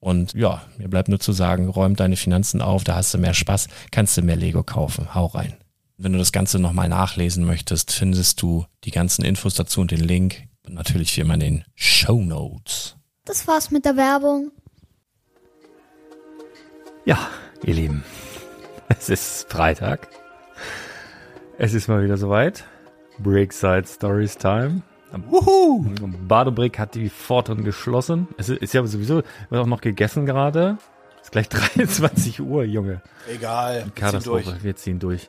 Und ja, mir bleibt nur zu sagen, räum deine Finanzen auf, da hast du mehr Spaß, kannst du mehr Lego kaufen. Hau rein. Wenn du das Ganze nochmal nachlesen möchtest, findest du die ganzen Infos dazu und den Link. Und natürlich wie immer in den Show Notes. Das war's mit der Werbung. Ja, ihr Lieben, es ist Freitag. Es ist mal wieder soweit. Breakside Stories Time. Wuhu! Badebrick hat die Pforten geschlossen. Es ist ja sowieso, wird auch noch gegessen gerade. Ist gleich 23 Uhr, Junge. Egal. Katastrophe, wir ziehen, wir ziehen durch.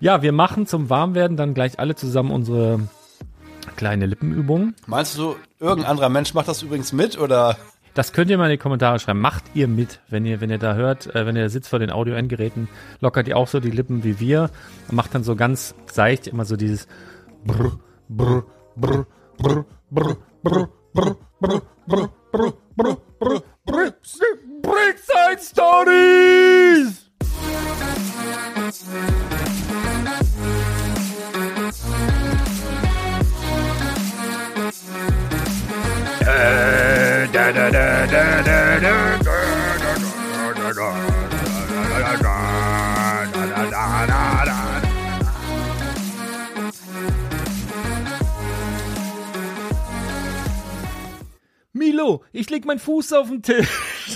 Ja, wir machen zum Warmwerden dann gleich alle zusammen unsere kleine Lippenübung. Meinst du, irgendein anderer Mensch macht das übrigens mit oder? Das könnt ihr mal in die Kommentare schreiben. Macht ihr mit, wenn ihr, wenn ihr da hört, äh, wenn ihr sitzt vor den Audio-Endgeräten, lockert ihr auch so die Lippen wie wir und macht dann so ganz seicht immer so dieses Brr, Brr, brr, brr, brr, Brickside Stories! da da da da da da Milo, ich leg meinen Fuß auf den Tisch.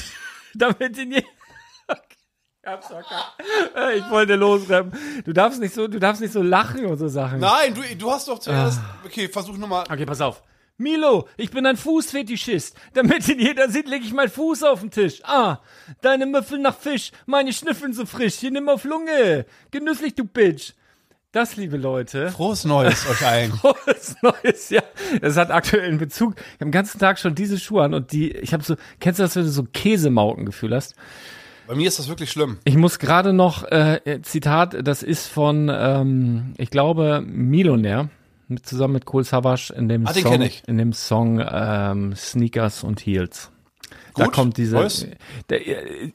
Damit in je äh, ich wollte losrennen. Du darfst nicht so, du darfst nicht so lachen und so Sachen. Nein, du, du hast doch zuerst. Ah. Okay, versuch nochmal. Okay, pass auf. Milo, ich bin ein Fußfetischist. Damit in jeder sieht, leg ich meinen Fuß auf den Tisch. Ah, deine Müffel nach Fisch, meine Schnüffeln so frisch. Hier nimm auf Lunge. Genüsslich, du Bitch. Das, liebe Leute. Frohes Neues euch allen. Frohes Neues, ja. Das hat aktuellen Bezug. Ich habe den ganzen Tag schon diese Schuhe an und die, ich habe so, kennst du das, wenn du so Käsemauken-Gefühl hast? Bei mir ist das wirklich schlimm. Ich muss gerade noch, äh, Zitat, das ist von, ähm, ich glaube, Milonär, mit, zusammen mit Kohl Savas in dem Ah, Song, in dem Song ähm, Sneakers und Heels. Da Gut, kommt diese, der,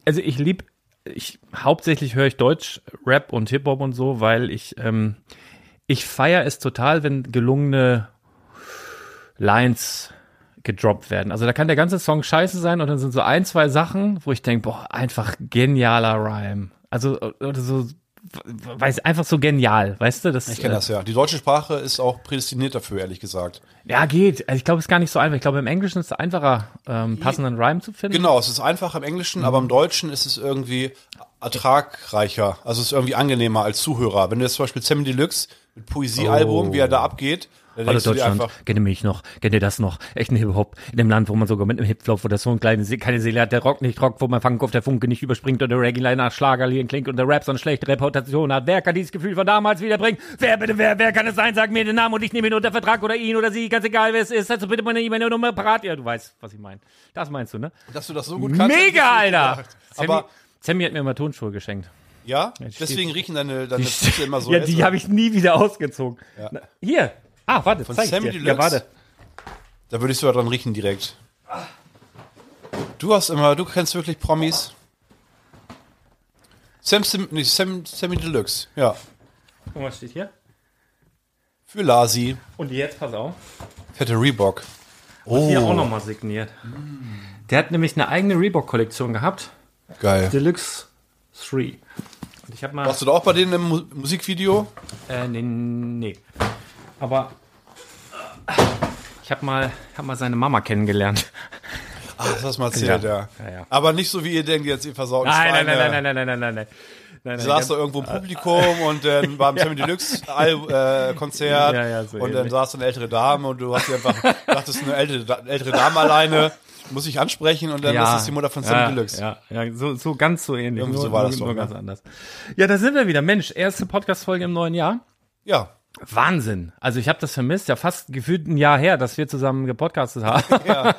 also ich lieb, ich, hauptsächlich höre ich Deutsch, Rap und Hip-Hop und so, weil ich, ähm, ich feiere es total, wenn gelungene Lines gedroppt werden. Also da kann der ganze Song scheiße sein und dann sind so ein, zwei Sachen, wo ich denke, boah, einfach genialer Rhyme. Also, oder so, weiß, einfach so genial, weißt du? Das, Ich kenne äh, das ja. Die deutsche Sprache ist auch prädestiniert dafür, ehrlich gesagt. Ja, geht. Also ich glaube, es ist gar nicht so einfach. Ich glaube, im Englischen ist es einfacher, ähm, passenden Rhyme zu finden. Genau, es ist einfach im Englischen, aber im Deutschen ist es irgendwie ertragreicher. Also es ist irgendwie angenehmer als Zuhörer. Wenn du jetzt zum Beispiel Sammy Deluxe mit Poesiealbum, wie er da abgeht, dann Hallo Deutschland, ihr mich noch? Kennt ihr das noch? Echten Hip-Hop in dem Land, wo man sogar mit einem Hip-Flop, wo das so ein kleine, keine Seele hat, der Rock nicht rockt, wo man Funkkopf der Funke nicht überspringt und der Reggae nach Schlagerlieden klingt und der Rap so eine schlechte Reputation hat. Wer kann dieses Gefühl von damals wiederbringen? Wer bitte, wer, wer kann es sein? Sag mir den Namen und ich nehme ihn unter Vertrag oder ihn oder sie, ganz egal wer es ist. Also bitte meine E-Mail-Nummer parat. Ja, du weißt, was ich meine. Das meinst du, ne? dass du das so gut kannst. Mega, Alter! Sammy, Aber Sammy hat mir mal Tonschuhe geschenkt. ja, deswegen riechen deine, deine Füße immer so. ja, die habe ich nie wieder ausgezogen. Ja. Na, hier. Ah, warte, Von zeig ich Sammy dir. Deluxe? Ja, warte. Da würde ich sogar dran riechen direkt. Du hast immer, du kennst wirklich Promis. Sam, Sim, nee, Sam, Sammy Deluxe, ja. Guck mal, was steht hier? Für Lasi, Und jetzt, pass auf. fette Reebok. Oh, Hier auch nochmal signiert. Der hat nämlich eine eigene Reebok-Kollektion gehabt. geil. Deluxe 3. Und ich habe mal. Warst du da auch bei denen im Mu Musikvideo? Äh, nee, nee. Aber. äh, Ich habe mal, hab mal seine Mama kennengelernt. Ah, das hast du mal erzählt, Ja. ja. Ja, ja. Aber nicht so, wie ihr denkt, jetzt ihr versauten Nein, nein, nein, nein, nein, nein, nein, nein, nein. nein, Du nein saß da irgendwo im Publikum und dann war im Sammy Deluxe äh, Konzert Ja, ja, so und dann saß da eine ältere Dame und du hast dir einfach dachtest eine ältere, ältere Dame alleine muss ich ansprechen und dann ist das die Mutter von Sammy ja, Deluxe. Ja, ja so, so ganz so ähnlich. Irgendwie nur, so war nur, das doch, nur ne? ganz anders. Ja, da sind wir wieder. Mensch, erste Podcast-Folge im neuen Jahr. Ja. Wahnsinn. Also ich habe das vermisst, ja fast gefühlt ein Jahr her, dass wir zusammen gepodcastet haben. Ja.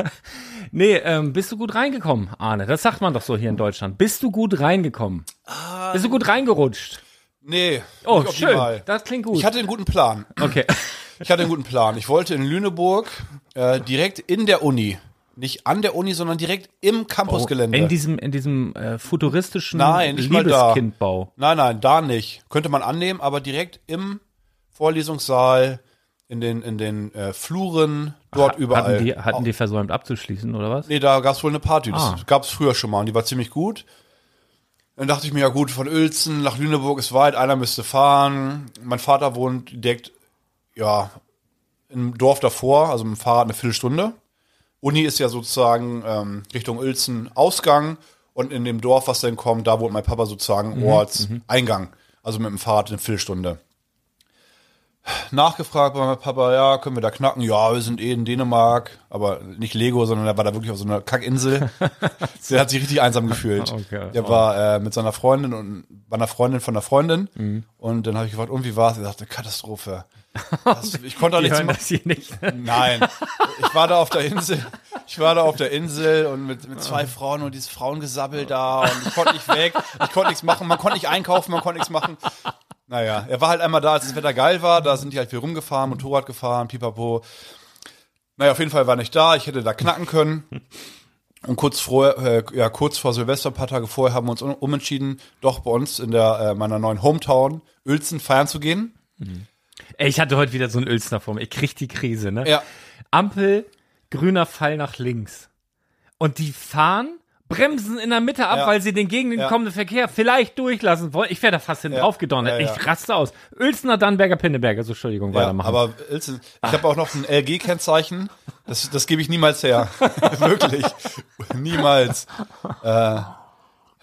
nee, ähm, bist du gut reingekommen, Arne? Das sagt man doch so hier in Deutschland. Bist du gut reingekommen? bist du gut reingerutscht? Nee. Oh, schön. Das klingt gut. Ich hatte einen guten Plan. okay. Ich hatte einen guten Plan. Ich wollte in Lüneburg äh, direkt in der Uni, nicht an der Uni, sondern direkt im Campusgelände. Oh, In diesem, in diesem äh, futuristischen Nein, nicht. Liebeskindbau. Nein, nein, da nicht. Könnte man annehmen, aber direkt im Vorlesungssaal, in den, in den äh, Fluren, dort überall. Hatten die, hatten die versäumt abzuschließen, oder was? Nee, da gab's wohl eine Party. Das Ah. gab's früher schon mal und die war ziemlich gut. Dann dachte ich mir, ja gut, von Uelzen nach Lüneburg ist weit, einer müsste fahren. Mein Vater wohnt direkt, ja, im Dorf davor, also mit dem Fahrrad eine Viertelstunde. Uni ist ja sozusagen ähm, Richtung Uelzen Ausgang und in dem Dorf, was dann kommt, da wohnt mein Papa sozusagen Ortseingang. Also mit dem Fahrrad eine Viertelstunde. Nachgefragt bei meinem Papa, ja, können wir da knacken? Ja, wir sind eh in Dänemark, aber nicht Lego, sondern er war da wirklich auf so einer Kackinsel. Der hat sich richtig einsam gefühlt. Okay. Der war äh, mit seiner Freundin und bei einer Freundin von einer Freundin. Mhm. Und dann habe ich gefragt, und wie war's? Er sagte, Katastrophe. Das, ich konnte auch Die nichts machen. das hier nicht. Nein, ich war da auf der Insel. Ich war da auf der Insel und mit, mit zwei Frauen und dieses Frauengesabbel da und ich konnte nicht weg, ich konnte nichts machen, man konnte nicht einkaufen, man konnte nichts machen. Naja, er war halt einmal da, als das Wetter geil war, da sind die halt viel rumgefahren, Motorrad gefahren, pipapo. Naja, auf jeden Fall war nicht da, ich hätte da knacken können. Und kurz vor, äh, ja, kurz vor Silvester, ein paar Tage vorher, haben wir uns um- umentschieden, doch bei uns in der äh, meiner neuen Hometown Uelzen feiern zu gehen. Ey, ich hatte heute wieder so einen Ölsner vor mir. Ich krieg die Krise, ne? Ja. Ampel, grüner Pfeil nach links. Und die fahren, bremsen in der Mitte ab, Ja. weil sie den gegen den Ja. kommenden Verkehr vielleicht durchlassen wollen. Ich wäre da fast hinten Ja. drauf gedonnert. Ja, ja. Ich raste aus. Ölsner, Dannenberger, Pinneberger. So, Entschuldigung, weitermachen. aber Ilse, ich habe auch noch ein LG-Kennzeichen. Das, das gebe ich niemals her. Wirklich. niemals. Äh,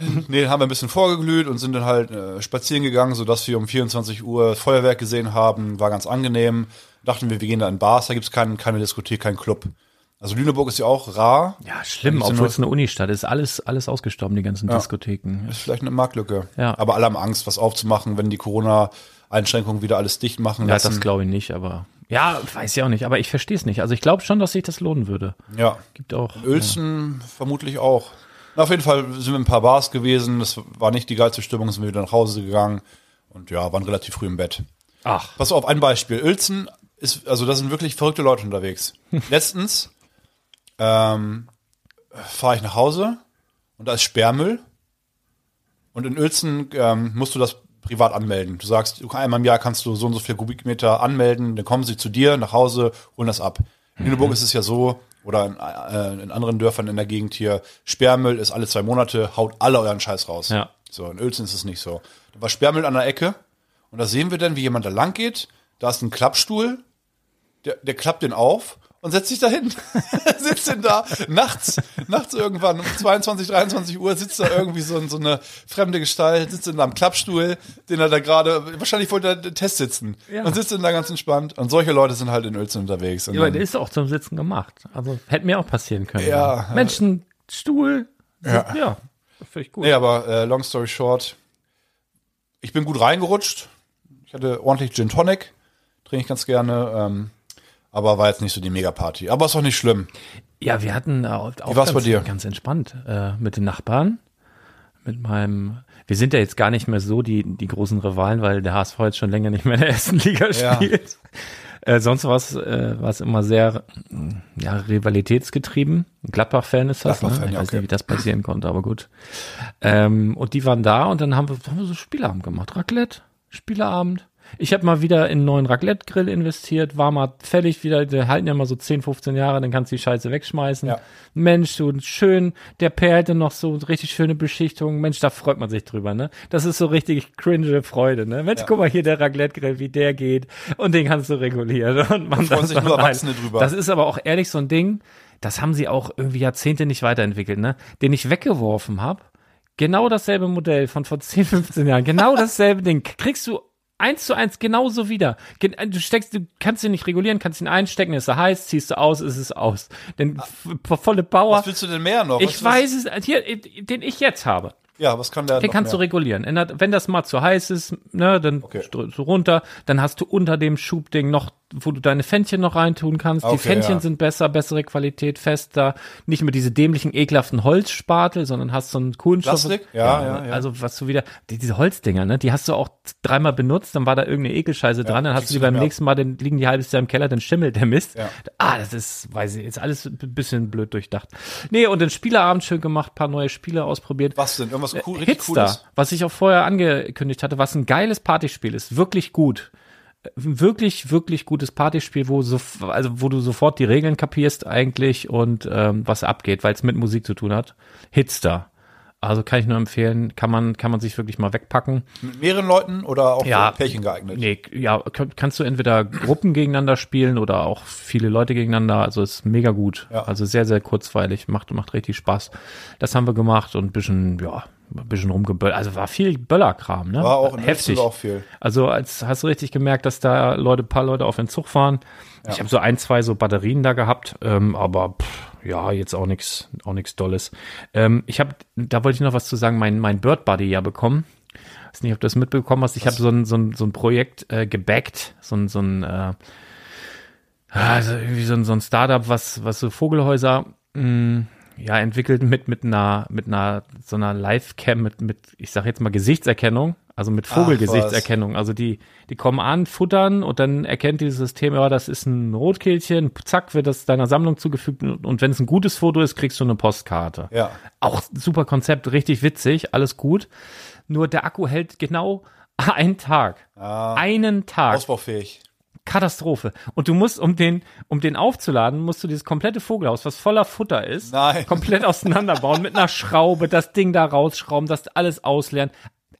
nee, haben wir ein bisschen vorgeglüht und sind dann halt äh, spazieren gegangen, sodass wir um 24 Uhr Feuerwerk gesehen haben. War ganz angenehm. Dachten wir, wir gehen da in Bars, da gibt's kein, keine Diskothek, kein Club. Also Lüneburg ist ja auch rar. ja, schlimm, obwohl ja es eine Unistadt ist. Alles, alles ausgestorben, die ganzen Diskotheken. Ist vielleicht eine Marktlücke. Ja. Aber alle haben Angst, was aufzumachen, wenn die Corona-Einschränkungen wieder alles dicht machen Ja, lassen. das glaube ich nicht, aber. Ja, weiß ich auch nicht, aber ich verstehe es nicht. Also ich glaube schon, dass sich das lohnen würde. ja. Gibt auch. Uelzen vermutlich auch. Na, auf jeden Fall sind wir in ein paar Bars gewesen. Das war nicht die geilste Stimmung, sind wir wieder nach Hause gegangen und ja, waren relativ früh im Bett. Ach. Pass auf, ein Beispiel. Uelzen ist, also da sind wirklich verrückte Leute unterwegs. Letztens ähm, fahre ich nach Hause und da ist Sperrmüll. Und in Uelzen ähm, musst du das privat anmelden. Du sagst, du- einmal im Jahr kannst du so und so viel Kubikmeter anmelden, dann kommen sie zu dir nach Hause, holen das ab. In Lüneburg ist es ja so, oder in, äh, in anderen Dörfern in der Gegend hier, Sperrmüll ist alle zwei Monate, haut alle euren Scheiß raus. Ja. So, in Uelzen ist es nicht so. Da war Sperrmüll an der Ecke und da sehen wir dann, wie jemand da lang geht, da ist ein Klappstuhl, der, der klappt den auf und setzt sich da hin. sitzt denn da nachts, nachts irgendwann um 22, 23 Uhr sitzt da irgendwie so, so eine fremde Gestalt, sitzt in einem Klappstuhl, den er da gerade, wahrscheinlich wollte er den Test sitzen Ja. und sitzt dann da ganz entspannt. Und solche Leute sind halt in Uelzen unterwegs. Und Ja, aber der ist auch zum Sitzen gemacht. Also hätte mir auch passieren können. Ja. Mensch, ein Stuhl. Ja. Ja, völlig gut. Nee, aber äh, long story short, ich bin gut reingerutscht. Ich hatte ordentlich Gin Tonic, trinke ich ganz gerne, ähm, aber war jetzt nicht so die Mega-Party. Aber ist auch nicht schlimm. Ja, wir hatten auch, auch war's ganz, bei dir? ganz entspannt äh, mit den Nachbarn, mit meinem. Wir sind ja jetzt gar nicht mehr so die die großen Rivalen, weil der HSV jetzt schon länger nicht mehr in der ersten Liga Ja. spielt. Äh, sonst war es äh, war's immer sehr ja, rivalitätsgetrieben. Gladbach-Fan ist das. Ne? Gladbach-Fan, Ich ja, weiß okay. nicht, wie das passieren konnte, aber gut. Ähm, und die waren da und dann haben wir, haben wir so Spieleabend gemacht. Raclette, Spieleabend. Ich habe mal wieder in einen neuen Raclette-Grill investiert, war mal fertig wieder, die halten ja mal so 10, 15 Jahre, dann kannst du die Scheiße wegschmeißen. Ja. Mensch, so schön, der perlte noch so richtig schöne Beschichtung. Mensch, da freut man sich drüber, ne? Das ist so richtig cringe Freude, ne? Mensch, guck mal hier der Raclette-Grill, wie der geht. Und den kannst du regulieren. Und man freuen das sich nur Erwachsene drüber. Das ist aber auch ehrlich so ein Ding, das haben sie auch irgendwie Jahrzehnte nicht weiterentwickelt, ne? Den ich weggeworfen habe. Genau dasselbe Modell von vor 10, 15 Jahren. Genau dasselbe Ding. Kriegst du eins zu eins genauso wieder. Gen- Du steckst, du kannst ihn nicht regulieren, kannst ihn einstecken, ist er heiß, ziehst du aus, ist es aus. Denn f- volle Power. Was willst du denn mehr noch? Ich Was- weiß es, hier, den ich jetzt habe. Ja, was kann der Den kannst du mehr? regulieren. Ändert- Wenn das mal zu heiß ist, ne, dann Okay. du runter. Dann hast du unter dem Schubding noch, wo du deine Fännchen noch reintun kannst. die Okay, Fännchen ja. sind besser, bessere Qualität, fester. Nicht mehr diese dämlichen, ekelhaften Holzspatel, sondern hast so einen Kohlenstoff. Plastik? Ja, ja, ja. Also was du wieder, die, diese Holzdinger, ne, die hast du auch dreimal benutzt, dann war da irgendeine Ekelscheiße dran, dann hast du die beim nächsten Mal, dann liegen die halbes Jahr im Keller, dann schimmelt der Mist. Ah, das ist, weiß ich, ist alles ein bisschen blöd durchdacht. Nee, und den Spieleabend schön gemacht, paar neue Spiele ausprobiert. Was denn? Irgendwas cool, richtig Hitstar, Cooles? was ich auch vorher angekündigt hatte, was ein geiles Partyspiel ist, wirklich gut. Wirklich, wirklich gutes Partyspiel, wo so, also wo du sofort die Regeln kapierst eigentlich und ähm, was abgeht, weil es mit Musik zu tun hat. Hitstar. Also kann ich nur empfehlen, kann man, kann man sich wirklich mal wegpacken. Mit mehreren Leuten oder auch Ja. für Pärchen geeignet? Nee, ja, kann- kannst du entweder Gruppen gegeneinander spielen oder auch viele Leute gegeneinander. Also ist mega gut. Ja. Also sehr, sehr kurzweilig, macht, macht richtig Spaß. Das haben wir gemacht und ein bisschen, ja, ein bisschen rumgeböllert. Also war viel Böllerkram, ne? War auch heftig. Auch viel. Also als hast du richtig gemerkt, dass da Leute, paar Leute auf den Zug fahren. Ich habe so ein, zwei so Batterien da gehabt, ähm, aber pff, ja, jetzt auch nichts, auch nichts Dolles. Ähm, ich habe, da wollte ich noch was zu sagen, mein, mein Bird Buddy ja bekommen. Weiß nicht, ob du das mitbekommen hast. Ich habe so ein, so ein, so ein Projekt äh, gebackt, so ein, so ein äh, also irgendwie so ein, so ein Startup, was, was so Vogelhäuser mh, ja entwickelt mit mit einer mit einer so einer Live-Cam mit mit ich sag jetzt mal Gesichtserkennung, also mit Vogelgesichtserkennung. Also die die kommen an, futtern und dann erkennt dieses System, ja, das ist ein Rotkehlchen, zack wird das deiner Sammlung zugefügt und, und wenn es ein gutes Foto ist, kriegst du eine Postkarte. Ja. Auch super Konzept, richtig witzig, alles gut. Nur der Akku hält genau einen Tag. Einen Tag. Ausbaufähig. Katastrophe. Und du musst, um den, um den aufzuladen, musst du dieses komplette Vogelhaus, was voller Futter ist, Nein. komplett auseinanderbauen mit einer Schraube, das Ding da rausschrauben, das alles ausleeren.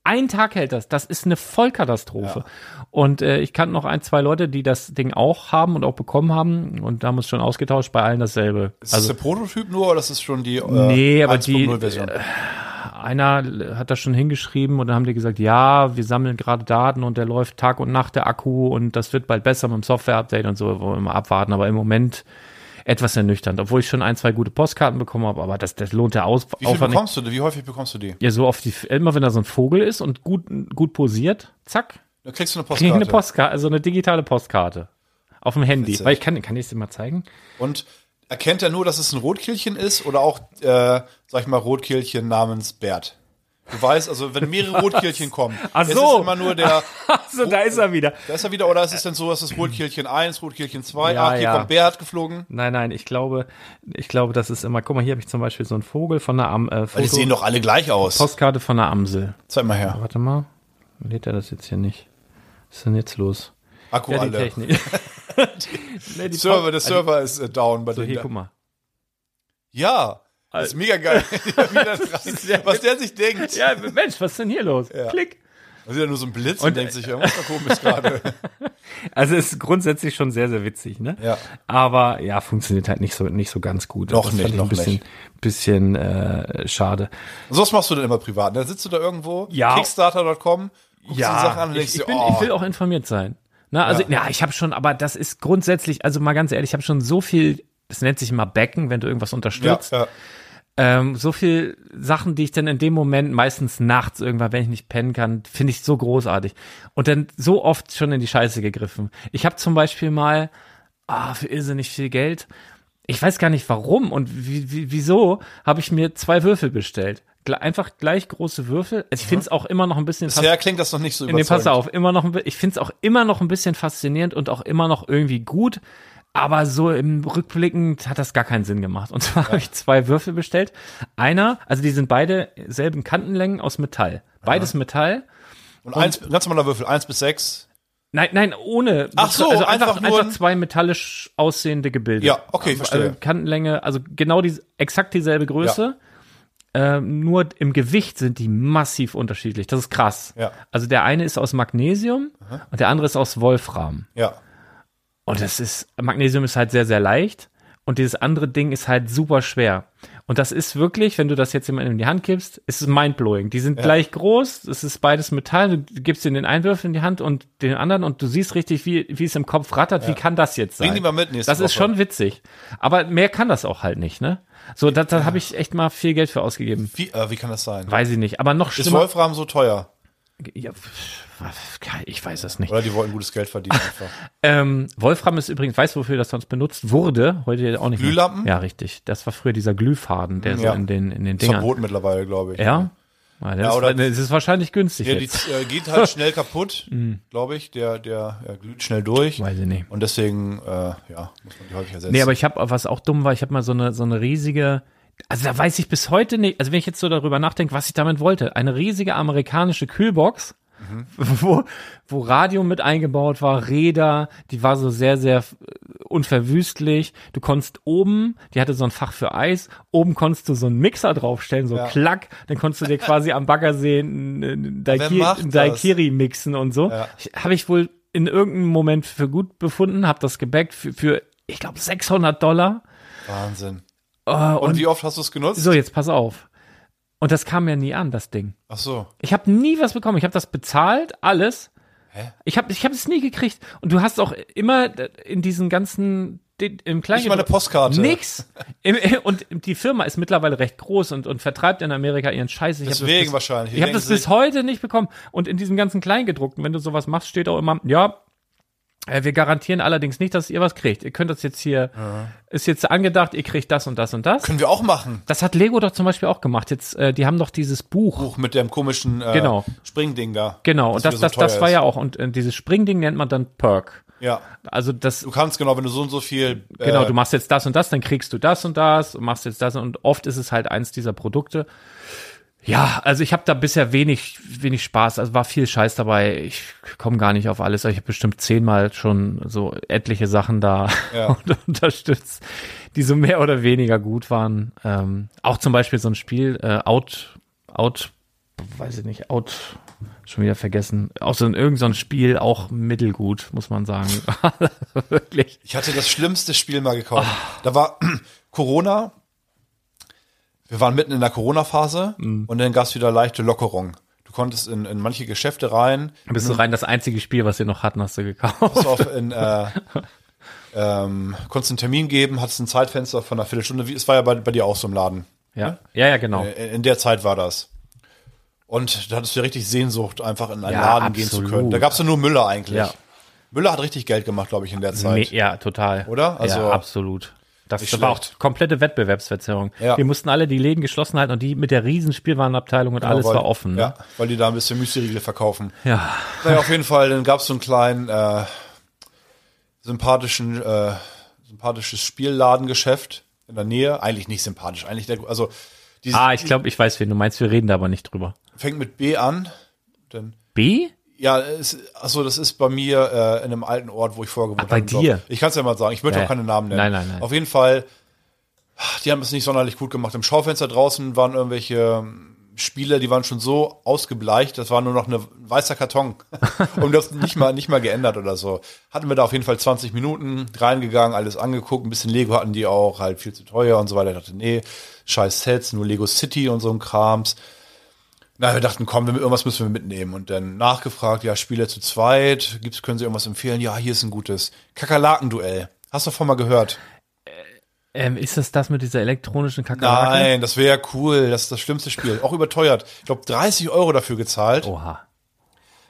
Ein Tag hält das. Das ist eine Vollkatastrophe. Und äh, ich kannte noch ein, zwei Leute, die das Ding auch haben und auch bekommen haben. Und da haben wir es schon ausgetauscht, bei allen dasselbe. Ist das der Prototyp nur oder ist das schon die äh, Nee, aber die- 1.0 Version? Einer hat das schon hingeschrieben und dann haben die gesagt, ja, wir sammeln gerade Daten und der läuft Tag und Nacht der Akku und das wird bald besser mit dem Software-Update und so, wollen wir mal abwarten, aber im Moment etwas ernüchternd, obwohl ich schon ein, zwei gute Postkarten bekommen habe, aber das, das lohnt der Aus Wie viel Aufwand nicht. bekommst du? Wie häufig bekommst du die? Ja, so auf die, immer wenn da so ein Vogel ist und gut, gut posiert, zack, Da kriegst du eine krieg Postkarte. eine Postkarte, also eine digitale Postkarte. Auf dem Handy. Witzig. Weil ich kann, kann ich es dir mal zeigen? Und Erkennt er nur, dass es ein Rotkehlchen ist oder auch, äh, sag ich mal, Rotkehlchen namens Bert? Du weißt, also wenn mehrere Rotkehlchen kommen, Ach es so. ist immer nur der, so, da ist er wieder. da ist er wieder, oder ist es denn so, dass es Rotkehlchen 1, Rotkehlchen 2, Ja, ah, hier ja. kommt Bert geflogen? Nein, nein, ich glaube, ich glaube, das ist immer, guck mal, hier habe ich zum Beispiel so einen Vogel von der Am, äh, Weil die sehen doch alle gleich aus. Postkarte von der Amsel. Zeig mal her. Warte mal, lädt er das jetzt hier nicht? Was ist denn jetzt los? Akku Ja, die alle. Technik. nee, die Server, der Server ist äh, down bei So, hier, guck mal. Ja, das ist mega geil. Was der sich denkt. Ja, Mensch, was ist denn hier los? Ja. Klick. Das ist ja nur so ein Blitz und, Und- denkt sich, irgendwas da komisch gerade. Also ist grundsätzlich schon sehr, sehr witzig, ne? Ja. Aber ja, funktioniert halt nicht so, nicht so ganz gut. Noch das nicht, ich noch ein bisschen, nicht. bisschen äh, schade. Und was machst du denn immer privat? Da sitzt du da irgendwo, Ja. Kickstarter.com, guckst dir die Sachen an und ich, denkst ich, dir, bin, oh, ich will auch informiert sein. Na, also, ja, ich habe schon, aber das ist grundsätzlich, also mal ganz ehrlich, ich habe schon so viel, das nennt sich immer Backen, wenn du irgendwas ja, unterstützt. ja. Ähm, so viel Sachen, die ich dann in dem Moment meistens nachts irgendwann, wenn ich nicht pennen kann, finde ich so großartig. Und dann so oft schon in die Scheiße gegriffen. Ich habe zum Beispiel mal ah, für irrsinnig viel Geld. Ich weiß gar nicht warum und wie, wie, wieso habe ich mir zwei Würfel bestellt. Einfach gleich große Würfel. Also ich finde es auch immer noch ein bisschen Bisher klingt das noch nicht so Nee, pass überzeugend. auf, immer noch, ich finde es auch immer noch ein bisschen faszinierend und auch immer noch irgendwie gut. Aber so im Rückblickend hat das gar keinen Sinn gemacht. Und zwar habe ich zwei Würfel bestellt. Einer, also die sind beide selben Kantenlängen aus Metall. Beides Metall. Und eins, ganz normaler Würfel, eins bis sechs. Nein, nein, ohne. Ach so, also einfach einfach, nur einfach ein- zwei metallisch aussehende Gebilde. Ja, okay, verstehe. Also Kantenlänge, also genau die, exakt dieselbe Größe. Ähm, nur im Gewicht sind die massiv unterschiedlich. Das ist krass. Ja. Also der eine ist aus Magnesium und der andere ist aus Wolfram. Ja. Und das ist, Magnesium ist halt sehr, sehr leicht. Und dieses andere Ding ist halt super schwer. Und das ist wirklich, wenn du das jetzt jemandem in die Hand gibst, ist es mindblowing. Die sind gleich groß, es ist beides Metall, du gibst ihnen den einen Würfel in die Hand und den anderen und du siehst richtig, wie, wie es im Kopf rattert. Wie kann das jetzt sein? Bring die mal mit nächste Das ist Woche. schon witzig. Aber mehr kann das auch halt nicht, ne? So, da, da habe ich echt mal viel Geld für ausgegeben. Wie, äh, wie kann das sein? Weiß ich nicht. Aber noch Ist schlimmer. Wolfram so teuer? Ja, ich weiß es nicht. Oder die wollten gutes Geld verdienen einfach. Ähm, Wolfram ist übrigens, weißt du, wofür das sonst benutzt wurde? Heute auch nicht. mehr. Glühlampen? Ja, richtig. Das war früher dieser Glühfaden, der so Ja. in den, in den Ist Dingern. verboten mittlerweile, glaube ich. Ja? Ja, Ja, oder ist, das ist wahrscheinlich günstig Ja, die jetzt. äh, geht halt schnell kaputt, glaube ich. Der, der ja, glüht schnell durch. Weiß ich nicht. Und deswegen, äh, ja, muss man die häufig ersetzen. Nee, aber ich habe, was auch dumm war, ich habe mal so eine, so eine riesige, also da weiß ich bis heute nicht, also wenn ich jetzt so darüber nachdenke, was ich damit wollte, eine riesige amerikanische Kühlbox, wo, wo Radio mit eingebaut war, Räder, die war so sehr, sehr äh, unverwüstlich. Du konntest oben, die hatte so ein Fach für Eis, oben konntest du so einen Mixer draufstellen, so Ja. klack, dann konntest du dir quasi am Baggersee einen, einen Daiki- macht einen das? Daiquiri mixen und so. Ja. Habe ich wohl in irgendeinem Moment für gut befunden, habe das gebackt für, für ich glaube 600 Dollar. Wahnsinn. Äh, Und, und wie oft hast du es genutzt? so, jetzt pass auf. Und das kam ja nie an, das Ding. Ach so. Ich habe nie was bekommen. Ich habe das bezahlt, alles. Hä? Ich habe ich hab es nie gekriegt. Und du hast auch immer in diesen ganzen im kleinen Nicht mal eine Postkarte. Nix. Und die Firma ist mittlerweile recht groß und, und vertreibt in Amerika ihren Scheiß. Ich Deswegen bis, wahrscheinlich. Ich habe das bis heute nicht bekommen. Und in diesem ganzen Kleingedruckten, wenn du sowas machst, steht auch immer, ja, wir garantieren allerdings nicht, dass ihr was kriegt. Ihr könnt das jetzt hier, ist jetzt angedacht, ihr kriegt das und das und das. Können wir auch machen. Das hat Lego doch zum Beispiel auch gemacht. Jetzt, äh, die haben doch dieses Buch. Buch mit dem komischen äh, Genau. Springding da. Genau, und das, das, so das war ist. ja auch. Und äh, dieses Springding nennt man dann Perk. Ja. Also das, Du kannst genau, wenn du so und so viel. Äh, genau, du machst jetzt das und das, dann kriegst du das und das und machst jetzt das und oft ist es halt eins dieser Produkte. Ja, also ich habe da bisher wenig, wenig Spaß. Also war viel Scheiß dabei. Ich komme gar nicht auf alles. Ich habe bestimmt zehnmal schon so etliche Sachen da Ja. unterstützt, die so mehr oder weniger gut waren. Ähm, auch zum Beispiel so ein Spiel, äh, Out, Out, weiß ich nicht, Out, schon wieder vergessen. Auch so ein irgend so ein Spiel, auch mittelgut, muss man sagen. Wirklich. Ich hatte das schlimmste Spiel mal gekauft. Da war Corona. Wir waren mitten in der Corona-Phase Mhm. und dann gab es wieder leichte Lockerung. Du konntest in, in manche Geschäfte rein. Bist du rein das einzige Spiel, was wir noch hatten, hast du gekauft. Pass auf, in, äh, ähm, konntest einen Termin geben, hattest ein Zeitfenster von einer Viertelstunde. Wie, es war ja bei, bei dir auch so im Laden. Ja, ja, ja, genau. Äh, In der Zeit war das. Und da hattest du richtig Sehnsucht, einfach in einen Ja, Laden gehen zu absolut. können. Da gab's ja nur Müller eigentlich. Ja. Müller hat richtig Geld gemacht, glaube ich, in der Zeit. Ja, total. Oder? Also- ja, absolut. Das Nicht war auch schlecht. komplette Wettbewerbsverzerrung. Ja. Wir mussten alle die Läden geschlossen halten und die mit der riesen Spielwarenabteilung und alles weil, war offen. Ne? Ja, weil die da ein bisschen Müsli-Riegel verkaufen. ja. Naja, auf jeden Fall, dann gab es so einen kleinen äh, sympathischen, äh, sympathisches Spielladengeschäft in der Nähe. Eigentlich nicht sympathisch, eigentlich der, also die Ah, ich glaube, ich weiß, wen du meinst. Wir reden da aber nicht drüber. fängt mit B an. Dann, B? Ja, es, achso, das ist bei mir äh, in einem alten Ort, wo ich vorher gewohnt Ach, bei habe. dir? Ich kann es ja mal sagen, ich möchte Ja. auch keine Namen nennen. Nein, nein, nein. Auf jeden Fall, die haben es nicht sonderlich gut gemacht. Im Schaufenster draußen waren irgendwelche ähm, Spiele, die waren schon so ausgebleicht, das war nur noch ein weißer Karton. Und das nicht mal, nicht mal geändert oder so. Hatten wir da auf jeden Fall 20 Minuten reingegangen, alles angeguckt, ein bisschen Lego hatten die auch, halt viel zu teuer und so weiter. Ich dachte, nee, scheiß Sets, nur Lego City und so ein Krams. Na, wir dachten, komm, wir- irgendwas müssen wir mitnehmen. Und dann nachgefragt, ja, Spiele zu zweit, gibt's, können Sie irgendwas empfehlen? Ja, hier ist ein gutes Kakerlaken-Duell. Hast du davon mal gehört? Ähm, ist das das mit dieser elektronischen Kakerlake? Nein, das wäre cool. Das ist das schlimmste Spiel. Auch überteuert. Ich glaube, 30 Euro dafür gezahlt. Oha.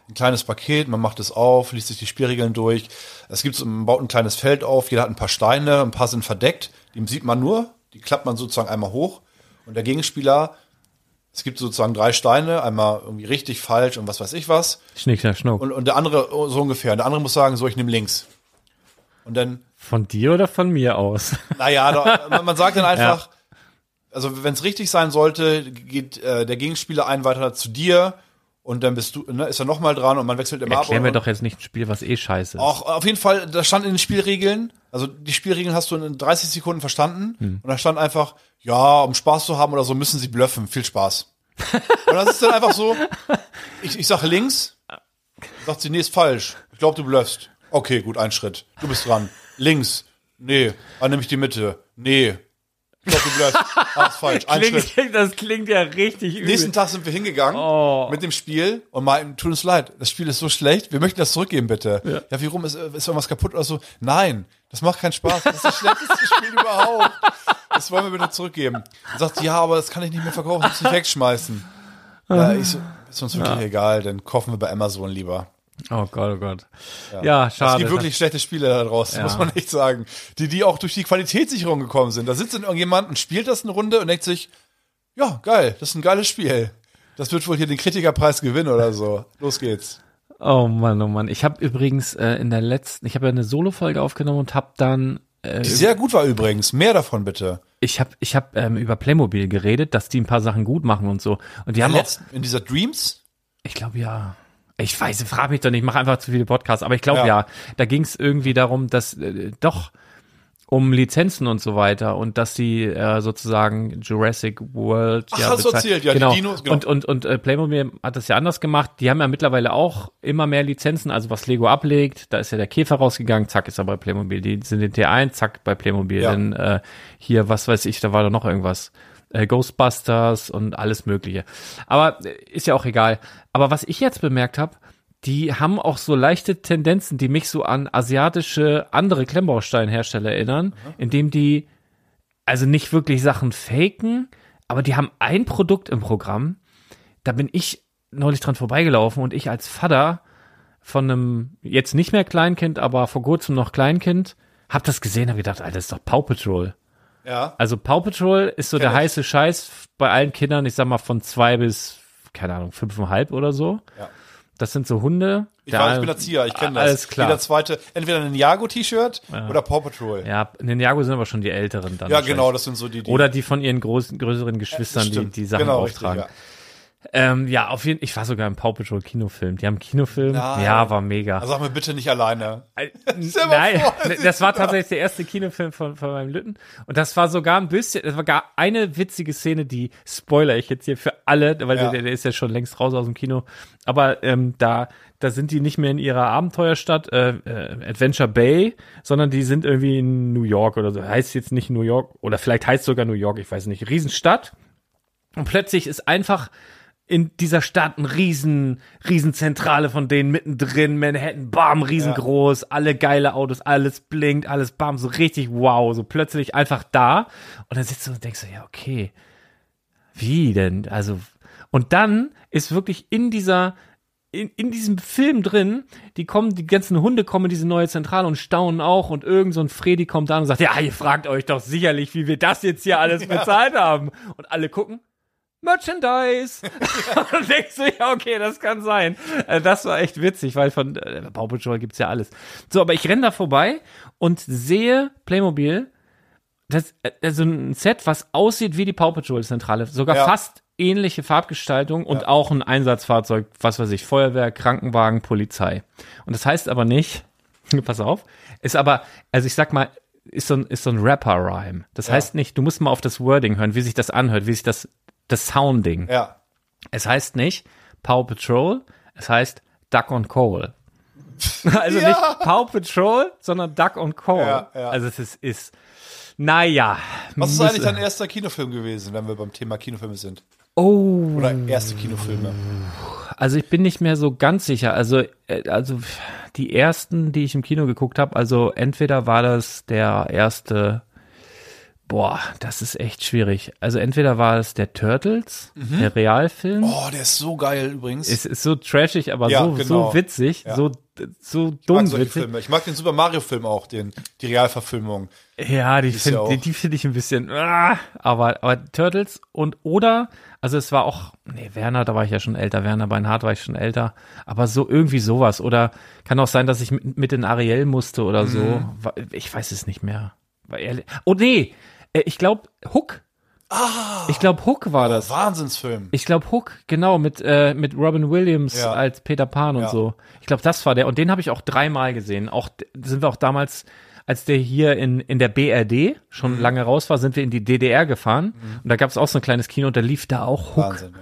Ein kleines Paket, man macht es auf, liest sich die Spielregeln durch. Es gibt, man baut ein kleines Feld auf, jeder hat ein paar Steine, ein paar sind verdeckt. Die sieht man nur, die klappt man sozusagen einmal hoch. Und der Gegenspieler, es gibt sozusagen drei Steine, einmal irgendwie richtig, falsch und was weiß ich was. Schnick, schnack, schnuck. Und, und der andere so ungefähr. Und der andere muss sagen, so, ich nehme links. Und dann Von dir oder von mir aus? Naja, da, man, man sagt dann einfach, also wenn es richtig sein sollte, geht äh, der Gegenspieler ein weiter zu dir und dann bist du, ne, ist er nochmal dran und man wechselt immer Erklär mir ab. doch jetzt nicht ein Spiel, was eh scheiße ist. Auch auf jeden Fall, da stand in den Spielregeln, also die Spielregeln hast du in 30 Sekunden verstanden Hm. und da stand einfach, ja, um Spaß zu haben oder so, müssen sie bluffen, viel Spaß. und das ist dann einfach so, ich, ich sage links, sagt sie, nee, ist falsch. Ich glaube, du bluffst. Okay, gut, ein Schritt. Du bist dran. Links. Nee. Dann nehme ich die Mitte. Nee. Ich glaube, du bluffst. Ah, ist falsch. Ein Schritt. Klingt, das klingt ja richtig übel. Nächsten Tag sind wir hingegangen Oh. mit dem Spiel und meinten, tut uns leid, das Spiel ist so schlecht, wir möchten das zurückgeben, bitte. Ja, wie rum ist, ist irgendwas kaputt oder so? Nein, das macht keinen Spaß. Das ist das schlechteste Spiel überhaupt. Das wollen wir bitte zurückgeben. Und sagt, ja, aber das kann ich nicht mehr verkaufen, das muss ich wegschmeißen. Ja, ich so, ist uns wirklich egal, dann kaufen wir bei Amazon lieber. Oh Gott, oh Gott. Ja, Es schade. gibt wirklich schlechte Spiele da draußen, Ja. muss man echt sagen. Die, die auch durch die Qualitätssicherung gekommen sind. Da sitzt dann irgendjemand und spielt das eine Runde und denkt sich, ja, geil, das ist ein geiles Spiel. Das wird wohl hier den Kritikerpreis gewinnen oder so. Los geht's. Oh Mann, oh Mann. Ich habe übrigens äh, in der letzten, ich habe ja eine Solo-Folge aufgenommen und habe dann, äh, Die sehr gut war übrigens. Mehr davon bitte. ich habe ich hab, ähm, über Playmobil geredet, dass die ein paar Sachen gut machen und so. Und die haben auch, Letzt, in dieser Dreams? ich glaube ja, ich weiß, frag mich doch nicht, ich mache einfach zu viele Podcasts, aber ich glaube ja. Ja. da ging es irgendwie darum, dass äh, doch um Lizenzen und so weiter und dass die äh, sozusagen Jurassic World Ach, ja hast du erzählt, ja, die genau. Dinos, genau. und und und äh, Playmobil hat das ja anders gemacht. Die haben ja mittlerweile auch immer mehr Lizenzen, also was Lego ablegt, da ist ja der Käfer rausgegangen, zack ist er bei Playmobil. Die sind in T1, zack bei Playmobil. Ja. Dann äh, hier was weiß ich, da war doch noch irgendwas. Äh, Ghostbusters und alles Mögliche. Aber äh, ist ja auch egal. Aber was ich jetzt bemerkt habe, die haben auch so leichte Tendenzen, die mich so an asiatische andere Klemmbausteinhersteller erinnern, indem die also nicht wirklich Sachen faken, aber die haben ein Produkt im Programm. Da bin ich neulich dran vorbeigelaufen und ich als Vater von einem jetzt nicht mehr Kleinkind, aber vor kurzem noch Kleinkind, hab das gesehen, hab gedacht, Alter, das ist doch Paw Patrol. Ja. Also Paw Patrol ist so der ich. heiße Scheiß bei allen Kindern, ich sag mal von zwei bis, keine Ahnung, fünfeinhalb oder so. Ja. Das sind so Hunde. Ich, war, ich bin Erzieher, ich kenne das. Alles klar. Jeder zweite, entweder ein Ninjago-T-Shirt oder Paw Patrol. Ja, Ninjago sind aber schon die Älteren dann. Ja, genau, das sind so die, die Oder die von ihren großen, größeren Geschwistern, die Stimmt. die Sachen Genau, auftragen. richtig, Ähm, ja, auf jeden Ich war sogar im Paw Patrol Kinofilm. Die haben einen Kinofilm. Nein. Ja, war mega. Also sag mir bitte nicht alleine. Äh, Nein, vor, das das war tatsächlich der erste Kinofilm von, von meinem Lütten. Und das war sogar ein bisschen, das war gar eine witzige Szene, die spoiler ich jetzt hier für alle, weil Ja. der, der ist ja schon längst raus aus dem Kino. Aber ähm, da, da sind die nicht mehr in ihrer Abenteuerstadt, äh, äh, Adventure Bay, sondern die sind irgendwie in New York oder so. Heißt jetzt nicht New York, oder vielleicht heißt sogar New York, ich weiß nicht. Riesenstadt. Und plötzlich ist einfach in dieser Stadt ein riesen, Riesenzentrale von denen mittendrin, Manhattan, bam, riesengroß, alle geile Autos, alles blinkt, alles bam, so richtig wow, so plötzlich einfach da. Und dann sitzt du und denkst so, ja, okay, wie denn? Also, und dann ist wirklich in dieser, in, in diesem Film drin, die kommen, die ganzen Hunde kommen in diese neue Zentrale und staunen auch und irgend so ein Freddy kommt da und sagt, ja, ihr fragt euch doch sicherlich, wie wir das jetzt hier alles bezahlt haben. Und alle gucken, Merchandise. und denkst du, ja, okay, das kann sein. Äh, Das war echt witzig, weil von äh, Paw Patrol gibt's ja alles. So, aber ich renne da vorbei und sehe Playmobil, das, also ein Set, was aussieht wie die Paw Patrol Zentrale, sogar Ja. fast ähnliche Farbgestaltung und auch ein Einsatzfahrzeug, was weiß ich, Feuerwehr, Krankenwagen, Polizei. Und das heißt aber nicht, pass auf, ist aber, also ich sag mal, ist so ein, ist so ein Rapper-Rhyme. Das heißt nicht, du musst mal auf das Wording hören, wie sich das anhört, wie sich das, das Sounding. Ja. Es heißt nicht Paw Patrol, es heißt Duck on Coal. Also Ja. nicht Paw Patrol, sondern Duck on Coal. Ja, ja. Also es ist, ist naja. Was ist eigentlich dein erster Kinofilm gewesen, wenn wir beim Thema Kinofilme sind? Oh, Oder erste Kinofilme? also ich bin nicht mehr so ganz sicher. Also, äh, also die ersten, die ich im Kino geguckt habe, also entweder war das der erste, boah, das ist echt schwierig. Also entweder war es der Turtles, der Realfilm. Oh, der ist so geil übrigens. Es ist so trashig, aber Ja, so, genau. so witzig, Ja. so, so ich mag dumm witzig. Filme. Ich mag den Super Mario Film auch, den, die Realverfilmung. Ja, die finde ja die, die finde ich ein bisschen, ah, aber, aber Turtles und oder, also es war auch, nee, Werner, da war ich ja schon älter, Werner Beinhardt war ich schon älter, aber so irgendwie sowas oder kann auch sein, dass ich mit, mit in Ariel musste oder so, Mhm. Wa- ich weiß es nicht mehr. Oh nee, ich glaube Hook. Ah, ich glaube Hook war das. Wahnsinnsfilm. Ich glaube Hook, genau, mit, äh, mit Robin Williams Ja. als Peter Pan und Ja. so. Ich glaube, das war der. Und den habe ich auch dreimal gesehen. Auch sind wir auch damals, als der hier in, in der BRD Mhm. schon lange raus war, sind wir in die DDR gefahren. Und da gab es auch so ein kleines Kino und da lief da auch Hook. Wahnsinn,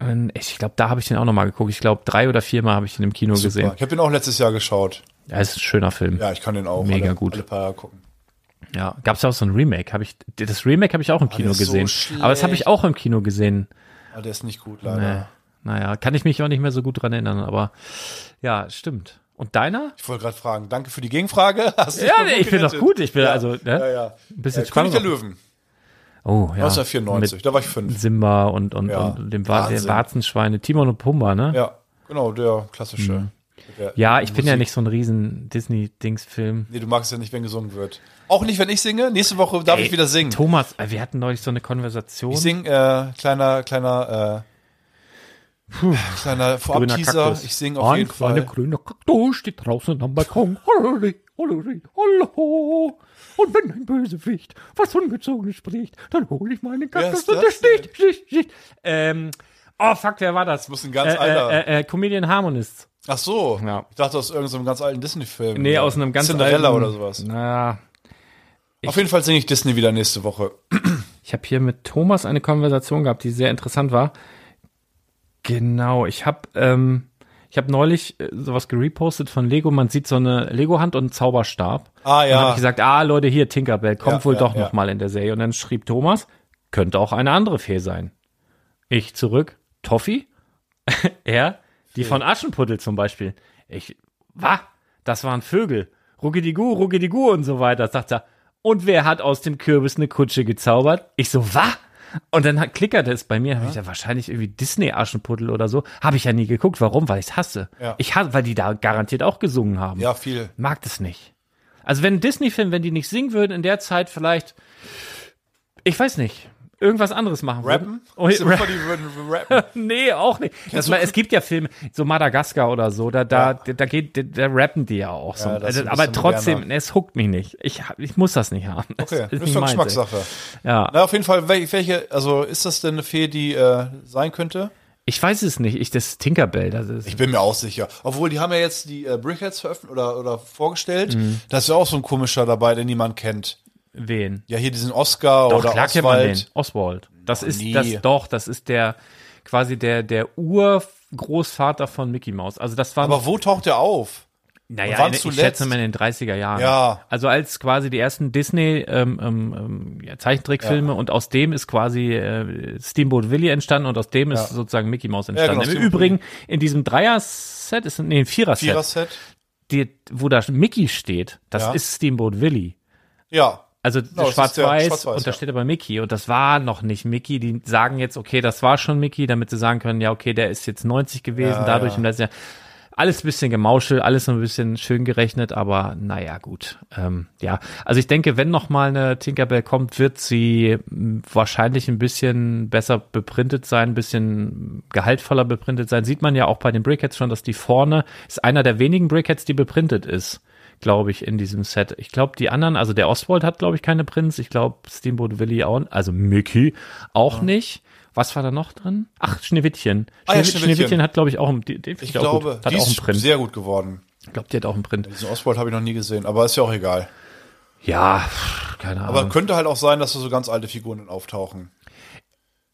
ja. Und ich glaube, da habe ich den auch nochmal geguckt. Ich glaube, drei oder viermal habe ich den im Kino gesehen. Ich habe den auch letztes Jahr geschaut. Ja, ist ein schöner Film. Ja, ich kann den auch Mega alle, gut. alle paar Jahre gucken. Ja, gab es auch so ein Remake. Hab ich, das Remake habe ich auch im Kino Ah, ist so gesehen. schlecht. Aber das habe ich auch im Kino gesehen. Aber der ist nicht gut, leider. Nee. Naja, kann ich mich auch nicht mehr so gut dran erinnern, aber ja, stimmt. Und deiner? Ich wollte gerade fragen, danke für die Gegenfrage. Hast Ja, nee, ich bin doch gut. Ich bin ja. also, ne? Ja, ja. Ein bisschen äh, König der Löwen, Oh, ja. 1994, da war ich fünf. Simba und, und, Ja, und dem Wa der Wahnsinn. Warzenschweine, Timon und Pumba, ne? Ja, genau, der klassische. Mhm. Ja, ich bin ja Musik. nicht so ein riesen Disney-Dings-Film. Nee, du magst ja nicht, wenn gesungen wird. Auch nicht, wenn ich singe. Nächste Woche darf ich wieder singen. Thomas, äh, wir hatten neulich so eine Konversation. Ich sing, äh, kleiner, kleiner, äh, kleiner Vorab-Teaser. Ich sing auf Ein jeden kleiner Fall. grüner Kaktus steht draußen am Balkon. Holleri, holleri, hollo. Und wenn ein Bösewicht was Ungezogenes spricht, dann hole ich meinen Kaktus und der das sticht, sticht, sticht. Ähm, oh fuck, wer war das? muss ein ganz äh, alter- Äh, äh, Comedian Harmonist. Ach so. Ja. Ich dachte aus irgendeinem ganz alten Disney-Film. Nee, aus einem ganz Cinderella alten, oder sowas. Naja, Auf jeden Fall singe ich Disney wieder nächste Woche. Ich habe hier mit Thomas eine Konversation gehabt, die sehr interessant war. Genau, ich habe ähm, ich habe neulich äh, sowas gerepostet von Lego. Man sieht so eine Lego-Hand und einen Zauberstab. Ah, Und dann ja. habe ich gesagt, ah Leute, hier Tinkerbell kommt Ja, wohl ja, doch ja. noch mal in der Serie. Und dann schrieb Thomas, könnte auch eine andere Fee sein. Ich zurück, Toffee? er, die von Aschenputtel zum Beispiel. Ich, was? Das waren Vögel. Ruckidigu, Ruckidigu und so weiter. Sagt er, und wer hat aus dem Kürbis eine Kutsche gezaubert? Ich so, was? Und dann hat- klickerte es bei mir, habe ich da wahrscheinlich irgendwie Disney-Aschenputtel oder so. Habe ich ja nie geguckt. Warum? Weil ich es hasse. Ja. Ich hasse, weil die da garantiert auch gesungen haben. Ja, viel. Mag das nicht. Also wenn ein Disney-Film, wenn die nicht singen würden, in der Zeit vielleicht, ich weiß nicht, irgendwas anderes machen Rappen? würden. Oh, Stell dir ra vor, die würden rappen. nee, auch nicht. Das, es gibt ja Filme, so Madagaskar oder so, da, da, da geht, da, da rappen die ja auch so. Ja, ein aber trotzdem, moderner. es huckt mich nicht. Ich, ich muss das nicht haben. Das Okay, ist das ist doch ey. Geschmackssache. Ja, Na, auf jeden Fall, wel- welche, also ist das denn eine Fee, die äh, sein könnte? ich weiß es nicht. Ich, das ist Tinkerbell, das ist. Ich bin mir auch sicher. Obwohl, die haben ja jetzt die äh, Brickheads veröffentlicht oder, oder vorgestellt. Mhm. Da ist ja auch so ein komischer dabei, den niemand kennt. Wen? Ja, hier diesen Oscar Doch, oder klar kennt man den. Oswald. Oswald. Das ist nie. das doch, das ist der quasi der der Urgroßvater von Mickey Mouse. Also das war Aber wo taucht der auf? naja, ich schätze mal in den 30er Jahren. Ja. Also als quasi die ersten Disney ähm, ähm, ähm, ja, Zeichentrickfilme und aus dem ist quasi äh, Steamboat Willie entstanden und aus dem ist sozusagen Mickey Mouse entstanden. genau, Im Übrigen in diesem Dreier-Set ist nee, ein Vierer-Set, Vierer-Set? die, wo da Mickey steht, das Ja. ist Steamboat Willie. Ja. Also das ist der schwarz-weiß Schwarz-Weiß, und da ja. steht aber Mickey und das war noch nicht Mickey. Die sagen jetzt, okay, das war schon Mickey, damit sie sagen können, ja, okay, der ist jetzt 90 gewesen, Ja, dadurch ja. im letzten Jahr. Alles ein bisschen gemauschelt, alles so ein bisschen schön gerechnet, aber naja, gut. Ähm, ja, also ich denke, wenn noch mal eine Tinkerbell kommt, wird sie mh, wahrscheinlich ein bisschen besser beprintet sein, ein bisschen gehaltvoller beprintet sein. Sieht man ja auch bei den Brickheads schon, dass die vorne ist einer der wenigen Brickheads, die beprintet ist, glaube ich, in diesem Set. Ich glaube, die anderen, also der Oswald hat, glaube ich, keine Prints. Ich glaube, Steamboat Willie auch, also Mickey auch nicht. Was war da noch drin? Ach, Schneewittchen. Ah ja, Schneewittchen. Schneewittchen. Hat, glaube ich, auch einen, den Ich auch glaube. Hat die auch einen ist Print. sehr gut geworden. Ich glaube, die hat auch einen Print. Diesen Oswald habe ich noch nie gesehen, aber ist ja auch egal. Ja, keine Ahnung. Aber könnte halt auch sein, dass da so ganz alte Figuren dann auftauchen.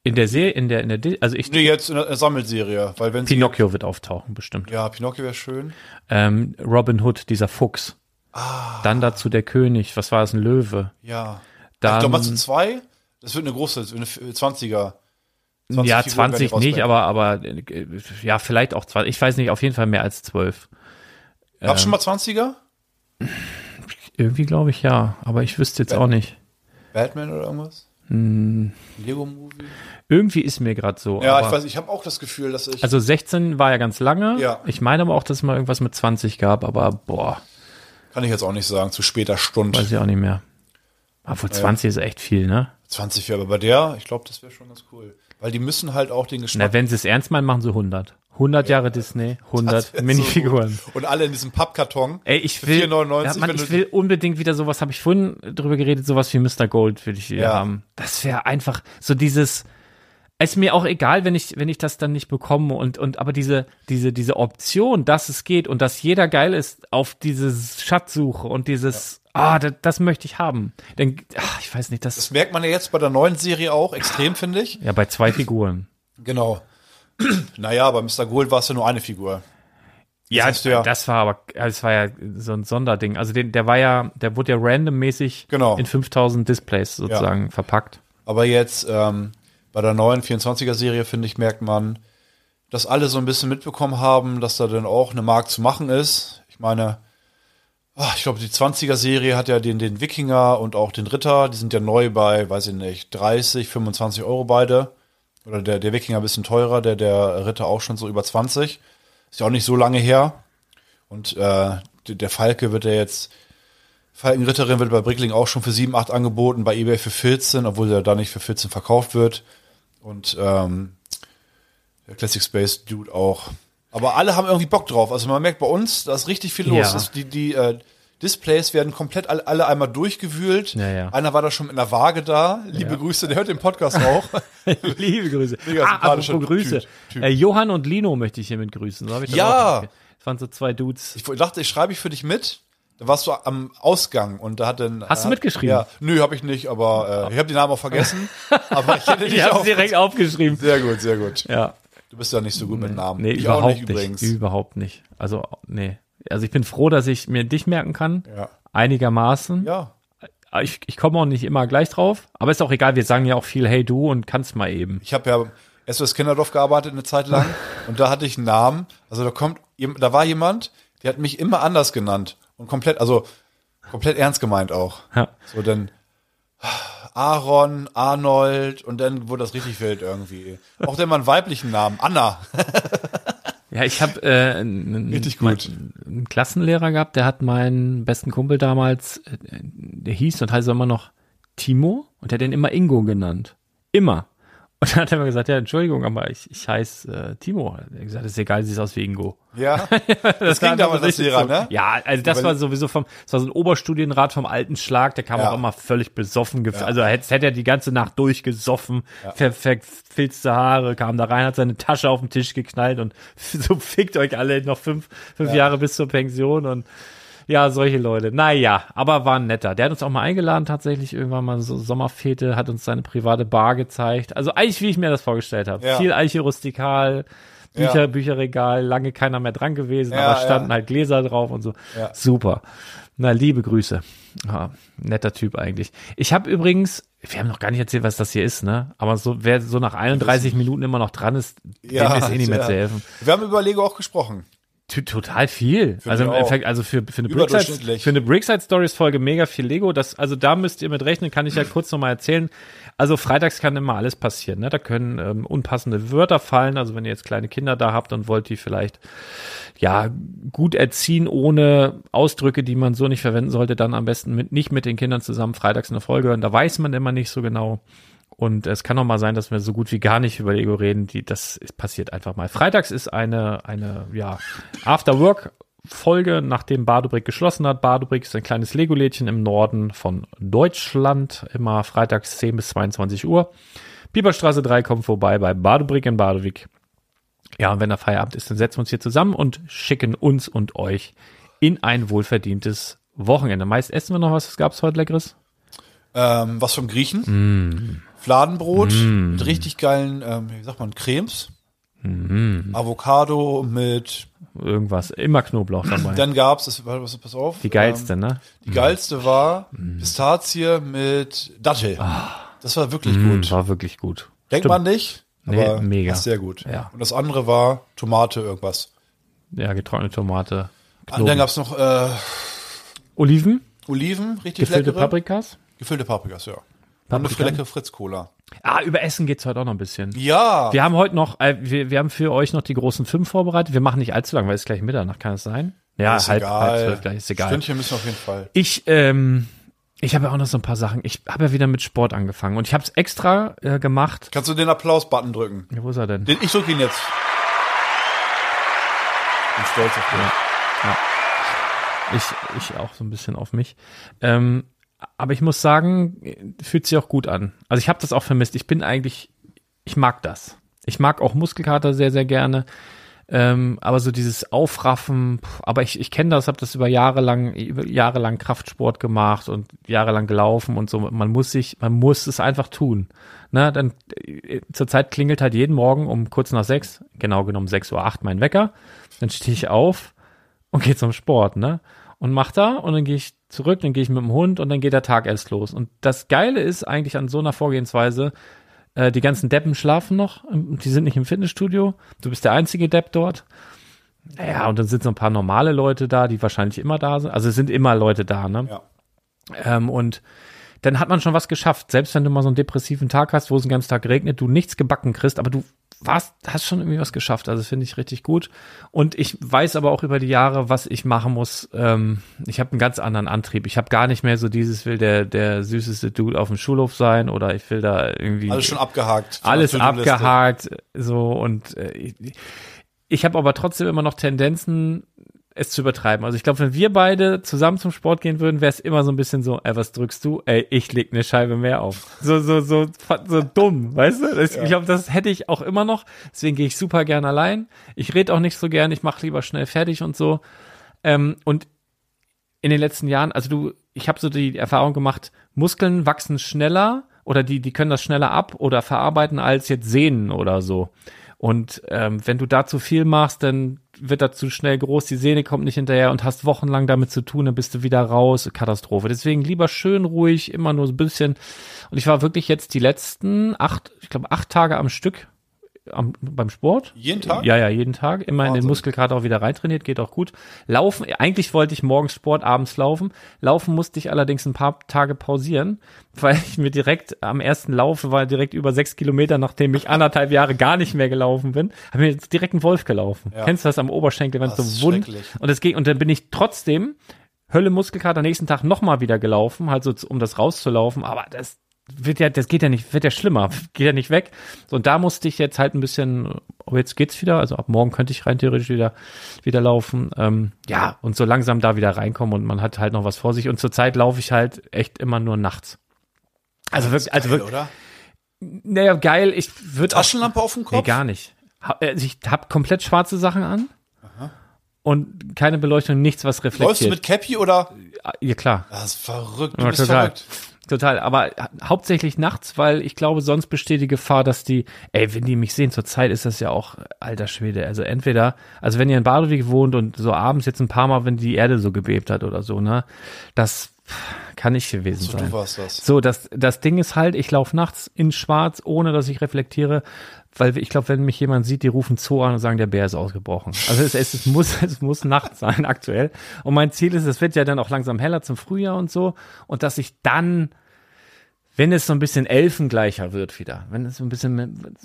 In der Serie, in der, in der, also ich, Nee, jetzt in der Sammelserie, weil wenn Pinocchio wird auftauchen, bestimmt. Ja, Pinocchio wäre schön. Ähm, Robin Hood, dieser Fuchs. Ah. Dann dazu der König. Was war das? Ein Löwe. Ja. Dann- ich glaube, meinst du zwei? Das wird eine große, eine 20er. 20 ja, Figuren werden die 20 nicht, aber, aber äh, ja, vielleicht auch 20. Ich weiß nicht, auf jeden Fall mehr als 12. Gab's schon mal 20er? Irgendwie glaube ich ja, aber ich wüsste jetzt auch nicht. Batman oder irgendwas? Hm. Lego-Movie? Irgendwie ist mir gerade so. Ja, aber, ich weiß, ich habe auch das Gefühl, dass ich. Also 16 war ja ganz lange. Ja. Ich meine aber auch, dass es mal irgendwas mit 20 gab, aber boah, kann ich jetzt auch nicht sagen, zu später Stunde. weiß ich auch nicht mehr. Obwohl 20 ist echt viel, ne? 20 wäre, aber bei der, ich glaube, das wäre schon ganz cool. Weil die müssen halt auch den Geschmack. Na, wenn sie es ernst meinen, machen sie 100. 100 Jahre Disney, 100 wär Minifiguren. So. Und alle in diesem Pappkarton. Ey, ich will, 4,99, ja, Mann, ich will unbedingt wieder sowas, habe ich vorhin drüber geredet, sowas wie Mr. Gold will ich wieder Ja. haben. Das wäre einfach so dieses, ist mir auch egal, wenn ich, wenn ich das dann nicht bekomme und, und, aber diese, diese, diese Option, dass es geht und dass jeder geil ist auf diese Schatzsuche und dieses, ah, das, das möchte ich haben. Denn, ach, ich weiß nicht, das, Das merkt man ja jetzt bei der neuen Serie auch extrem, finde ich. ja, bei zwei Figuren. Genau. Naja, bei Mr. Gold war es ja nur eine Figur. Ja, hast du ja. das war aber, das war ja so ein Sonderding. Also den, der war ja, der wurde ja randommäßig Genau. in 5000 Displays sozusagen verpackt. Aber jetzt ähm, bei der neuen 24er-Serie, finde ich, merkt man, dass alle so ein bisschen mitbekommen haben, dass da dann auch eine Mark zu machen ist. Ich meine, ah, ich glaube, die 20er-Serie hat ja den, den Wikinger und auch den Ritter. Die sind ja neu bei, weiß ich nicht, 30, 25 Euro beide. Oder der, der Wikinger ein bisschen teurer, der, der Ritter auch schon so über 20. Ist ja auch nicht so lange her. Und äh, der Falke wird ja jetzt Falkenritterin wird bei Brickling auch schon für 7, 8 angeboten, bei eBay für 14, obwohl er da nicht für 14 verkauft wird. Und ähm, der Classic Space Dude auch. Aber alle haben irgendwie Bock drauf. Also man merkt bei uns, da ist richtig viel los. Ja. Das, die die äh, Displays werden komplett alle, alle einmal durchgewühlt. Ja, ja. Einer war da schon mit einer Waage da. Liebe Grüße, der hört den Podcast auch. Liebe Grüße. Mega ah, apropos Grüße. Typ- Typ. Äh, Johann und Lino möchte ich hiermit grüßen. So ich Ja. Das waren so zwei Dudes. Ich dachte, ich schreibe ich für dich mit. Da warst du am Ausgang und da hat dann. Hast du hat- mitgeschrieben? Ja, nö, habe ich nicht, aber äh, ich habe den Namen auch vergessen. aber ich hätte dich auch. direkt aufgeschrieben. Sehr gut, sehr gut. Ja. Du bist ja nicht so gut mit Namen. Nee, ich überhaupt auch nicht, nicht. übrigens. Überhaupt nicht. Also, nee. Also ich bin froh, dass ich mir dich merken kann. Ja. Einigermaßen. ja. Ich, ich komme auch nicht immer gleich drauf. Aber ist auch egal, wir sagen ja auch viel Hey du und kannst mal eben. Ich habe ja SOS Kinderdorf gearbeitet eine Zeit lang und da hatte ich einen Namen. Also da kommt, da war jemand, der hat mich immer anders genannt und komplett, also komplett ernst gemeint auch. Ja. So dann Aaron, Arnold und dann wurde das richtig wild irgendwie. Auch dann mal einen weiblichen Namen, Anna. Ja, ich habe äh, einen, Richtig gut. einen Klassenlehrer gehabt, der hat meinen besten Kumpel damals, äh, der hieß und heißt immer noch Timo und der hat den immer Ingo genannt. Immer. Und dann hat er mir gesagt, ja, Entschuldigung, aber ich, ich heiße äh, Timo. Er hat gesagt, ist egal, siehst aus wie Ingo. Ja, das, ging war damals als Lehrer, so, ne? Ja, also das Weil- war sowieso vom, das war so ein Oberstudienrat vom alten Schlag, der kam Ja. auch immer völlig besoffen, gef- also hätte, hätte er die ganze Nacht durchgesoffen, ver, verfilzte Haare, kam da rein, hat seine Tasche auf den Tisch geknallt und so fickt euch alle noch fünf, fünf Jahre bis zur Pension und ja, solche Leute. Naja, aber war netter. Der hat uns auch mal eingeladen, tatsächlich irgendwann mal so Sommerfete, hat uns seine private Bar gezeigt. Also eigentlich, wie ich mir das vorgestellt habe. Ja. Viel Eiche rustikal, Bücher, Ja. Bücherregal, lange keiner mehr dran gewesen, Ja, aber standen ja. halt Gläser drauf und so. Ja. Super. Na, liebe Grüße. Netter Typ eigentlich. Ich habe übrigens, wir haben noch gar nicht erzählt, was das hier ist, ne? Aber so, wer so nach 31 Minuten immer noch dran ist, dem ist eh nicht mehr zu helfen. Wir haben über Lego auch gesprochen. Total viel. Finde also im. Endeffekt, also für, für eine Brickside, Überdurchschnittlich. für eine Brickside Stories Folge mega viel Lego. Das, also da müsst ihr mit rechnen, kann ich ja kurz nochmal erzählen. Also freitags kann immer alles passieren. Ne? Da können ähm, unpassende Wörter fallen. Also wenn ihr jetzt kleine Kinder da habt und wollt die vielleicht ja gut erziehen ohne Ausdrücke, die man so nicht verwenden sollte, dann am besten mit, nicht mit den Kindern zusammen freitags eine Folge hören. Da weiß man immer nicht so genau. Und es kann auch mal sein, dass wir so gut wie gar nicht über Lego reden. Die, das ist, passiert einfach mal. Freitags ist eine, eine, ja, After-Work-Folge, nachdem Badobrick geschlossen hat. Badobrick ist ein kleines Lego-Lädchen im Norden von Deutschland. Immer freitags 10 bis 22 Uhr. Bieberstraße 3 kommt vorbei bei Badobrick in Badewig. Ja, und wenn der Feierabend ist, dann setzen wir uns hier zusammen und schicken uns und euch in ein wohlverdientes Wochenende. Meist essen wir noch was. Was gab's heute Leckeres? Ähm, was vom Griechen. Mm. Fladenbrot mit richtig geilen, ähm, wie sagt man, Cremes. Mm. Avocado mit, Irgendwas. Immer Knoblauch dabei. dann gab's, das, pass, pass auf. Die geilste, ne? Ähm, die geilste war Pistazie mit Dattel. Das war wirklich Mm, gut. War wirklich gut. Denkt Stimmt. man nicht, Nee, aber mega. war sehr gut. Ja. Und das andere war Tomate irgendwas. Ja, getrocknete Tomate. Und dann Knoblauch. gab's noch äh, Oliven, Oliven, richtig gefüllte leckere. Paprikas. Gefüllte Paprikas, ja. Und eine leckere Fritz-Cola. Ah, über Essen geht's heute auch noch ein bisschen. Ja, Wir haben heute noch, äh, wir, wir haben für euch noch die großen fünf vorbereitet. Wir machen nicht allzu lang, weil es gleich Mitternacht, kann es sein? Ja, ist halb, egal. halb zwölf gleich, ist egal. Stündchen müssen auf jeden Fall. Ich, ähm, ich habe ja auch noch so ein paar Sachen. Ich habe ja wieder mit Sport angefangen und ich habe es extra äh, gemacht. Kannst du den Applaus-Button drücken? Ja, wo ist er denn? Den, ich drücke ihn jetzt. Bin stolz auf dich. Ich, ich auch so ein bisschen auf mich. Ähm, aber ich muss sagen, fühlt sich auch gut an. Also ich habe das auch vermisst. Ich bin eigentlich, ich mag das. Ich mag auch Muskelkater sehr, sehr gerne. Ähm, aber so dieses Aufraffen, aber ich, ich kenne das, habe das über Jahre lang, über Jahre lang Kraftsport gemacht und jahrelang gelaufen und so. Man muss sich, man muss es einfach tun. Na, dann äh, zurzeit klingelt halt jeden Morgen um kurz nach sechs, genau genommen sechs Uhr acht mein Wecker. Dann stehe ich auf und gehe zum Sport, ne? Und mach da und dann gehe ich zurück, dann gehe ich mit dem Hund und dann geht der Tag erst los. Und das Geile ist eigentlich an so einer Vorgehensweise, äh, die ganzen Deppen schlafen noch, ähm, die sind nicht im Fitnessstudio, du bist der einzige Depp dort. Naja, und dann sind so ein paar normale Leute da, die wahrscheinlich immer da sind. Also es sind immer Leute da, ne? Ja. Ähm, und dann hat man schon was geschafft. Selbst wenn du mal so einen depressiven Tag hast, wo es den ganzen Tag regnet, du nichts gebacken kriegst, aber du warst, hast schon irgendwie was geschafft. Also das finde ich richtig gut. Und ich weiß aber auch über die Jahre, was ich machen muss. Ähm, ich habe einen ganz anderen Antrieb. Ich habe gar nicht mehr so dieses, will der, der süßeste Dude auf dem Schulhof sein oder ich will da irgendwie Alles schon abgehakt. alles abgehakt, so und äh, ich, ich habe aber trotzdem immer noch Tendenzen, es zu übertreiben. Also ich glaube, wenn wir beide zusammen zum Sport gehen würden, wäre es immer so ein bisschen so, ey, was drückst du? Ey, ich leg eine Scheibe mehr auf. So, so, so, so dumm, weißt du? Das, Ich glaube, das hätte ich auch immer noch. Deswegen gehe ich super gern allein. Ich rede auch nicht so gern, ich mache lieber schnell fertig und so. Ähm, und in den letzten Jahren, also du, ich habe so die Erfahrung gemacht, Muskeln wachsen schneller oder die, die können das schneller ab oder verarbeiten als jetzt Sehnen oder so. Und ähm, wenn du da zu viel machst, dann wird das zu schnell groß, die Sehne kommt nicht hinterher und hast wochenlang damit zu tun, dann bist du wieder raus, Katastrophe. Deswegen lieber schön ruhig, immer nur so ein bisschen. Und ich war wirklich jetzt die letzten acht, ich glaube acht Tage am Stück am, beim Sport. Jeden Tag? Ja, ja, jeden Tag. Immer in den Wahnsinn. Muskelkater auch wieder reintrainiert, geht auch gut. Laufen, eigentlich wollte ich morgens Sport, abends laufen. Laufen musste ich allerdings ein paar Tage pausieren, weil ich mir direkt am ersten Lauf war direkt über sechs Kilometer, nachdem ich anderthalb Jahre gar nicht mehr gelaufen bin, habe mir jetzt direkt einen Wolf gelaufen. Ja. Kennst du das am Oberschenkel, wenn es so wund und es ging und dann bin ich trotzdem Hölle Muskelkater nächsten Tag nochmal wieder gelaufen, halt so um das rauszulaufen, aber das wird ja, das geht ja nicht, wird ja schlimmer, geht ja nicht weg. So, Und da musste ich jetzt halt ein bisschen, oh, jetzt geht's wieder, also ab morgen könnte ich rein theoretisch wieder, wieder laufen. Ähm, ja, und so langsam da wieder reinkommen und man hat halt noch was vor sich. Und zurzeit laufe ich halt echt immer nur nachts. Also wirklich, also wirklich, oder? naja, geil, ich würde Taschenlampe auf dem Kopf? Nee, gar nicht. Äh, Ich habe komplett schwarze Sachen an. Und keine Beleuchtung, nichts, was reflektiert. Läufst du mit Cappy oder? ja, klar. Das ist verrückt. Du Ja, bist total. verrückt. Total, aber hauptsächlich nachts, weil ich glaube, sonst besteht die Gefahr, dass die, ey, wenn die mich sehen, zur Zeit ist das ja auch alter Schwede. Also entweder, also wenn ihr in Badewig wohnt und so abends jetzt ein paar Mal, wenn die Erde so gebebt hat oder so, ne, das kann nicht gewesen So, sein. du warst das. So, das, das Ding ist halt, ich laufe nachts in schwarz, ohne dass ich reflektiere. weil ich glaube, wenn mich jemand sieht, die rufen Zoo an und sagen, der Bär ist ausgebrochen. Also es, es, es muss es muss Nacht sein aktuell. Und mein Ziel ist, es wird ja dann auch langsam heller zum Frühjahr und so und dass ich dann wenn es so ein bisschen elfengleicher wird wieder, wenn es so ein bisschen,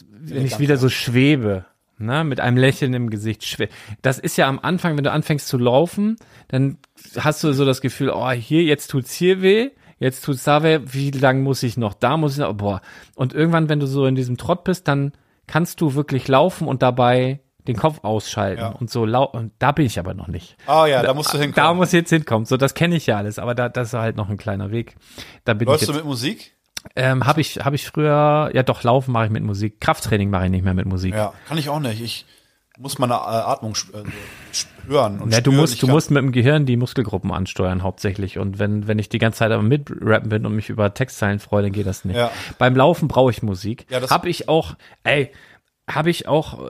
wenn ich wieder so schwebe, ne, mit einem Lächeln im Gesicht schwe Das ist ja am Anfang, wenn du anfängst zu laufen, dann hast du so das Gefühl, oh, hier, jetzt tut's hier weh, jetzt tut's da weh, wie lang muss ich noch, da muss ich noch, boah. Und irgendwann, wenn du so in diesem Trott bist, dann kannst du wirklich laufen und dabei den Kopf ausschalten Ja. und so lau und da bin ich aber noch nicht. Ah ja, da musst du hinkommen. Da muss ich jetzt hinkommen. So, das kenne ich ja alles, aber da, das ist halt noch ein kleiner Weg. Da bin Läufst ich du jetzt. mit Musik? Ähm, habe ich, habe ich früher, ja doch, Laufen mache ich mit Musik. Krafttraining mache ich nicht mehr mit Musik. Ja, kann ich auch nicht. Ich muss meine äh, Atmung äh, sp- hören. Und Ja, du spüren. musst, du musst mit dem Gehirn die Muskelgruppen ansteuern hauptsächlich. Und wenn, wenn ich die ganze Zeit aber mitrappen bin und mich über Textzeilen freue, dann geht das nicht. Ja. Beim Laufen brauche ich Musik. Ja, das- hab ich auch, ey, habe ich auch,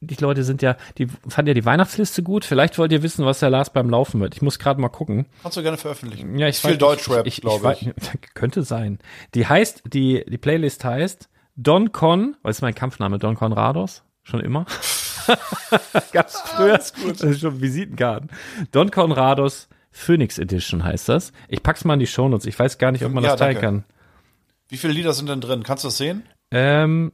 die Leute sind ja, die fanden ja die Weihnachtsliste gut. Vielleicht wollt ihr wissen, was der Lars beim Laufen wird. Ich muss gerade mal gucken. Kannst du gerne veröffentlichen. Ja, ich Viel weiß- Deutschrap, ich, ich, glaube weiß- ich. Könnte sein. Die heißt, die, die Playlist heißt Don Con, was ist mein Kampfname? Don Conrados? Schon immer? Gab's früher. Das ist schon Visitenkarten. Don Conrados Phoenix Edition heißt das. Ich pack's mal in die Shownotes. Ich weiß gar nicht, ob man Ja, das teilen danke. kann. Wie viele Lieder sind denn drin? Kannst du das sehen? Ähm,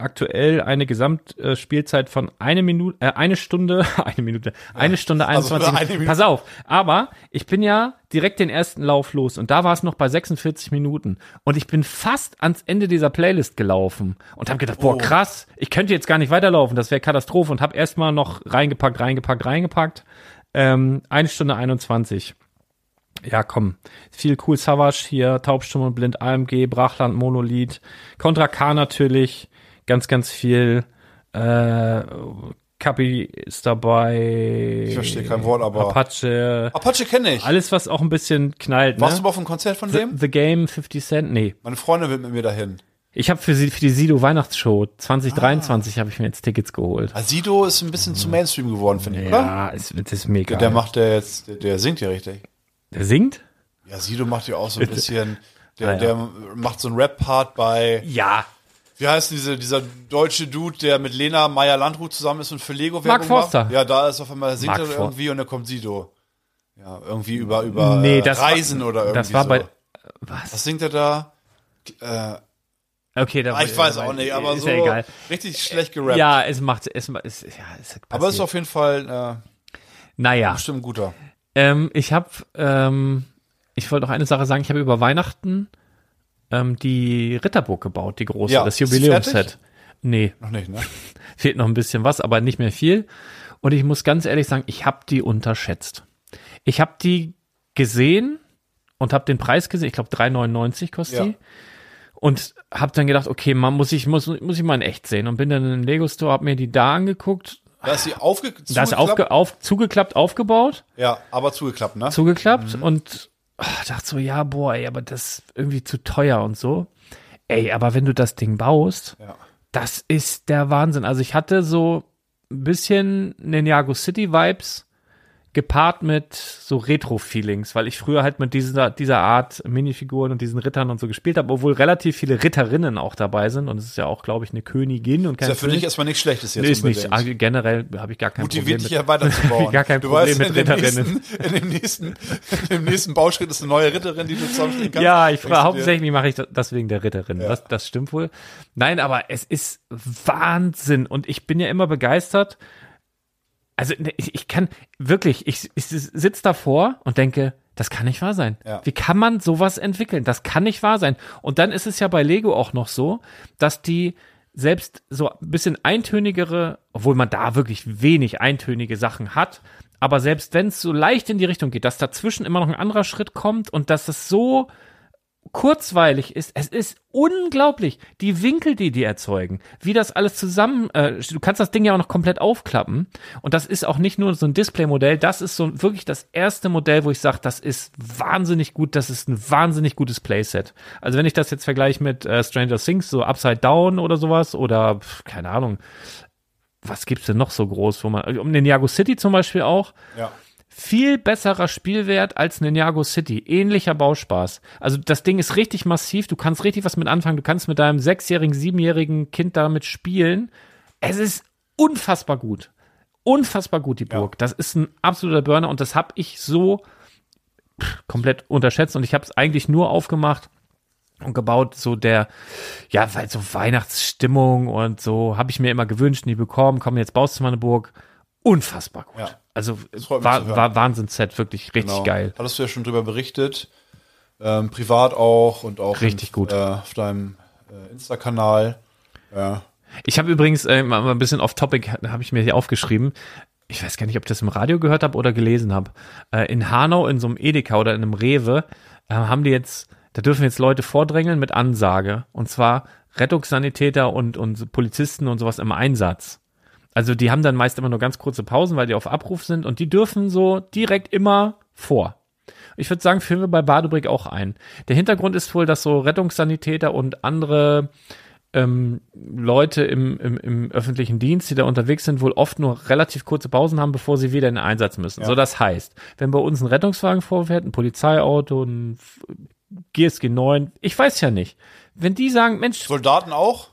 aktuell eine Gesamtspielzeit von eine Minute, äh, eine Stunde, eine Minute, eine Stunde also 21. eine Minute. Pass auf, aber ich bin ja direkt den ersten Lauf los und da war es noch bei 46 Minuten und ich bin fast ans Ende dieser Playlist gelaufen und habe gedacht, boah Oh. krass, ich könnte jetzt gar nicht weiterlaufen, das wäre Katastrophe und habe erstmal noch reingepackt, reingepackt, reingepackt. Ähm, eine Stunde 21. Ja, komm. Viel cool Savage hier, Taubstumm und Blind AMG, Brachland, Monolith, Contra K natürlich, ganz, ganz viel. Äh, Kapi ist dabei. Ich verstehe kein Wort, aber- Apache. Apache kenne ich. Alles, was auch ein bisschen knallt, Warst du ne? mal auf einem Konzert von The, dem? The Game, 50 Cent, nee. Meine Freundin will mit mir dahin. Ich habe für, sie- für die Sido Weihnachtsshow 2023 habe ich mir jetzt Tickets geholt. Asido ist ein bisschen zu Mainstream geworden, finde ich, oder? Ja, es ist mega. Der macht ja jetzt, der, der singt ja richtig. Der singt? Ja, Sido macht ja auch so ein bisschen, der, Ah, ja. der macht so einen Rap-Part bei, Ja. Wie heißt diese, dieser deutsche Dude, der mit Lena Meyer-Landrut zusammen ist und für Lego Mark Werbung Forster. macht? Ja, da ist auf einmal, singt Mark er irgendwie und dann kommt Sido. Ja, irgendwie über, über Nee, das war- Reisen oder irgendwie Das war so. bei. Was? Was singt er da? Äh, Okay, da ah, ich weiß auch nicht, aber ist so ja egal. richtig schlecht gerappt. Ja, es macht es, es ja, es aber es ist auf jeden Fall äh, naja. bestimmt guter. Ähm, ich habe, ähm, ich wollte noch eine Sache sagen. Ich habe über Weihnachten ähm, die Ritterburg gebaut, die große, Ja, das Jubiläumsset. Nee, Noch nicht, ne? fehlt noch ein bisschen was, aber nicht mehr viel. Und ich muss ganz ehrlich sagen, ich habe die unterschätzt. Ich habe die gesehen und habe den Preis gesehen. Ich glaube 3,99 kostet Ja. die. Und habe dann gedacht, okay, man muss ich muss muss ich mal in echt sehen und bin dann in den Lego Store, habe mir die da angeguckt, Da ist sie aufge da ist aufge, auf, zugeklappt, aufgebaut Ja, aber zugeklappt, ne? zugeklappt und ah, dachte so, ja, boah, ey, aber das ist irgendwie zu teuer und so. Ey, aber wenn du das Ding baust, Ja. das ist der Wahnsinn. Also ich hatte so ein bisschen Ninjago City Vibes gepaart mit so Retro-Feelings, weil ich früher halt mit dieser, dieser Art Minifiguren und diesen Rittern und so gespielt habe, obwohl relativ viele Ritterinnen auch dabei sind und es ist ja auch, glaube ich, eine Königin und Ist kein ja für dich König. erstmal nichts Schlechtes jetzt Nee, ist nicht. Also generell habe ich gar kein Problem Motiviert dich ja weiterzubauen. Gar kein du Problem weißt, mit in Ritterinnen. Nächsten, in, dem nächsten, in dem nächsten Bauschritt ist eine neue Ritterin, die du zusammenstellen kannst. Ja, ich frage, hauptsächlich mache ich das das wegen der Ritterin. Ja. Das, das stimmt wohl. Nein, aber es ist Wahnsinn und ich bin ja immer begeistert. Also ne, ich, ich kann wirklich, ich, ich sitze davor und denke, das kann nicht wahr sein. Ja. Wie kann man sowas entwickeln? Das kann nicht wahr sein. Und dann ist es ja bei Lego auch noch so, dass die selbst so ein bisschen eintönigere, obwohl man da wirklich wenig eintönige Sachen hat, aber selbst wenn es so leicht in die Richtung geht, dass dazwischen immer noch ein anderer Schritt kommt und dass es so kurzweilig ist. Es ist unglaublich, die Winkel, die die erzeugen, wie das alles zusammen. Äh, du kannst das Ding ja auch noch komplett aufklappen und das ist auch nicht nur so ein Display-Modell. Das ist so wirklich das erste Modell, wo ich sage, das ist wahnsinnig gut. Das ist ein wahnsinnig gutes Playset. Also wenn ich das jetzt vergleiche mit äh, Stranger Things, so Upside Down oder sowas oder pf, keine Ahnung. Was gibt's denn noch so groß, wo man um den Ninjago City zum Beispiel auch? Ja. Viel besserer Spielwert als Ninjago City. Ähnlicher Bauspaß. Also das Ding ist richtig massiv. Du kannst richtig was mit anfangen. Du kannst mit deinem sechsjährigen, siebenjährigen Kind damit spielen. Es ist unfassbar gut. Unfassbar gut, die Burg. Das ist ein absoluter Burner und das habe ich so pff, komplett unterschätzt und ich habe es eigentlich nur aufgemacht und gebaut, so der, ja, weil so Weihnachtsstimmung und so habe ich mir immer gewünscht, nie bekommen. Komm, jetzt baust du mal eine Burg. Unfassbar gut. Ja. Also war, war Wahnsinns-Set, wirklich richtig Genau. geil. Hattest du ja schon drüber berichtet. Ähm, privat auch und auch Richtig in, gut. Äh, auf deinem äh, Insta-Kanal. Ja. Ich habe übrigens äh, mal mal ein bisschen off-topic, habe ich mir hier aufgeschrieben. Ich weiß gar nicht, ob ich das im Radio gehört habe oder gelesen habe. Äh, in Hanau, in so einem Edeka oder in einem Rewe, äh, haben die jetzt, da dürfen jetzt Leute vordrängeln mit Ansage. Und zwar Rettungssanitäter und, und Polizisten und sowas im Einsatz. Also die haben dann meist immer nur ganz kurze Pausen, weil die auf Abruf sind und die dürfen so direkt immer vor. Ich würde sagen, führen wir bei Badebrick auch ein. Der Hintergrund ist wohl, dass so Rettungssanitäter und andere ähm, Leute im, im, im öffentlichen Dienst, die da unterwegs sind, wohl oft nur relativ kurze Pausen haben, bevor sie wieder in den Einsatz müssen. So, das heißt, wenn bei uns ein Rettungswagen vorfährt, ein Polizeiauto, ein GSG 9, ich weiß ja nicht. Wenn die sagen, Mensch, Soldaten auch?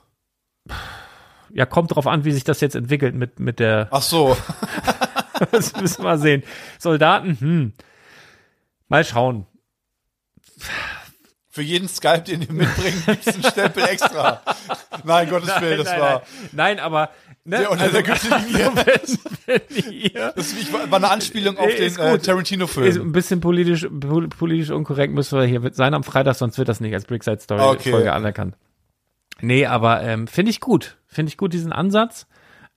Ja, kommt drauf an, wie sich das jetzt entwickelt mit, mit der, Ach so. das müssen wir sehen. Soldaten, hm, mal schauen. Für jeden Skype, den ihr mitbringt, gibt es einen Stempel extra. Nein, Gottes Willen, das nein, war. nein, nein, aber, ne, Der unter der Gürtellinie. wenn, wenn ihr, Das war eine Anspielung auf Nee, den äh, Tarantino-Film. ein bisschen politisch, pol- politisch unkorrekt müssen wir hier sein am Freitag, sonst wird das nicht als Brickside Story Okay. Anerkannt. Nee, aber ähm, finde ich gut. Finde ich gut, diesen Ansatz.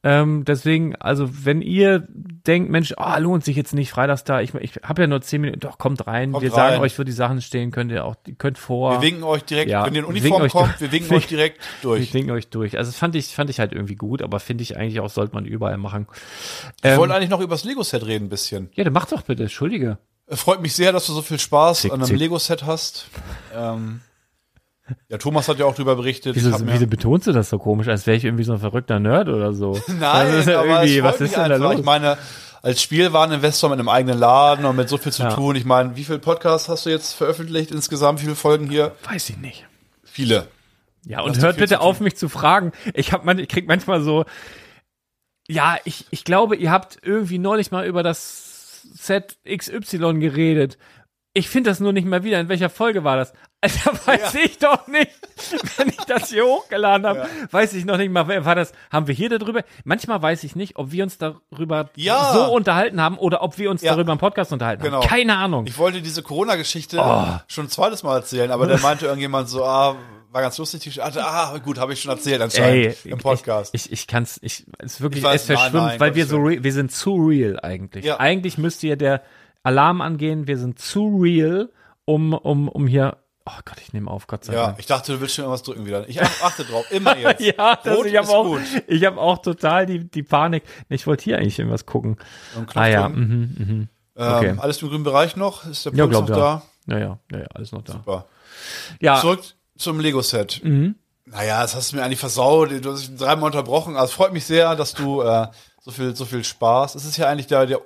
Ähm, deswegen, also wenn ihr denkt, Mensch, ah, lohnt sich jetzt nicht freitags da, ich, ich habe ja nur zehn Minuten, doch, kommt rein. Kommt wir sagen rein. euch, wo die Sachen stehen, könnt ihr auch, die könnt vor. Wir winken euch direkt, Ja, wenn ihr in wir Uniform winken kommt, durch. wir winken euch direkt ich durch. winke euch durch. Also das fand ich, fand ich halt irgendwie gut, aber finde ich eigentlich auch, sollte man überall machen. Ich Ähm, wollte eigentlich noch über das Lego-Set reden ein bisschen. ja, dann mach doch bitte, Entschuldige. Äh, Freut mich sehr, dass du so viel Spaß Zick, an einem. Lego-Set hast. Ähm, ja, Thomas hat ja auch drüber berichtet. Wieso, wieso betonst du das so komisch, als wäre ich irgendwie so ein verrückter Nerd oder so? Nein, das ist ja aber irgendwie, was ist denn da los? Ich meine, als Spielwareninvestor mit einem eigenen Laden und mit so viel zu Ja. tun. Ich meine, wie viele Podcasts hast du jetzt veröffentlicht insgesamt? Wie viele Folgen hier? Weiß ich nicht. Viele. Ja, und hört bitte auf, mich zu fragen. Ich hab man, ich krieg manchmal so, ja, ich, ich glaube, ihr habt irgendwie neulich mal über das Set XY geredet. Ich finde das nur nicht mehr wieder. In welcher Folge war das? Alter, weiß ich doch nicht. Wenn ich das hier hochgeladen habe, weiß ich noch nicht mal, war das? Haben wir hier darüber? Manchmal weiß ich nicht, ob wir uns darüber Ja. so unterhalten haben oder ob wir uns Ja. darüber im Podcast unterhalten Genau. haben. Keine Ahnung. Ich wollte diese Corona-Geschichte Oh. schon ein zweites Mal erzählen, aber dann meinte irgendjemand so, ah, war ganz lustig. die Geschichte. Ah, gut, habe ich schon erzählt anscheinend im Podcast. Ich, ich, ich kann's, ich, es ist wirklich, Ich weiß, es verschwimmt, nein, nein, weil wir so, re, wir sind zu real eigentlich. Ja. Eigentlich müsste hier der Alarm angehen, wir sind zu real, um, um, um hier, oh Gott, ich nehme auf, Gott sei ja, Dank. ich dachte, du willst schon irgendwas drücken wieder. Ich achte drauf, immer jetzt. Ja, das, Rot ich habe ist auch, gut. ich habe auch total die, die Panik. Ich wollte hier eigentlich irgendwas gucken. Ah ja, mhm, mhm. Ähm, okay. Alles im grünen Bereich noch? Ist der Ja, Puls glaub noch ja. da? Ja, ja, ja, ja, alles noch da. Super. Ja, Zurück zum Lego-Set. Mhm. Naja, das hast du mir eigentlich versaut. Du hast mich dreimal unterbrochen. Also es freut mich sehr, dass du äh, so viel, so viel Spaß. Es ist ja eigentlich der, der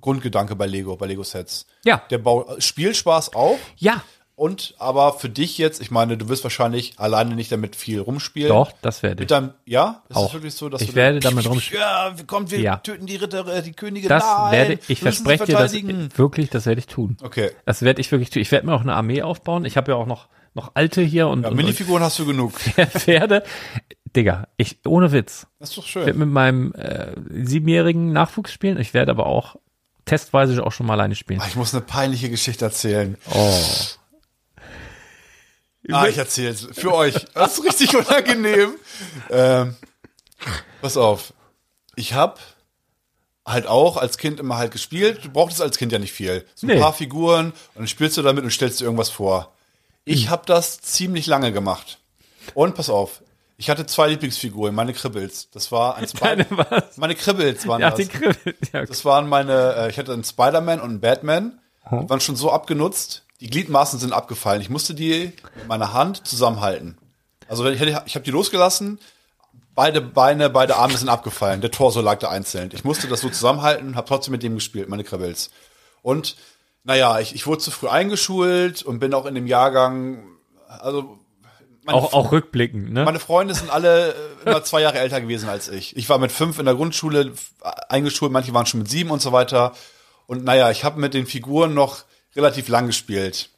Grundgedanke bei Lego, bei Lego-Sets. ja, Der Bau, Spielspaß auch. ja, Und aber für dich jetzt, ich meine, du wirst wahrscheinlich alleine nicht damit viel rumspielen. doch, das werde Mit ich. deinem, ja? Ist Auch. wirklich so, dass Ich du werde damit rumspielen. Ja, kommt, wir Ja. töten die Ritter, äh, die Könige. Das Nein, werde ich, verspreche dir das wirklich, das werde ich tun. Okay. Das werde ich wirklich tun. Ich werde mir auch eine Armee aufbauen. Ich habe ja auch noch, noch alte hier und, Ja, und, Minifiguren hast du genug. und Pferde. Digga, ich, ohne Witz, Das ist doch ich werde schön. mit meinem äh, siebenjährigen Nachwuchs spielen. Ich werde aber auch testweise auch schon mal alleine spielen. Ah, Ich muss eine peinliche Geschichte erzählen. Oh. Ah, ich erzähl's. Für euch. Das ist richtig unangenehm. Ähm, pass auf. Ich hab halt auch als Kind immer halt gespielt. Du brauchtest als Kind ja nicht viel. So ein Nee. paar Figuren und dann spielst du damit und stellst dir irgendwas vor. Ich hab das ziemlich lange gemacht. Und pass auf. Ich hatte zwei Lieblingsfiguren, meine Kribbels. Das war ein Deine Spider was? Meine Kribbels waren Ja, das. die Kribbel. Ja, okay. Das waren meine, äh, ich hatte einen Spider-Man und einen Batman. Die waren schon so abgenutzt. Die Gliedmaßen sind abgefallen. Ich musste die mit meiner Hand zusammenhalten. Also ich, hätte- ich habe die losgelassen, beide Beine, beide Arme sind abgefallen. Der Torso lag da einzeln. Ich musste das so zusammenhalten, habe trotzdem mit dem gespielt, meine Krabbels. Und naja, ich, ich wurde zu früh eingeschult und bin auch in dem Jahrgang, also Auch, auch rückblickend, ne? meine Freunde sind alle äh, immer zwei Jahre älter gewesen als ich. Ich war mit fünf in der Grundschule eingeschult, manche waren schon mit sieben und so weiter. Und naja, ich habe mit den Figuren noch relativ lang gespielt.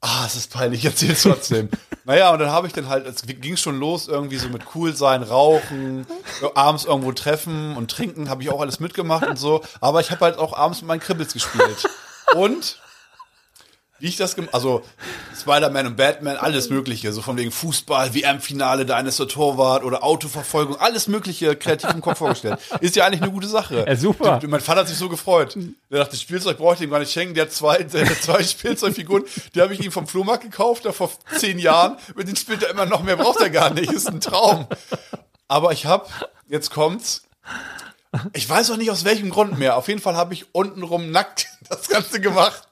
Ah, es ist peinlich, ich erzähl's trotzdem. naja, und dann habe ich dann halt, es ging schon los irgendwie so mit cool sein, rauchen, abends irgendwo treffen und trinken, habe ich auch alles mitgemacht und so. Aber ich habe halt auch abends mit meinen Kribbels gespielt. Und wie ich das gemacht, also Spider-Man und Batman, alles mögliche, so von wegen Fußball, WM-Finale, da ist der Torwart oder Autoverfolgung, alles mögliche kreativ im Kopf vorgestellt. Ist ja eigentlich eine gute Sache. Ja, super. Die, mein Vater hat sich so gefreut. Der dachte, Spielzeug brauche ich ihm gar nicht schenken. Der hat zwei, der hat zwei Spielzeugfiguren, die habe ich ihm vom Flohmarkt gekauft, da vor zehn Jahren. Mit denen spielt er immer noch mehr, braucht er gar nicht. Ist ein Traum. Aber ich habe, jetzt kommt's, ich weiß auch nicht aus welchem Grund mehr. Auf jeden Fall habe ich untenrum nackt das Ganze gemacht.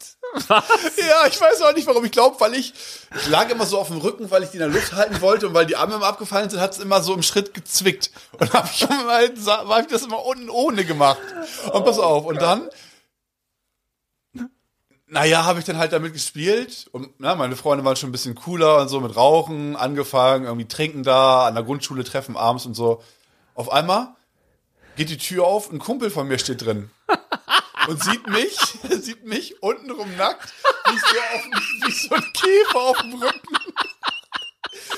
Ja, ich weiß auch nicht warum. Ich glaube, weil ich, ich lag immer so auf dem Rücken, weil ich die in der Luft halten wollte und weil die Arme immer abgefallen sind, hat es immer so im Schritt gezwickt. Und habe ich immer, hab ich das immer unten ohne gemacht. Und pass auf, und dann, naja, habe ich dann halt damit gespielt. Und na, meine Freunde waren schon ein bisschen cooler und so mit Rauchen, angefangen, irgendwie trinken da, an der Grundschule treffen abends und so. Auf einmal geht die Tür auf, ein Kumpel von mir steht drin und sieht mich, sieht mich untenrum nackt, wie so, auf, wie so ein Käfer auf dem Rücken.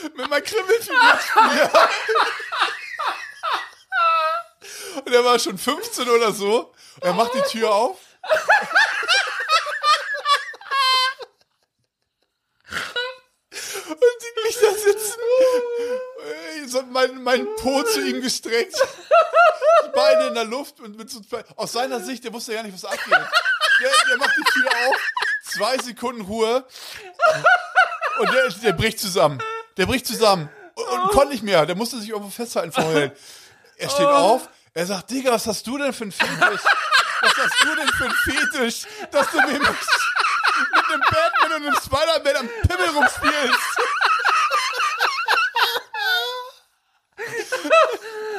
Mit meinem Kribbelfigur. Und er war schon 15 oder so. Und er macht die Tür auf. Und sieht mich da sitzen. So mein, mein Po zu ihm gestreckt. Die Beine in der Luft und mit so, aus seiner Sicht, der wusste ja nicht, was abgeht. Der, der macht die Tür auf, zwei Sekunden Ruhe und der, der bricht zusammen. Der bricht zusammen und, und konnte nicht mehr. Der musste sich irgendwo festhalten vorher. Er steht auf, er sagt, Digga, was hast du denn für ein Fetisch? Was hast du denn für ein Fetisch, dass du nämlich mit einem Batman und einem Spider-Man am Pimmel rumspielst?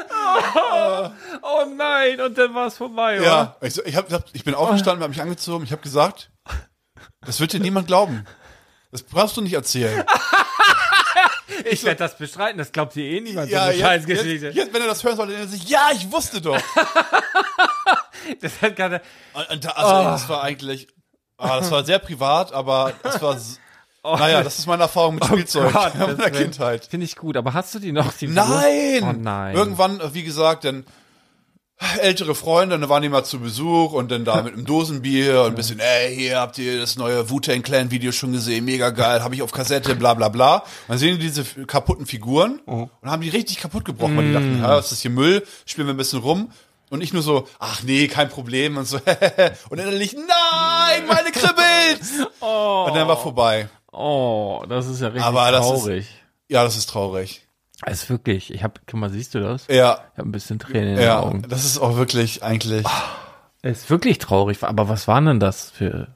oh nein, und dann war es vorbei, Ja, ich, so- ich, hab, ich bin aufgestanden, habe mich angezogen, ich habe gesagt, das wird dir niemand glauben. Das brauchst du nicht erzählen. Ich werde das bestreiten, das glaubt dir eh niemand, Ja, so eine jetzt, Scheißgeschichte. jetzt, jetzt, wenn er das hören sollte, dann sich, ja, ich wusste doch. Das hat gerade, also, das war eigentlich, ah, das war sehr privat, aber das war, s- naja, das ist meine Erfahrung mit Spielzeug Gott, in meiner das wär- Kindheit. Finde ich gut, aber hast du die noch? Die Nein! Oh nein. Irgendwann, äh, wie gesagt, dann ältere Freunde, dann waren die mal zu Besuch und dann da mit einem Dosenbier und ein bisschen, ey, hier habt ihr das neue Wu-Tang Clan Video schon gesehen, mega geil, habe ich auf Kassette, bla bla bla. Und dann sehen die diese kaputten Figuren und haben die richtig kaputt gebrochen, weil die dachten, ja, was ist hier Müll, spielen wir ein bisschen rum. Und ich nur so, ach nee, kein Problem und so, und innerlich, nein, meine Kribbels! Und dann war vorbei. Oh, das ist ja richtig Aber das ist- traurig. Ja, das ist traurig. Es ist wirklich, ich hab, guck mal, siehst du das? Ja, Ich habe ein bisschen Tränen in den ja, Augen. das ist auch wirklich eigentlich. Es ist wirklich traurig, aber was waren denn das für,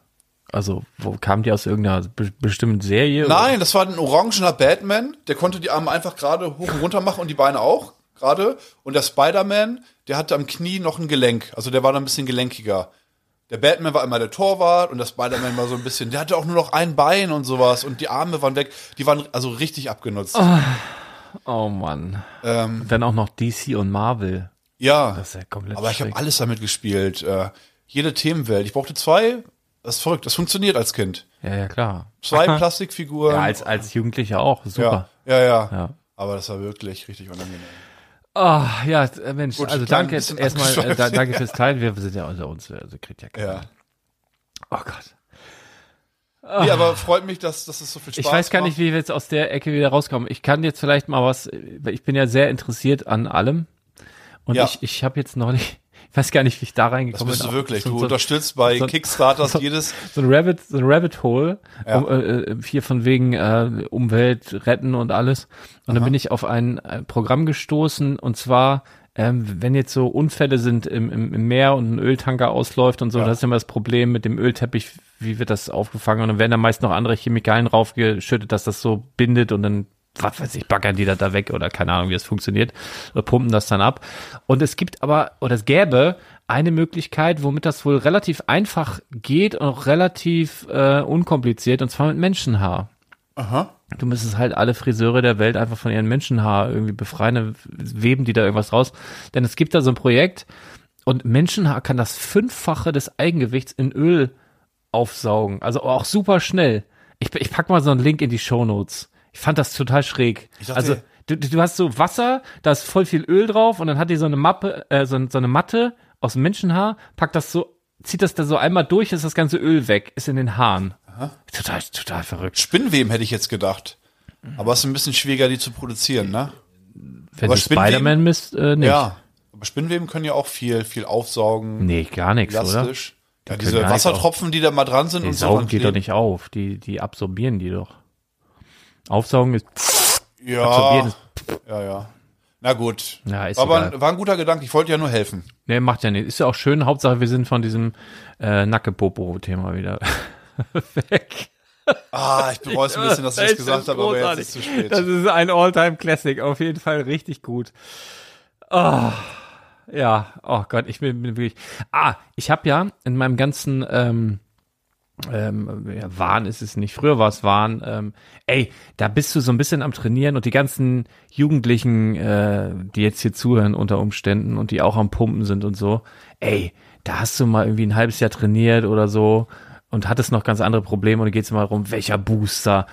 also, wo kamen die aus irgendeiner be bestimmten Serie? Nein, das war ein orangener Batman, der konnte die Arme einfach gerade hoch und runter machen und die Beine auch gerade. Und der Spider-Man, der hatte am Knie noch ein Gelenk, also der war dann ein bisschen gelenkiger. Der Batman war immer der Torwart und der Spider-Man war so ein bisschen, der hatte auch nur noch ein Bein und sowas und die Arme waren weg, die waren also richtig abgenutzt. Oh Mann. Ähm, dann auch noch DC und Marvel. ja, Das ist ja komplett aber ich habe alles damit gespielt. Äh, jede Themenwelt. Ich brauchte zwei. Das ist verrückt. Das funktioniert als Kind. Ja, ja, klar. Zwei Plastikfiguren. Ja, als, als Jugendlicher auch. Super. ja, ja, ja. Ja. Aber das war wirklich richtig unangenehm. Ah, ja, äh, Mensch, Gut, also danke erstmal, äh, danke fürs Teilen. Wir sind ja unter uns, also kriegt ja keiner. Ja. Oh Gott. Nee, aber freut mich, dass, dass es so viel Spaß Ich weiß gar macht. nicht, wie wir jetzt aus der Ecke wieder rauskommen. Ich kann jetzt vielleicht mal was, ich bin ja sehr interessiert an allem. Und Ja. ich, ich habe jetzt noch nicht, ich weiß gar nicht, wie ich da Das reingekommen bist bin. du wirklich. Du so, unterstützt bei so- Kickstarters so- jedes. so ein Rabbit, so ein Rabbit Hole, Ja. um, äh, äh, hier von wegen äh, Umwelt retten und alles. Und dann bin ich auf ein äh, Programm gestoßen und zwar ähm, wenn jetzt so Unfälle sind im, im, im Meer und ein Öltanker ausläuft und so, Ja. das ist immer das Problem mit dem Ölteppich, wie wird das aufgefangen? Und dann werden da meist noch andere Chemikalien raufgeschüttet, dass das so bindet und dann was weiß ich, baggern die das da weg oder keine Ahnung, wie es funktioniert, oder pumpen das dann ab. Und es gibt aber, oder es gäbe eine Möglichkeit, womit das wohl relativ einfach geht und auch relativ äh, unkompliziert, und zwar mit Menschenhaar. Aha. Du müsstest halt alle Friseure der Welt einfach von ihren Menschenhaar irgendwie befreien, weben die da irgendwas raus. Denn es gibt da so ein Projekt und Menschenhaar kann das Fünffache des Eigengewichts in Öl aufsaugen. Also auch super schnell. Ich, ich pack mal so einen Link in die Show Notes. Ich fand das total schräg. Dachte- also du, du hast so Wasser, da ist voll viel Öl drauf und dann hat die so eine Mappe, äh, so, so eine Matte aus Menschenhaar, packt das so, zieht das da so einmal durch, ist das ganze Öl weg, ist in den Haaren. Total, total verrückt. Spinnweben hätte ich jetzt gedacht. Aber es ist ein bisschen schwieriger, die zu produzieren, ne? Wenn Aber du Spider-Man bist, äh, nicht. Ja. Aber Spinnweben können ja auch viel, viel aufsaugen. Nee, gar nichts, oder? Ja, Die diese Wassertropfen, die da mal dran sind Die und so. saugen dran geht doch nicht auf. Die, die absorbieren die doch. Aufsaugen ist, Ja, ist, ja, ja. Na gut. Ja, ist Aber egal. war ein guter Gedanke. Ich wollte ja nur helfen. nee, macht ja nicht. Ist ja auch schön. Hauptsache, wir sind von diesem, äh, Nacke-Popo-Thema wieder weg. Ah, ich bereue es ein bisschen, dass ich das gesagt habe, aber jetzt ist es zu spät. Das ist ein All-Time-Classic. Auf jeden Fall richtig gut. Oh, ja, oh Gott, ich bin, bin wirklich. Ah, ich habe ja in meinem ganzen ähm, ähm, ja, Wahn ist es nicht. Früher war es Wahn. Ähm, ey, da bist du so ein bisschen am Trainieren und die ganzen Jugendlichen, äh, die jetzt hier zuhören unter Umständen und die auch am Pumpen sind und so. Ey, da hast du mal irgendwie ein halbes Jahr trainiert oder so und hattest noch ganz andere Probleme und geht es mal darum, welcher Booster,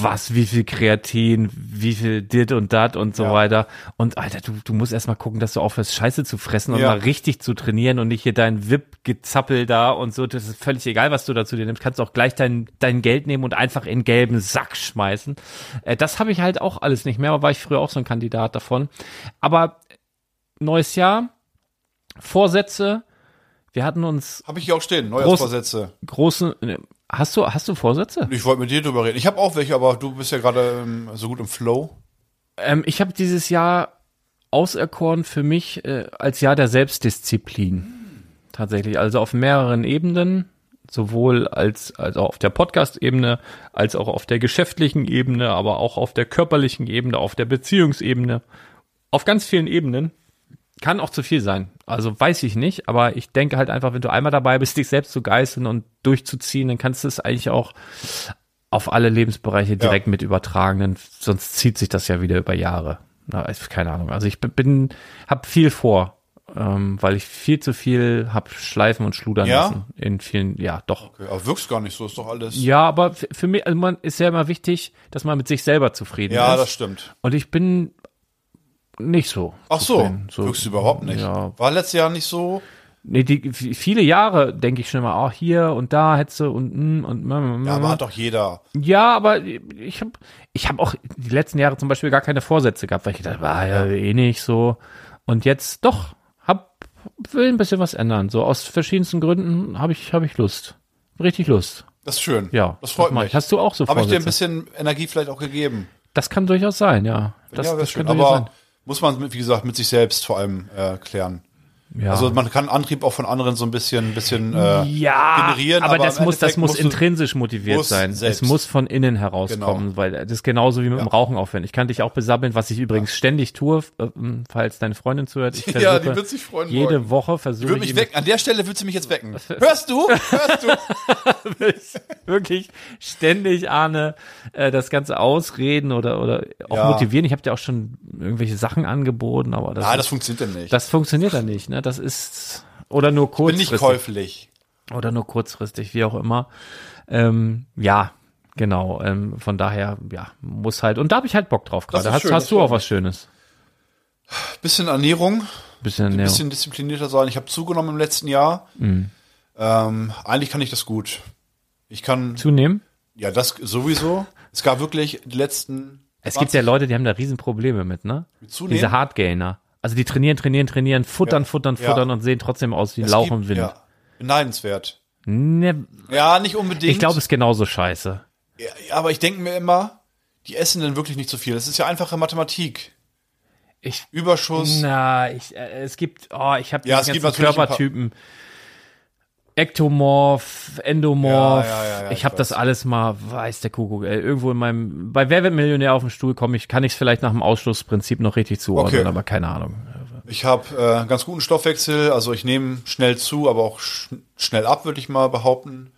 was, wie viel Kreatin, wie viel dit und dat und so Ja. weiter. Und Alter, du, du musst erstmal gucken, dass du aufhörst, Scheiße zu fressen und Ja. mal richtig zu trainieren und nicht hier dein VIP-Gezappel da und so. Das ist völlig egal, was du dazu dir nimmst. Kannst auch gleich dein, dein Geld nehmen und einfach in gelben Sack schmeißen. Äh, das habe ich halt auch alles nicht mehr, aber war ich früher auch so ein Kandidat davon. Aber neues Jahr, Vorsätze, wir hatten uns Habe ich hier auch stehen. Groß- Neujahrsvorsätze. große, ne, hast du, hast du Vorsätze? Ich wollte mit dir drüber reden. Ich habe auch welche, aber du bist ja gerade ähm, so gut im Flow. Ähm, ich habe dieses Jahr auserkoren für mich äh, als Jahr der Selbstdisziplin. Tatsächlich, also auf mehreren Ebenen, sowohl als, als auch auf der Podcast-Ebene, als auch auf der geschäftlichen Ebene, aber auch auf der körperlichen Ebene, auf der Beziehungsebene, auf ganz vielen Ebenen. Kann auch zu viel sein. Also weiß ich nicht, aber ich denke halt einfach, wenn du einmal dabei bist, dich selbst zu geißeln und durchzuziehen, dann kannst du es eigentlich auch auf alle Lebensbereiche direkt mit übertragen, denn sonst zieht sich das ja wieder über Jahre. Na, keine Ahnung. Also ich bin, habe viel vor, ähm, weil ich viel zu viel hab schleifen und schludern Ja? lassen in vielen. Ja, doch. Okay, aber wirkst gar nicht so, ist doch alles. Ja, aber für mich, also man ist ja immer wichtig, dass man mit sich selber zufrieden Ja, ist. das stimmt. und ich bin nicht so. Ach so, so wirkst du überhaupt nicht. Ja, War letztes Jahr nicht so. Nee, die, viele Jahre denke ich schon mal, oh, hier und da du und und mm, Ja, aber hat doch jeder. Ja, aber ich habe ich hab auch die letzten Jahre zum Beispiel gar keine Vorsätze gehabt, weil ich dachte, war ja eh nicht so. Und jetzt doch, hab, will ein bisschen was ändern. So aus verschiedensten Gründen habe ich, hab ich Lust. Richtig Lust. Das ist schön. Ja, das freut mich. ich. Hast du auch so Habe ich dir ein bisschen Energie vielleicht auch gegeben. Das kann durchaus sein, ja. Das, ja, wäre das schön. Aber muss man, wie gesagt, mit sich selbst vor allem äh, klären. Ja. Also man kann Antrieb auch von anderen so ein bisschen, bisschen äh, ja, generieren, aber, aber das muss, das muss intrinsisch motiviert musst sein. selbst. Es muss von innen herauskommen, Genau. weil das ist genauso wie mit dem Ja. Rauchen aufhören. Ich kann dich auch besabbeln, was ich übrigens ständig tue, äh, falls deine Freundin zuhört. Ich Ja, die wird sich freuen Jede morgen. Woche versuche ich mich wecken. An der Stelle würde sie mich jetzt wecken. Hörst du? Hörst du? wirklich ständig Arne äh, das Ganze ausreden oder oder auch Ja. motivieren. Ich habe dir auch schon irgendwelche Sachen angeboten, aber das, Nein, das funktioniert ja nicht. das funktioniert dann nicht. Ne? Das ist oder nur bin kurzfristig nicht käuflich. oder nur kurzfristig, wie auch immer. Ähm, ja, genau. Ähm, von daher, ja, muss halt. Und da habe ich halt Bock drauf gerade. Hast, schön, hast du auch was Schönes? Bisschen Ernährung, Bisschen, ein Ernährung. bisschen disziplinierter sein. Ich habe zugenommen im letzten Jahr. Mhm. Ähm, eigentlich kann ich das gut. Ich kann, zunehmen. ja, das sowieso. Es gab wirklich die letzten. Es gibt ja 20 Leute, die haben da Riesenprobleme mit, ne? Mit Zunehmen? Diese Hardgainer. Also die trainieren, trainieren, trainieren, futtern, Ja. futtern, Ja. futtern und sehen trotzdem aus wie Es Lauch gibt- im Wind. Ja, beneidenswert. Ne, Ja, nicht unbedingt. ich glaube, es ist genauso scheiße. Ja, aber ich denke mir immer, die essen denn wirklich nicht so viel. Das ist ja einfache Mathematik. Ich, Überschuss. na, ich, äh, es gibt, oh, ich habe Ja, es gibt ein paar- Ektomorph, Endomorph. Ja, ja, ja, ich habe das alles mal, weiß der Kuckuck, ey, irgendwo in meinem, bei Wer wird Millionär auf den Stuhl komme ich, kann ich es vielleicht nach dem Ausschlussprinzip noch richtig zuordnen, Okay. aber keine Ahnung. Ich habe äh, ganz guten Stoffwechsel, also ich nehme schnell zu, aber auch sch schnell ab, würde ich mal behaupten.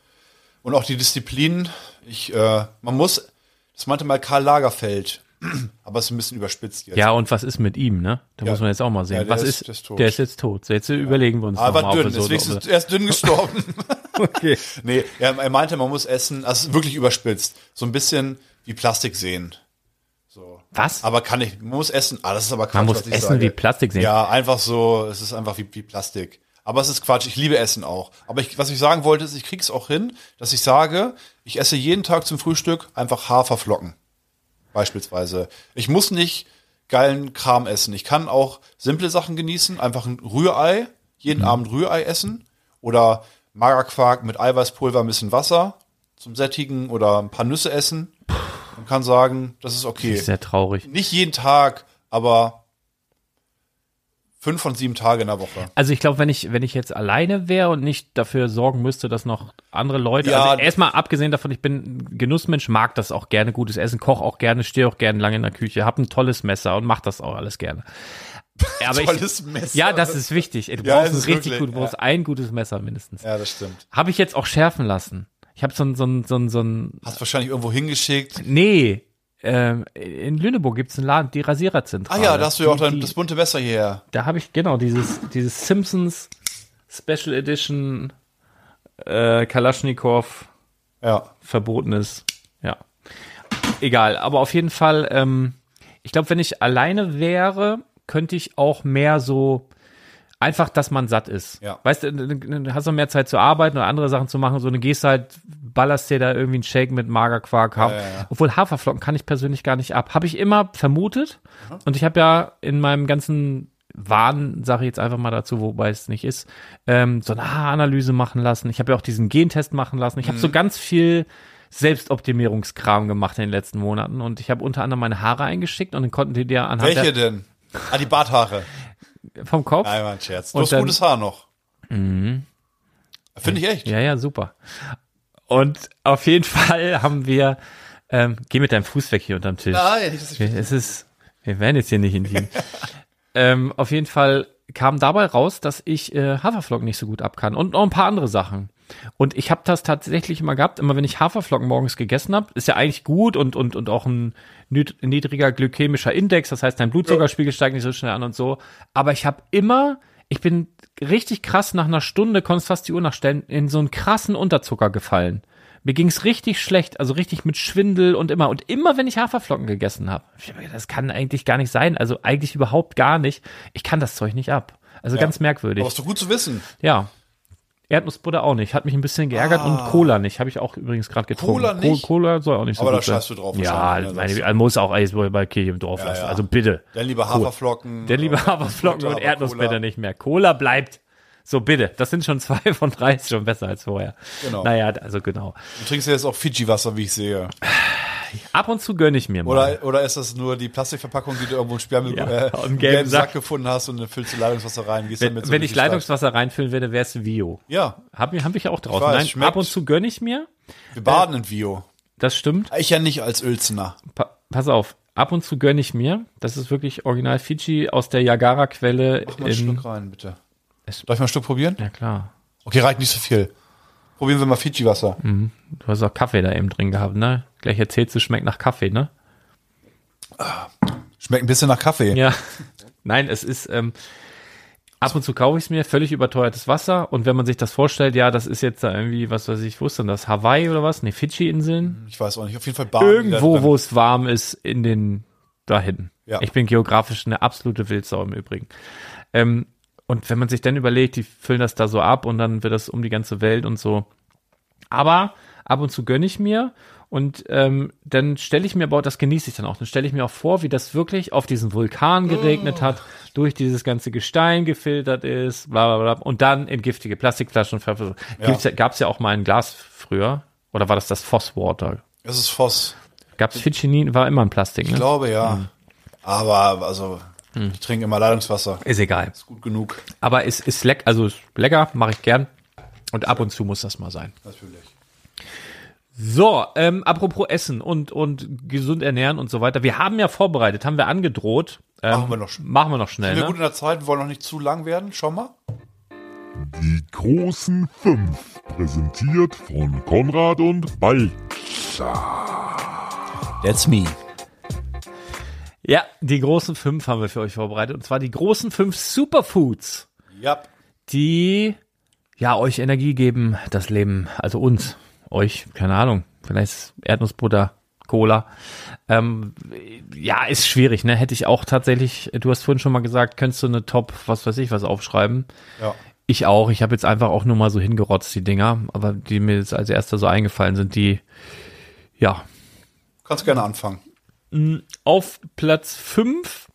Und auch die Disziplin. Ich, äh, man muss, das meinte mal Karl Lagerfeld, aber es ist ein bisschen überspitzt jetzt. Ja, und was ist mit ihm, ne? Da Ja. muss man jetzt auch mal sehen. Ja, der was ist- ist, der ist tot. Der ist jetzt tot. So, jetzt überlegen wir uns aber noch mal, dünn, deswegen ist er ist dünn gestorben. okay. nee, er, er meinte, man muss essen, also wirklich überspitzt, so ein bisschen wie Plastik sehen. So. Was? Aber kann ich, man muss essen, ah, das ist aber Quatsch, Man muss was ich essen sage. wie Plastik sehen. Ja, einfach so, es ist einfach wie, wie Plastik. Aber es ist Quatsch, ich liebe Essen auch. Aber ich, was ich sagen wollte, ist, ich krieg's auch hin, dass ich sage, ich esse jeden Tag zum Frühstück einfach Haferflocken. Beispielsweise. Ich muss nicht geilen Kram essen. Ich kann auch simple Sachen genießen, einfach ein Rührei, jeden Mhm. Abend Rührei essen. Oder Magerquark mit Eiweißpulver, ein bisschen Wasser zum Sättigen oder ein paar Nüsse essen. Und kann sagen, das ist okay. Das ist sehr traurig. Nicht jeden Tag, aber fünf von sieben Tage in der Woche. Also ich glaube, wenn ich, wenn ich jetzt alleine wäre und nicht dafür sorgen müsste, dass noch andere Leute, Ja. also erstmal abgesehen davon, ich bin Genussmensch, mag das auch gerne, gutes Essen, koche auch gerne, stehe auch gerne lange in der Küche, habe ein tolles Messer und mach das auch alles gerne. Aber Tolles ich, Messer. Ja, das ist wichtig. Du Ja, brauchst ein richtig gut, du brauchst ein gutes Messer mindestens. Ja, das stimmt. Habe ich jetzt auch schärfen lassen. Ich habe so ein, so ein, so ein, so ein, Hast wahrscheinlich irgendwo hingeschickt. nee, ähm, in Lüneburg gibt's einen Laden, die Ah Rasiererzentrale. ja, da hast du ja auch dann das bunte Messer hierher. da habe ich genau dieses dieses Simpsons Special Edition äh, Kalaschnikow Ja. verbotenes. Ja, egal. Aber auf jeden Fall, ähm, ich glaube, wenn ich alleine wäre, könnte ich auch mehr so einfach, dass man satt ist. Ja. Weißt du, du du hast noch mehr Zeit zu arbeiten oder andere Sachen zu machen. So, du gehst halt, ballerst dir da irgendwie einen Shake mit Magerquark. Ha ja, ja. Obwohl Haferflocken kann ich persönlich gar nicht ab. Habe ich immer vermutet. Und ich habe ja in meinem ganzen Wahn, sage ich jetzt einfach mal dazu, wobei es nicht ist, ähm, so eine Haaranalyse machen lassen. Ich habe ja auch diesen Gentest machen lassen. Ich Mhm. habe so ganz viel Selbstoptimierungskram gemacht in den letzten Monaten und ich habe unter anderem meine Haare eingeschickt und dann konnten die dir anhand Welche denn? Ah, die Barthaare. Vom Kopf. Nein, mein Scherz. Du Und hast dann- gutes Haar noch. Finde ich echt. Ja, ja, super. Und auf jeden Fall haben wir, ähm, geh mit deinem Fuß weg hier unterm Tisch. Nein, das ist Es ist, wir werden jetzt hier nicht intim. ähm, auf jeden Fall kam dabei raus, dass ich äh, Haferflocken nicht so gut ab kann und noch ein paar andere Sachen. Und ich habe das tatsächlich immer gehabt, immer wenn ich Haferflocken morgens gegessen habe, ist ja eigentlich gut und, und, und auch ein nied- niedriger glykämischer Index, das heißt, dein Blutzuckerspiegel steigt nicht so schnell an und so. Aber ich habe immer, ich bin richtig krass nach einer Stunde, konntest fast die Uhr nachstellen, in so einen krassen Unterzucker gefallen. Mir ging's richtig schlecht, also richtig mit Schwindel und immer. Und immer, wenn ich Haferflocken gegessen habe, das kann eigentlich gar nicht sein. Also eigentlich überhaupt gar nicht. Ich kann das Zeug nicht ab. Also ganz merkwürdig. Aber ist doch gut zu wissen. Ja. Erdnussbutter auch nicht. Hat mich ein bisschen geärgert und Cola nicht. Habe ich auch übrigens gerade getrunken. Ah. Cola nicht? Co- Cola soll auch nicht so Aber da gut sein. scheißt du drauf Ja, meine, Das- man muss auch alles bei Kirche im Dorf lassen. ja. Also bitte. Dann lieber Haferflocken. Der liebe oder Haferflocken und Erdnussbutter nicht mehr. Cola bleibt. So, bitte. Das sind schon zwei von drei, ist schon besser als vorher. Genau. Naja, also genau. Du trinkst ja jetzt auch Fiji-Wasser, wie ich sehe. Ab und zu gönne ich mir mal. Oder, oder ist das nur die Plastikverpackung, die du irgendwo im Sperrmüll Ja, äh, im gelben gelben Sack. Sack. gefunden hast und dann füllst du Leitungswasser rein. Gehst wenn damit so wenn ich. Leitungswasser reinfüllen würde, wäre es Vio. Ja, Hab, hab ich auch draußen. weiß, Nein, schmeckt. ab und zu gönne ich mir. wir baden in Vio. Das stimmt. Ich ja nicht als Uelzener. Pa pass auf. Ab und zu gönne ich mir. Das ist wirklich original Fiji aus der Yagara-Quelle. Mach mal einen in- Schluck rein, bitte. Darf ich mal einen Schluck probieren? Ja, klar. Okay, reicht nicht so viel. Probieren wir mal Fiji-Wasser. Du hast auch Kaffee da eben drin gehabt, ne? Gleich erzählst du, schmeckt nach Kaffee, ne? Schmeckt ein bisschen nach Kaffee. Ja. Nein, es ist, ähm, ab und zu kaufe ich es mir, völlig überteuertes Wasser. Und wenn man sich das vorstellt, ja, das ist jetzt da irgendwie, was weiß ich, wo ist denn das? Hawaii oder was? Ne, Fidschi-Inseln? Ich weiß auch nicht. Auf jeden Fall da Irgendwo, wo es warm ist, in den, dahin. Ja. Ich bin geografisch eine absolute Wildsau im Übrigen. Ähm, und wenn man sich dann überlegt, die füllen das da so ab und dann wird das um die ganze Welt und so. Aber ab und zu gönne ich mir und ähm, dann stelle ich mir, aber das genieße ich dann auch, dann stelle ich mir auch vor, wie das wirklich auf diesen Vulkan geregnet hat, durch dieses ganze Gestein gefiltert ist, bla bla bla, und dann in giftige Plastikflaschen. Ja. Gab es ja auch mal ein Glas früher, oder war das das Fosswater? Das ist Voss. Gab es Fidschi war immer ein Plastik, Ich ne? glaube, ja. Hm. Aber, also, ich trinke immer Leitungswasser. Ist egal. Ist gut genug. Aber ist, ist leck, also ist lecker, mache ich gern. Und ab und zu muss das mal sein. Natürlich. So, ähm, apropos Essen und, und gesund ernähren und so weiter. Wir haben ja vorbereitet, haben wir angedroht. Ähm, Machen wir noch schnell. Machen wir noch schnell. Sind wir Ne? gut in der Zeit, wir wollen noch nicht zu lang werden. Schau mal. Die großen fünf, präsentiert von Konrad und Ball. That's me. Ja, die großen fünf haben wir für euch vorbereitet. Und zwar die großen fünf Superfoods, Ja. die ja euch Energie geben, das Leben, also uns, euch, keine Ahnung, vielleicht Erdnussbutter, Cola. Ähm, ja, ist schwierig, ne? Hätte ich auch tatsächlich, du hast vorhin schon mal gesagt, könntest du eine Top, was weiß ich, was aufschreiben. Ja. Ich auch. Ich habe jetzt einfach auch nur mal so hingerotzt, die Dinger, aber die mir jetzt als erster so eingefallen sind, die, ja. Kannst gerne anfangen. Auf Platz fünf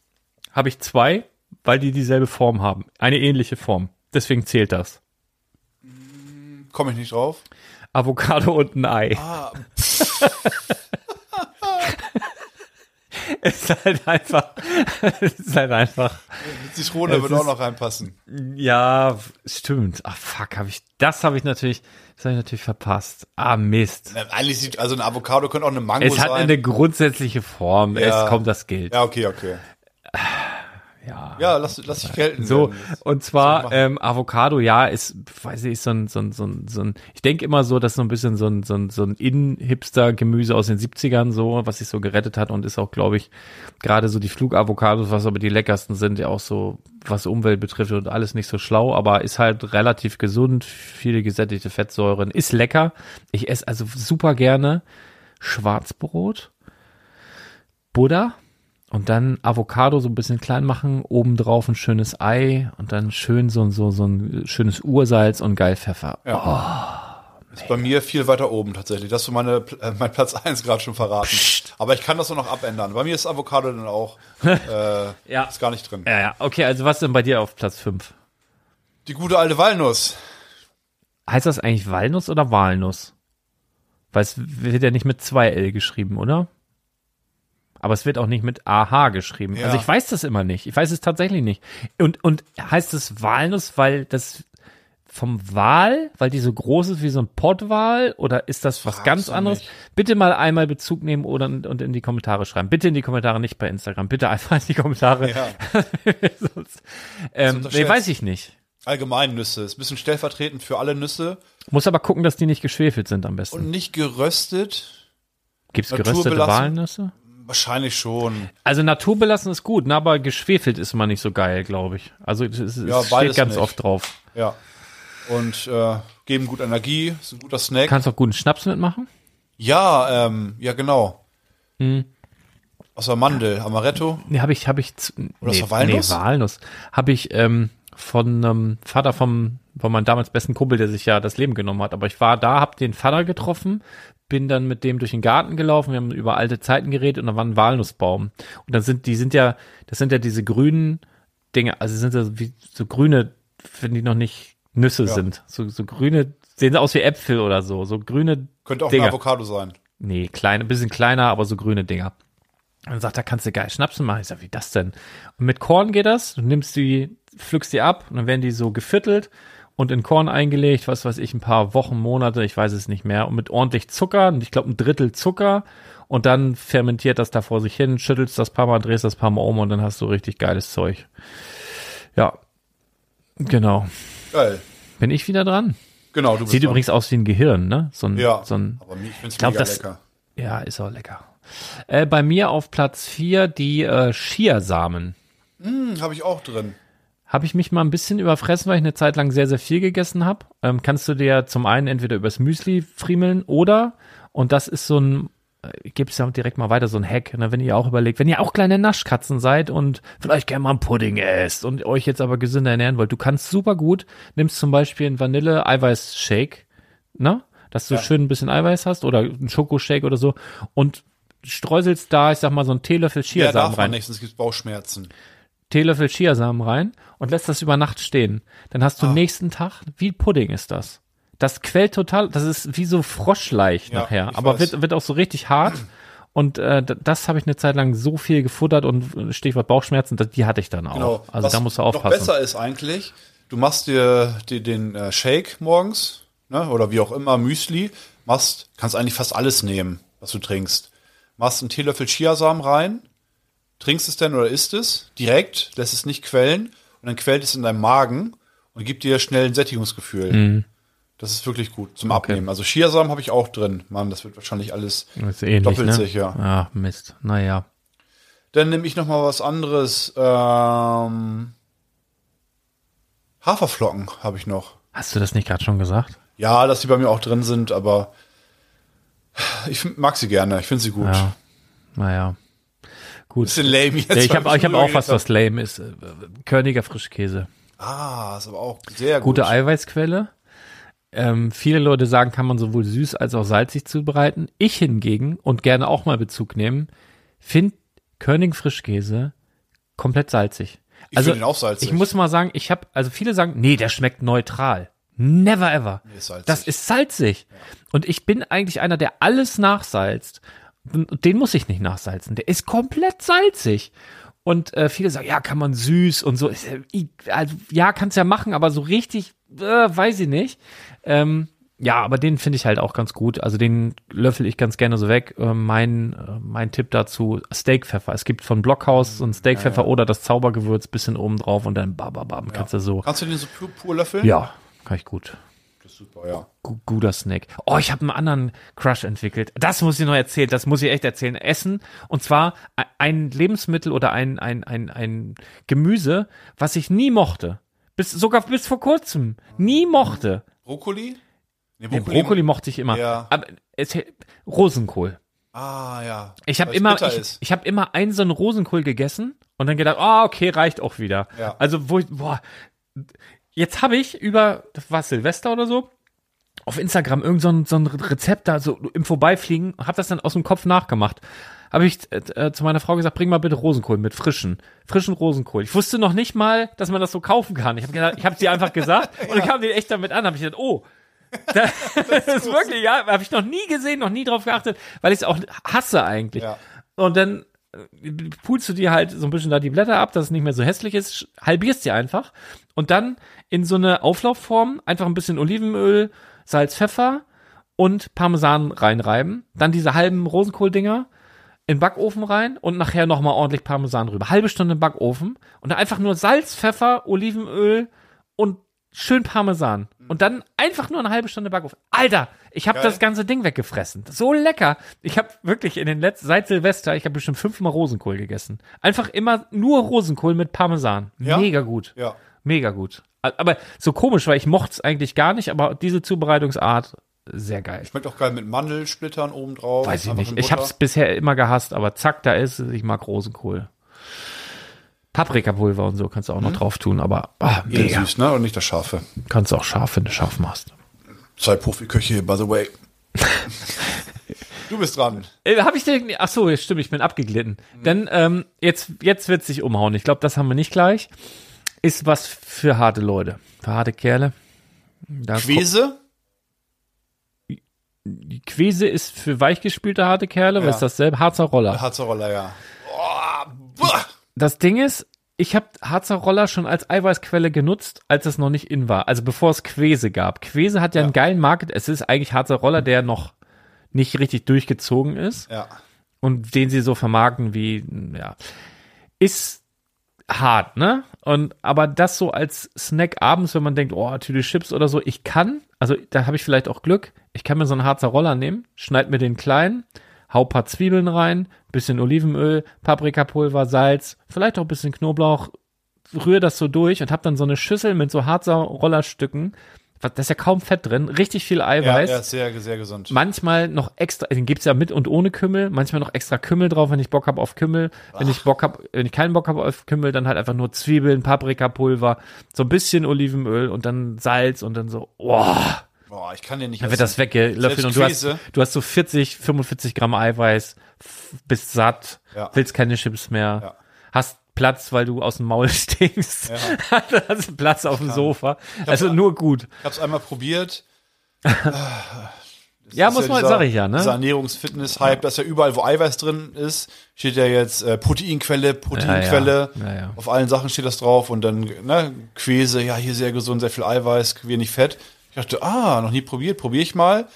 habe ich zwei, weil die dieselbe Form haben. Eine ähnliche Form. Deswegen zählt das. Komme ich nicht drauf. Avocado und ein Ei. Ah, Es ist halt einfach, es ist halt einfach, die wird ist- auch noch reinpassen. ja, stimmt. Ach fuck, habe ich, das habe ich natürlich, das habe ich natürlich verpasst. Ah Mist. Eigentlich sieht, also ein Avocado könnte auch eine Mango Es hat sein. eine grundsätzliche Form. Ja. Es kommt das Geld. ja, okay, okay. Ja. Ja, lass, lass dich gelten. So, werden. und zwar ähm, Avocado, ja, ist, weiß ich, so ein, so ein, so ein, so ein ich denke immer so, dass so ein bisschen so ein, so ein, so ein In-Hipster-Gemüse aus den 70ern so, was sich so gerettet hat und ist auch, glaube ich, gerade so die Flugavocados, was aber die leckersten sind, ja auch so, was Umwelt betrifft und alles nicht so schlau, aber ist halt relativ gesund, viele gesättigte Fettsäuren, ist lecker. Ich esse also super gerne Schwarzbrot, Butter, und dann Avocado so ein bisschen klein machen, obendrauf ein schönes Ei und dann schön so, so, so ein schönes Ursalz und geil Pfeffer. Ist bei mir viel weiter oben tatsächlich. Das ist so meine, äh, mein Platz 1 gerade schon verraten. Aber ich kann das so noch abändern. Bei mir ist Avocado dann auch äh, Ja. ist gar nicht drin. Ja, ja, okay, also was denn bei dir auf Platz 5? Die gute alte Walnuss. Heißt das eigentlich Walnuss oder Walnuss? Weil es wird ja nicht mit zwei L geschrieben, oder? Aber es wird auch nicht mit AH geschrieben. Ja. Also ich weiß das immer nicht. Ich weiß es tatsächlich nicht. Und, und heißt es Walnuss, weil das vom Wal, weil die so groß ist wie so ein Pottwal oder ist das was Frag's ganz anderes? nicht. Bitte mal einmal Bezug nehmen oder und in die Kommentare schreiben. Bitte in die Kommentare, nicht bei Instagram. Bitte einfach in die Kommentare. Ja. Sonst, ähm, nee, weiß ich nicht. Allgemein Nüsse. Ist ein bisschen stellvertretend für alle Nüsse. Muss aber gucken, dass die nicht geschwefelt sind am besten. Und nicht geröstet. Gibt's geröstete? Walnüsse? Wahrscheinlich schon. Also naturbelassen ist gut, ne, aber geschwefelt ist immer nicht so geil, glaube ich. Also es, es Ja, steht ganz nicht. oft drauf. Ja. Und äh, geben gut Energie. Ist ein guter Snack. Kannst auch guten Schnaps mitmachen? ja, ähm, ja genau. Hm. Aus der Mandel. Amaretto. Nee, habe ich, habe ich, Oder nee, Walnuss? Nee, Walnuss. Habe ich ähm, von ähm, Vater vom, von meinem damals besten Kumpel, der sich ja das Leben genommen hat. Aber ich war da, hab den Vater getroffen, bin dann mit dem durch den Garten gelaufen, wir haben über alte Zeiten geredet und da war ein Walnussbaum. Und dann sind, die sind ja, das sind ja diese grünen Dinge, also sind ja wie so grüne, wenn die noch nicht Nüsse sind. So, so grüne, sehen aus wie Äpfel oder so, so grüne Könnte auch Dinger. ein Avocado sein. Nee, klein, ein bisschen kleiner, aber so grüne Dinger. Und dann sagt er, kannst du geil Schnapsen machen? Ich sag, wie das denn? Und mit Korn geht das. Du nimmst die, pflückst die ab und dann werden die so geviertelt und in Korn eingelegt, was weiß ich, ein paar Wochen, Monate, ich weiß es nicht mehr. Und mit ordentlich Zucker, ich glaube ein Drittel Zucker. Und dann fermentiert das da vor sich hin, schüttelst das paar Mal, drehst das paar Mal um und dann hast du richtig geiles Zeug. Ja. Genau. Geil. Bin ich wieder dran? Genau, du bist Sieht dran. übrigens aus wie ein Gehirn, ne? So ein, Ja, so ein aber ich finde es das- lecker. Ja, ist auch lecker. Äh, bei mir auf Platz vier die äh, Chiasamen. Hm, habe ich auch drin. Habe ich mich mal ein bisschen überfressen, weil ich eine Zeit lang sehr, sehr viel gegessen habe. Ähm, kannst du dir zum einen entweder übers Müsli friemeln oder, und das ist so ein, äh, ich gebe es ja direkt mal weiter, so ein Hack, ne, wenn ihr auch überlegt, wenn ihr auch kleine Naschkatzen seid und vielleicht gerne mal einen Pudding esst und euch jetzt aber gesünder ernähren wollt, du kannst super gut, nimmst zum Beispiel einen Vanille-Eiweiß-Shake, ne? Dass du schön ein bisschen Eiweiß hast oder einen Schokoshake oder so und streuselst da, ich sag mal, so einen Teelöffel Ja, Chiasamen darf man rein. nicht, sonst gibt Bauchschmerzen. Teelöffel Chiasamen rein und lässt das über Nacht stehen. Dann hast du nächsten Tag, wie Pudding ist das. Das quält total, das ist wie so Froschleich Ja, nachher, aber weiß. wird, wird auch so richtig hart. Und äh, das habe ich eine Zeit lang so viel gefuttert und äh, Stichwort Bauchschmerzen, die hatte ich dann auch. Genau. Also Was da musst du Noch aufpassen. besser ist eigentlich, du machst dir die, den äh, Shake morgens ne, oder wie auch immer, Müsli, machst, kannst eigentlich fast alles nehmen, was du trinkst. Machst einen Teelöffel Chiasamen rein, trinkst es denn oder isst es direkt, lässt es nicht quellen und dann quält es in deinem Magen und gibt dir schnell ein Sättigungsgefühl. Das ist wirklich gut zum Abnehmen. Also Chiasamen habe ich auch drin. Mann, das wird wahrscheinlich alles ähnlich, doppelt ne? sicher. Ah, Mist. Naja. Dann nehme ich noch mal was anderes. Ähm, Haferflocken habe ich noch. Hast du das nicht gerade schon gesagt? Ja, dass die bei mir auch drin sind, aber ich mag sie gerne. Ich finde sie gut. Ja. Naja. Gut. Bisschen lame jetzt. Ja, ich habe hab auch was, was lame ist. Äh, Körniger Frischkäse. Ah, ist aber auch sehr gut. Gute Eiweißquelle. Ähm, viele Leute sagen, kann man sowohl süß als auch salzig zubereiten. Ich hingegen, und gerne auch mal Bezug nehmen, finde Körnig Frischkäse komplett salzig. Ich finde ihn auch salzig. Ich muss mal sagen, ich habe, also viele sagen, nee, der schmeckt neutral. Never ever. ist salzig. Das ist salzig. Und ich bin eigentlich einer, der alles nachsalzt. Den muss ich nicht nachsalzen. Der ist komplett salzig. Und äh, viele sagen, ja, kann man süß und so. Ja Also, ja, kannst ja machen, aber so richtig, äh, weiß ich nicht. Ähm, ja, aber den finde ich halt auch ganz gut. Also den löffel ich ganz gerne so weg. Äh, mein, äh, mein Tipp dazu, Steakpfeffer. Es gibt von Blockhaus so ein Steakpfeffer oder das Zaubergewürz bisschen oben drauf und dann bababam, kannst du so. Kannst du den so pur, pur löffeln? Ja, kann ich gut. Super, ja. Gu- guter Snack. Oh, ich habe einen anderen Crush entwickelt. Das muss ich noch erzählen. Das muss ich echt erzählen. Essen. Und zwar e- ein Lebensmittel oder ein, ein, ein, ein Gemüse, was ich nie mochte. Bis, sogar bis vor kurzem. Nie mochte. Brokkoli? Nee, Nee, Brokkoli mochte ich immer. Ja. Aber es, Rosenkohl. Ah, ja. Ich habe immer, ich, ich habe immer einen so einen Rosenkohl gegessen und dann gedacht, ah, okay, reicht auch wieder. Ja. Also wo ich, boah, jetzt habe ich über, das war Silvester oder so, auf Instagram irgend so ein, so ein Rezept da so im Vorbeifliegen, habe das dann aus dem Kopf nachgemacht. Habe ich äh, äh, zu meiner Frau gesagt, bring mal bitte Rosenkohl mit frischen, frischen Rosenkohl. Ich wusste noch nicht mal, dass man das so kaufen kann. Ich habe ich habe sie einfach gesagt und dann kam die echt damit an. Habe ich gedacht, oh, das, ist wirklich, ja, habe ich noch nie gesehen, noch nie drauf geachtet, weil ich es auch hasse eigentlich. Ja. Und dann pulst du dir halt so ein bisschen da die Blätter ab, dass es nicht mehr so hässlich ist, halbierst die einfach und dann in so eine Auflaufform einfach ein bisschen Olivenöl, Salz, Pfeffer und Parmesan reinreiben, dann diese halben Rosenkohldinger in den Backofen rein und nachher nochmal ordentlich Parmesan drüber. Halbe Stunde im Backofen und dann einfach nur Salz, Pfeffer, Olivenöl und schön Parmesan. Und dann einfach nur eine halbe Stunde Backofen. Alter, ich habe das ganze Ding weggefressen. So lecker. Ich habe wirklich in den letzten, seit Silvester, ich habe bestimmt fünfmal Rosenkohl gegessen. Einfach immer nur Rosenkohl mit Parmesan. Ja? Mega gut. Ja. Mega gut. Aber so komisch, weil ich mochte es eigentlich gar nicht, aber diese Zubereitungsart, sehr geil. Schmeckt auch geil mit Mandelsplittern oben drauf. Weiß ich nicht. Ich habe es bisher immer gehasst, aber zack, da ist es. Ich mag Rosenkohl. Paprikapulver und so kannst du auch noch drauf tun, aber ah, mega. süß, ne? Und nicht das Scharfe. Kannst du auch scharf, wenn du scharf machst. Zwei Profiköche, by the way. du bist dran. Äh, hab ich den, ach so, jetzt stimmt, ich bin abgeglitten. Dann, ähm, jetzt, jetzt wird sich umhauen. Ich glaube, das haben wir nicht gleich. Ist was für harte Leute. Für harte Kerle. Da Quese? Quese ist für weichgespülte harte Kerle, Ja. was ist dasselbe? Harzer Roller. Harzer Roller, ja. Oh. Das Ding ist, ich habe Harzer Roller schon als Eiweißquelle genutzt, als es noch nicht in war. Also bevor es Quese gab. Quese hat ja, einen geilen Market. Es ist eigentlich Harzer Roller, der noch nicht richtig durchgezogen ist ja. und den sie so vermarkten wie, ja, ist hart, ne? Und aber das so als Snack abends, wenn man denkt, oh, Tüte Chips oder so, ich kann, also da habe ich vielleicht auch Glück, ich kann mir so einen Harzer Roller nehmen, schneid mir den klein, hau paar Zwiebeln rein, bisschen Olivenöl, Paprikapulver, Salz, vielleicht auch ein bisschen Knoblauch, rühre das so durch und habe dann so eine Schüssel mit so Harzer Rollerstücken. Da ist ja kaum Fett drin, richtig viel Ja, Eiweiß. ja, sehr, sehr gesund. Manchmal noch extra, den gibt's ja mit und ohne Kümmel, manchmal noch extra Kümmel drauf, wenn ich Bock hab auf Kümmel. Wenn ich Bock hab, wenn ich keinen Bock hab auf Kümmel, dann halt einfach nur Zwiebeln, Paprikapulver, so ein bisschen Olivenöl und dann Salz und dann so, boah, Boah, ich kann den nicht dann wird das weggelöffelt und du hast, du hast so 40, 45 Gramm Eiweiß, bist satt, Ja. willst keine Chips mehr, Ja. hast Platz, weil du aus dem Maul stinkst, hast Platz auf dem Sofa, also nur gut. Ich hab's einmal probiert. Ja, Das muss ist man, dieser- sag ich ja, ne? Dieser Ernährungsfitness-Hype, dass ja überall, wo Eiweiß drin ist, steht ja jetzt äh, Proteinquelle, Proteinquelle. Ja, ja. Ja, ja. Auf allen Sachen steht das drauf und dann ne, Quäse, ja, hier sehr gesund, sehr viel Eiweiß, wenig Fett. Ich dachte, ah, noch nie probiert, probiere ich mal.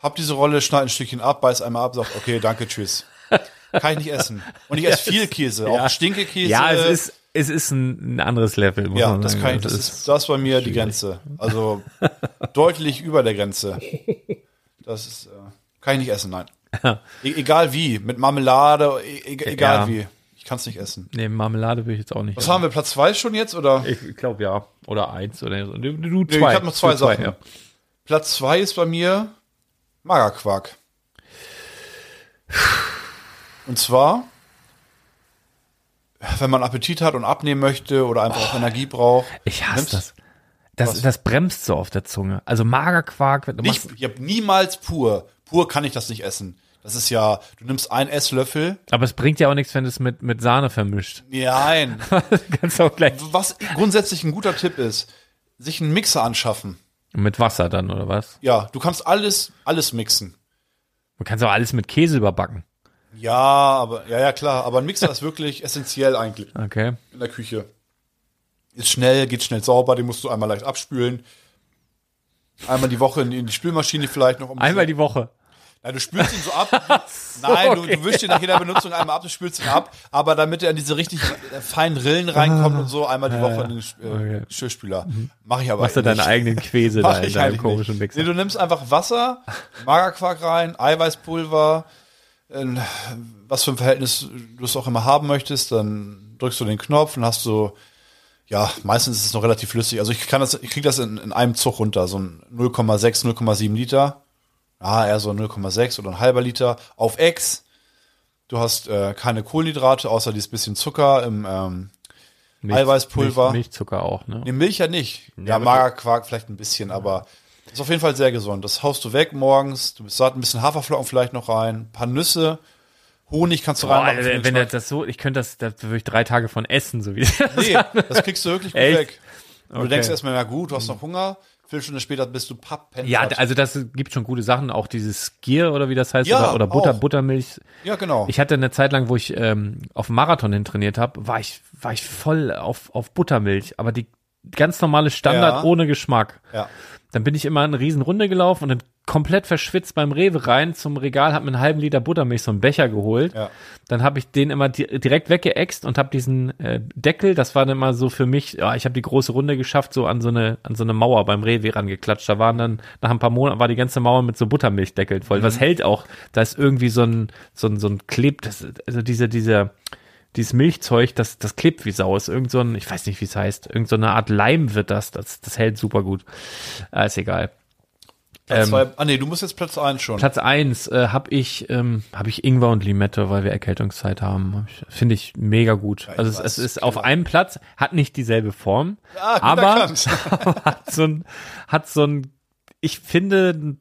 Hab diese Rolle, schneid ein Stückchen ab, beiß einmal ab, sag, okay, danke, tschüss. Kann ich nicht essen. Und ich esse viel Käse, auch Stinkekäse. Ja, es ist, es ist ein, anderes Level. Ja, das sagen. kann ich, das ist, das ist bei mir die Grenze. Also deutlich über der Grenze. Das ist, äh, kann ich nicht essen, nein. E egal wie, mit Marmelade, e e egal Ja. wie. Ich kann es nicht essen. Nee, Marmelade will ich jetzt auch nicht. Was haben wir, Platz zwei schon jetzt, oder? Ich glaube ja. Oder eins oder so. Du, du Nee, zwei. ich habe noch zwei Du Sachen. ja. Platz zwei ist bei mir Magerquark. Und zwar, wenn man Appetit hat und abnehmen möchte oder einfach auch Energie braucht. Ich hasse nimmst- das. Das, Was? das bremst so auf der Zunge. Also Magerquark, du Nicht, ich habe niemals pur. Pur kann ich das nicht essen. Das ist ja, du nimmst einen Esslöffel. aber es bringt ja auch nichts, wenn du es mit, mit Sahne vermischt. Nein. Kannst auch gleich. Was grundsätzlich ein guter Tipp ist, sich einen Mixer anschaffen. Mit Wasser dann, oder was? Ja, du kannst alles, alles mixen. Man kann auch alles mit Käse überbacken. Ja, aber, ja, ja, klar. Aber ein Mixer ist wirklich essentiell eigentlich. Okay. in der Küche. Ist schnell, geht schnell sauber, den musst du einmal leicht abspülen. Einmal die Woche in, in die Spülmaschine vielleicht noch. Um Einmal die Woche. Nein, du spülst ihn so ab. Nein, du, okay. du wischst ihn nach jeder Benutzung einmal ab, du spülst ihn ab, aber damit er in diese richtig äh, feinen Rillen reinkommt und so, einmal die Woche in den äh, Okay. Geschirrspüler. Mach ich aber Machst du deine nicht. eigenen Quäse da in deinem komischen. Mixer. Nee, du nimmst einfach Wasser, Magerquark rein, Eiweißpulver, in, was für ein Verhältnis du es auch immer haben möchtest, dann drückst du den Knopf und hast so, ja, meistens ist es noch relativ flüssig. Also ich kann das, ich krieg das in, in einem Zug runter, so ein 0,6, 0,7 Liter. Ja, eher so 0,6 oder ein halber Liter auf Ex. Du hast äh, keine Kohlenhydrate, außer dieses bisschen Zucker im ähm, Milch- Eiweißpulver. Milch, Milchzucker auch, ne? Nee, Milch ja nicht. Ja, aber Magerquark vielleicht ein bisschen, aber ist auf jeden Fall sehr gesund. Das haust du weg morgens. Du bist ein bisschen Haferflocken vielleicht noch rein, ein paar Nüsse, Honig kannst du Boah, reinmachen. wenn, wenn er Geschmack. das so, ich könnte das, da würde ich drei Tage von essen, so wie nee, das kriegst du wirklich gut Echt? weg. Und Du Okay. denkst erstmal, na gut, du hast noch Hunger. Viertelstunde später bist du pappend. Ja, also das gibt schon gute Sachen, auch dieses Skier oder wie das heißt, Ja, oder, oder Butter, auch. Buttermilch. ja, genau. Ich hatte eine Zeit lang, wo ich ähm, auf Marathon hin trainiert habe, war ich, war ich voll auf, auf Buttermilch, aber die ganz normale Standard Ja. ohne Geschmack. ja. Dann bin ich immer eine riesen Runde gelaufen und dann komplett verschwitzt beim Rewe rein zum Regal, habe mir einen halben Liter Buttermilch, so einen Becher geholt. Ja. Dann habe ich den immer di direkt weggeext und habe diesen äh, Deckel, das war dann immer so für mich, ja, ich habe die große Runde geschafft, so an so eine an so eine Mauer beim Rewe rangeklatscht. Da waren dann nach ein paar Monaten war die ganze Mauer mit so Buttermilchdeckeln voll. Mhm. Was hält auch? Da ist irgendwie so ein so ein so ein Kleb, das, also diese diese dieses Milchzeug, das, das klebt wie Sau. Ist irgend so ein, ich weiß nicht, wie es heißt, irgend so eine Art Leim wird das. Das, das hält super gut. Äh, ist egal. Platz ähm, zwei, ah nee, du musst jetzt Platz eins schon. Platz eins äh, habe ich, ähm, hab ich Ingwer und Limette, weil wir Erkältungszeit haben. Finde ich mega gut. ich also es, es ist auf einem Platz, hat nicht dieselbe Form, ah, gut aber hat so ein, hat so ein, ich finde,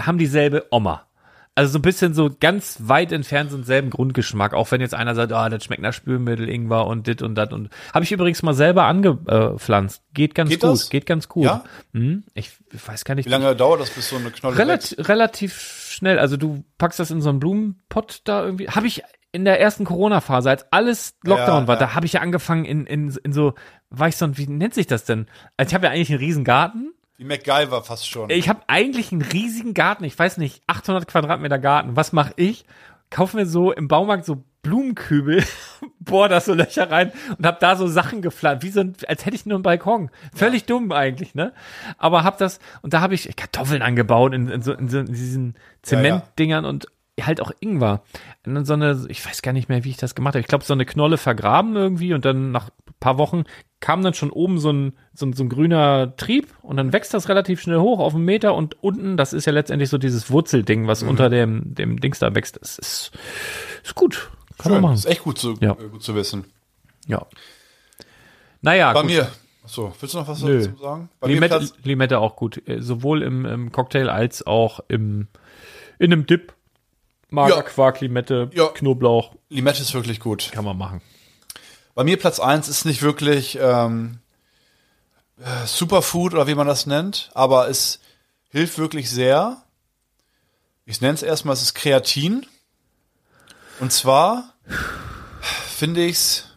haben dieselbe Oma. Also so ein bisschen so ganz weit entfernt so denselben Grundgeschmack, auch wenn jetzt einer sagt, ah, das schmeckt nach Spülmittel, Ingwer und dit und dat und habe ich übrigens mal selber angepflanzt. Geht ganz Geht gut, das? geht ganz gut. Ja? Hm, ich weiß gar nicht, Wie lange dauert das, bis so eine Knolle wächst? Relativ, schnell. Also du packst das in so einen Blumenpott da irgendwie. Habe ich in der ersten Corona-Phase, als alles Lockdown Ja, war, ja. da habe ich ja angefangen in, in, in so, war ich so wie nennt sich das denn? Also ich habe ja eigentlich einen riesen Garten. Wie MacGyver fast schon. Ich habe eigentlich einen riesigen Garten. Ich weiß nicht, 800 Quadratmeter Garten. Was mache ich? Kauf mir so im Baumarkt so Blumenkübel, bohr da so Löcher rein und hab da so Sachen gepflanzt, wie so ein, als hätte ich nur einen Balkon. Völlig dumm eigentlich, ne? Aber hab das und da habe ich Kartoffeln angebaut in, in, so, in, so, in diesen Zementdingern und halt auch Ingwer. Und dann so eine, ich weiß gar nicht mehr, wie ich das gemacht habe. Ich glaube, so eine Knolle vergraben irgendwie und dann nach paar Wochen kam dann schon oben so ein, so ein, so ein grüner Trieb und dann wächst das relativ schnell hoch auf einen Meter und unten, das ist ja letztendlich so dieses Wurzelding, was unter dem, dem Dings da wächst. Das ist, ist gut. Kann man Schön. machen. Ist echt gut zu, Ja. äh, gut zu wissen. Ja. Naja, Bei gut. mir. Achso, willst du noch was Nö. dazu sagen? Bei mir Limette, Platz, Limette auch gut. Äh, Sowohl im, im Cocktail als auch im, in einem Dip. Magerquark, Limette, Ja. Knoblauch. Limette ist wirklich gut. Kann man machen. Bei mir Platz eins ist nicht wirklich ähm, äh, Superfood oder wie man das nennt, aber es hilft wirklich sehr. Ich nenne es erstmal, es ist Kreatin. Und zwar finde ich's,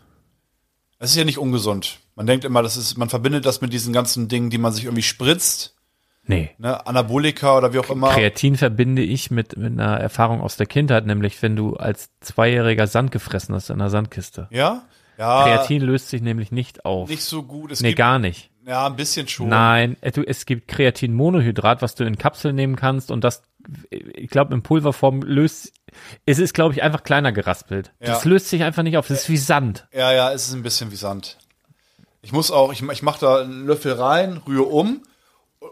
es ist ja nicht ungesund. Man denkt immer, das ist, man verbindet das mit diesen ganzen Dingen, die man sich irgendwie spritzt, Nee. ne, Anabolika oder wie auch immer. Kreatin verbinde ich mit, mit einer Erfahrung aus der Kindheit, nämlich wenn du als Zweijähriger Sand gefressen hast in einer Sandkiste. Ja? Ja. Kreatin löst sich nämlich nicht auf. Nicht so gut. Es nee, gibt, gar nicht. Ja, ein bisschen schon. Nein, äh, es gibt Kreatinmonohydrat, was du in Kapseln nehmen kannst und das, ich glaube, in Pulverform löst, es ist, glaube ich, einfach kleiner geraspelt. Ja. Das löst sich einfach nicht auf, das ist wie Sand. Ja, ja, es ist ein bisschen wie Sand. Ich muss auch, ich, ich mache da einen Löffel rein, rühre um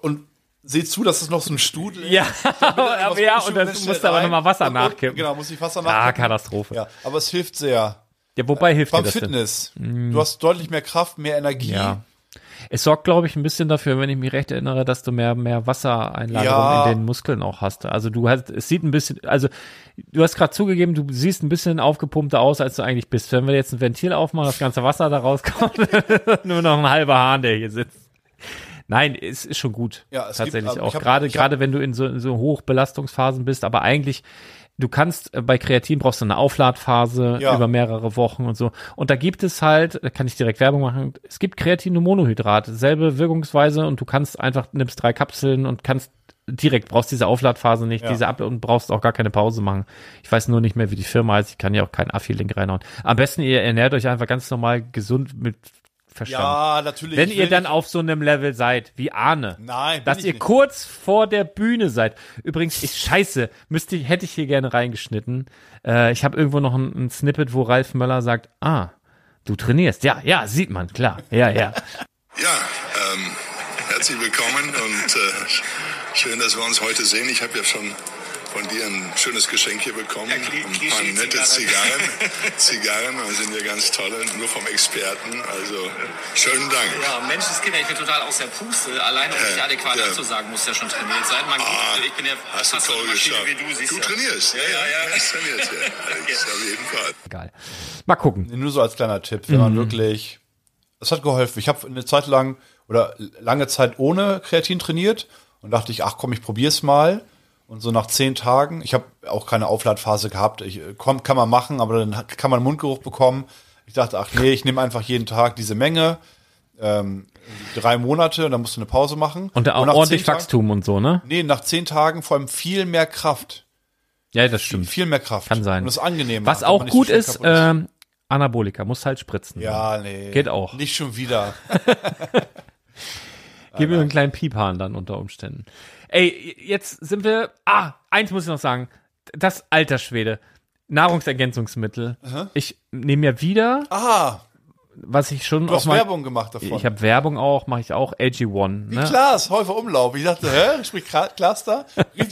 und sehe zu, dass es noch so ein Strudel Ja, aber aber ja, und dann musst du aber nochmal Wasser nachkippen. Genau, muss ich Wasser Ah, nachkippen. Katastrophe. Ja, Ja, aber es hilft sehr. Wobei hilft dir Beim das denn? Fitness. Du hast deutlich mehr Kraft, mehr Energie. Ja. Es sorgt, glaube ich, ein bisschen dafür, wenn ich mich recht erinnere, dass du mehr, mehr Wassereinlagerung Ja. in den Muskeln auch hast. Also du hast, es sieht ein bisschen, also du hast gerade zugegeben, du siehst ein bisschen aufgepumpter aus, als du eigentlich bist. Wenn wir jetzt ein Ventil aufmachen, das ganze Wasser da rauskommt, nur noch ein halber Hahn, der hier sitzt. Nein, es ist schon gut. Ja, es tatsächlich gibt- also auch. hab- Gerade, hab- gerade wenn du in so, in so Hochbelastungsphasen bist, aber eigentlich, du kannst äh, bei Kreatin brauchst du eine Aufladphase Ja. über mehrere Wochen und so. Und da gibt es halt, da kann ich direkt Werbung machen, es gibt Kreatin und Monohydrat, selbe Wirkungsweise und du kannst einfach, nimmst drei Kapseln und kannst direkt, brauchst diese Aufladphase nicht, Ja. diese Ab und brauchst auch gar keine Pause machen. Ich weiß nur nicht mehr, wie die Firma heißt, ich kann ja auch keinen Affi-Link reinhauen. Am besten ihr ernährt euch einfach ganz normal gesund mit Verstand. Ja, natürlich. Wenn ihr dann nicht- auf so einem Level seid, wie Arne. Nein, Dass ihr nicht. kurz vor der Bühne seid. Übrigens, ich scheiße, müsste hätte ich hier gerne reingeschnitten. Äh, ich habe irgendwo noch ein, ein Snippet, wo Ralf Möller sagt, ah, du trainierst. Ja, ja, sieht man, klar. Ja, ja. Ja, ähm, herzlich willkommen und äh, schön, dass wir uns heute sehen. Ich habe ja schon von dir ein schönes Geschenk hier bekommen. Ja, Kli- ein paar nette Zigarren. Zigarren, das sind ja ganz tolle, nur vom Experten. Also schönen Dank. Ja, Menschenskinder, ich bin total aus der Puste. Alleine um Ja, sich adäquat ja. anzusagen, muss ja schon trainiert sein. Man, Ah, ich bin ja Hast du fast so toll eine Maschine geschafft. wie du, siehst du ja. trainierst. Ja, ja, ja. Ich trainiert, ja. Alex, auf jeden Fall. Geil. Mal gucken. Nur so als kleiner Tipp, wenn Mhm. man wirklich. Das hat geholfen. Ich habe eine Zeit lang oder lange Zeit ohne Kreatin trainiert und dachte ich, ach komm, ich probier's mal. Und so nach zehn Tagen, ich habe auch keine Aufladphase gehabt. Ich, äh, komm, kann man machen, aber dann kann man Mundgeruch bekommen. Ich dachte, ach nee, ich nehme einfach jeden Tag diese Menge. Ähm, drei Monate, dann musst du eine Pause machen. Und auch nach ordentlich Wachstum und so, ne? Nee, nach zehn Tagen vor allem viel mehr Kraft. Ja, das stimmt. viel mehr Kraft. Kann sein. Und das ist angenehm. Was auch so gut schnell ist, ähm, Anabolika, muss halt spritzen. Ja, nee. Geht auch. Nicht schon wieder. Gib mir einen kleinen Piephahn dann unter Umständen. Ey, jetzt sind wir. Ah, eins muss ich noch sagen. Das alter Schwede. Nahrungsergänzungsmittel. Ich nehme ja wieder, Ah, was ich schon du hast mal. Werbung gemacht davon. Ich habe Werbung auch, mache ich auch. AG1. Wie Ne? Klaas, Häufer Umlauf. Ich dachte, hä? Spricht Kla- Klaas da?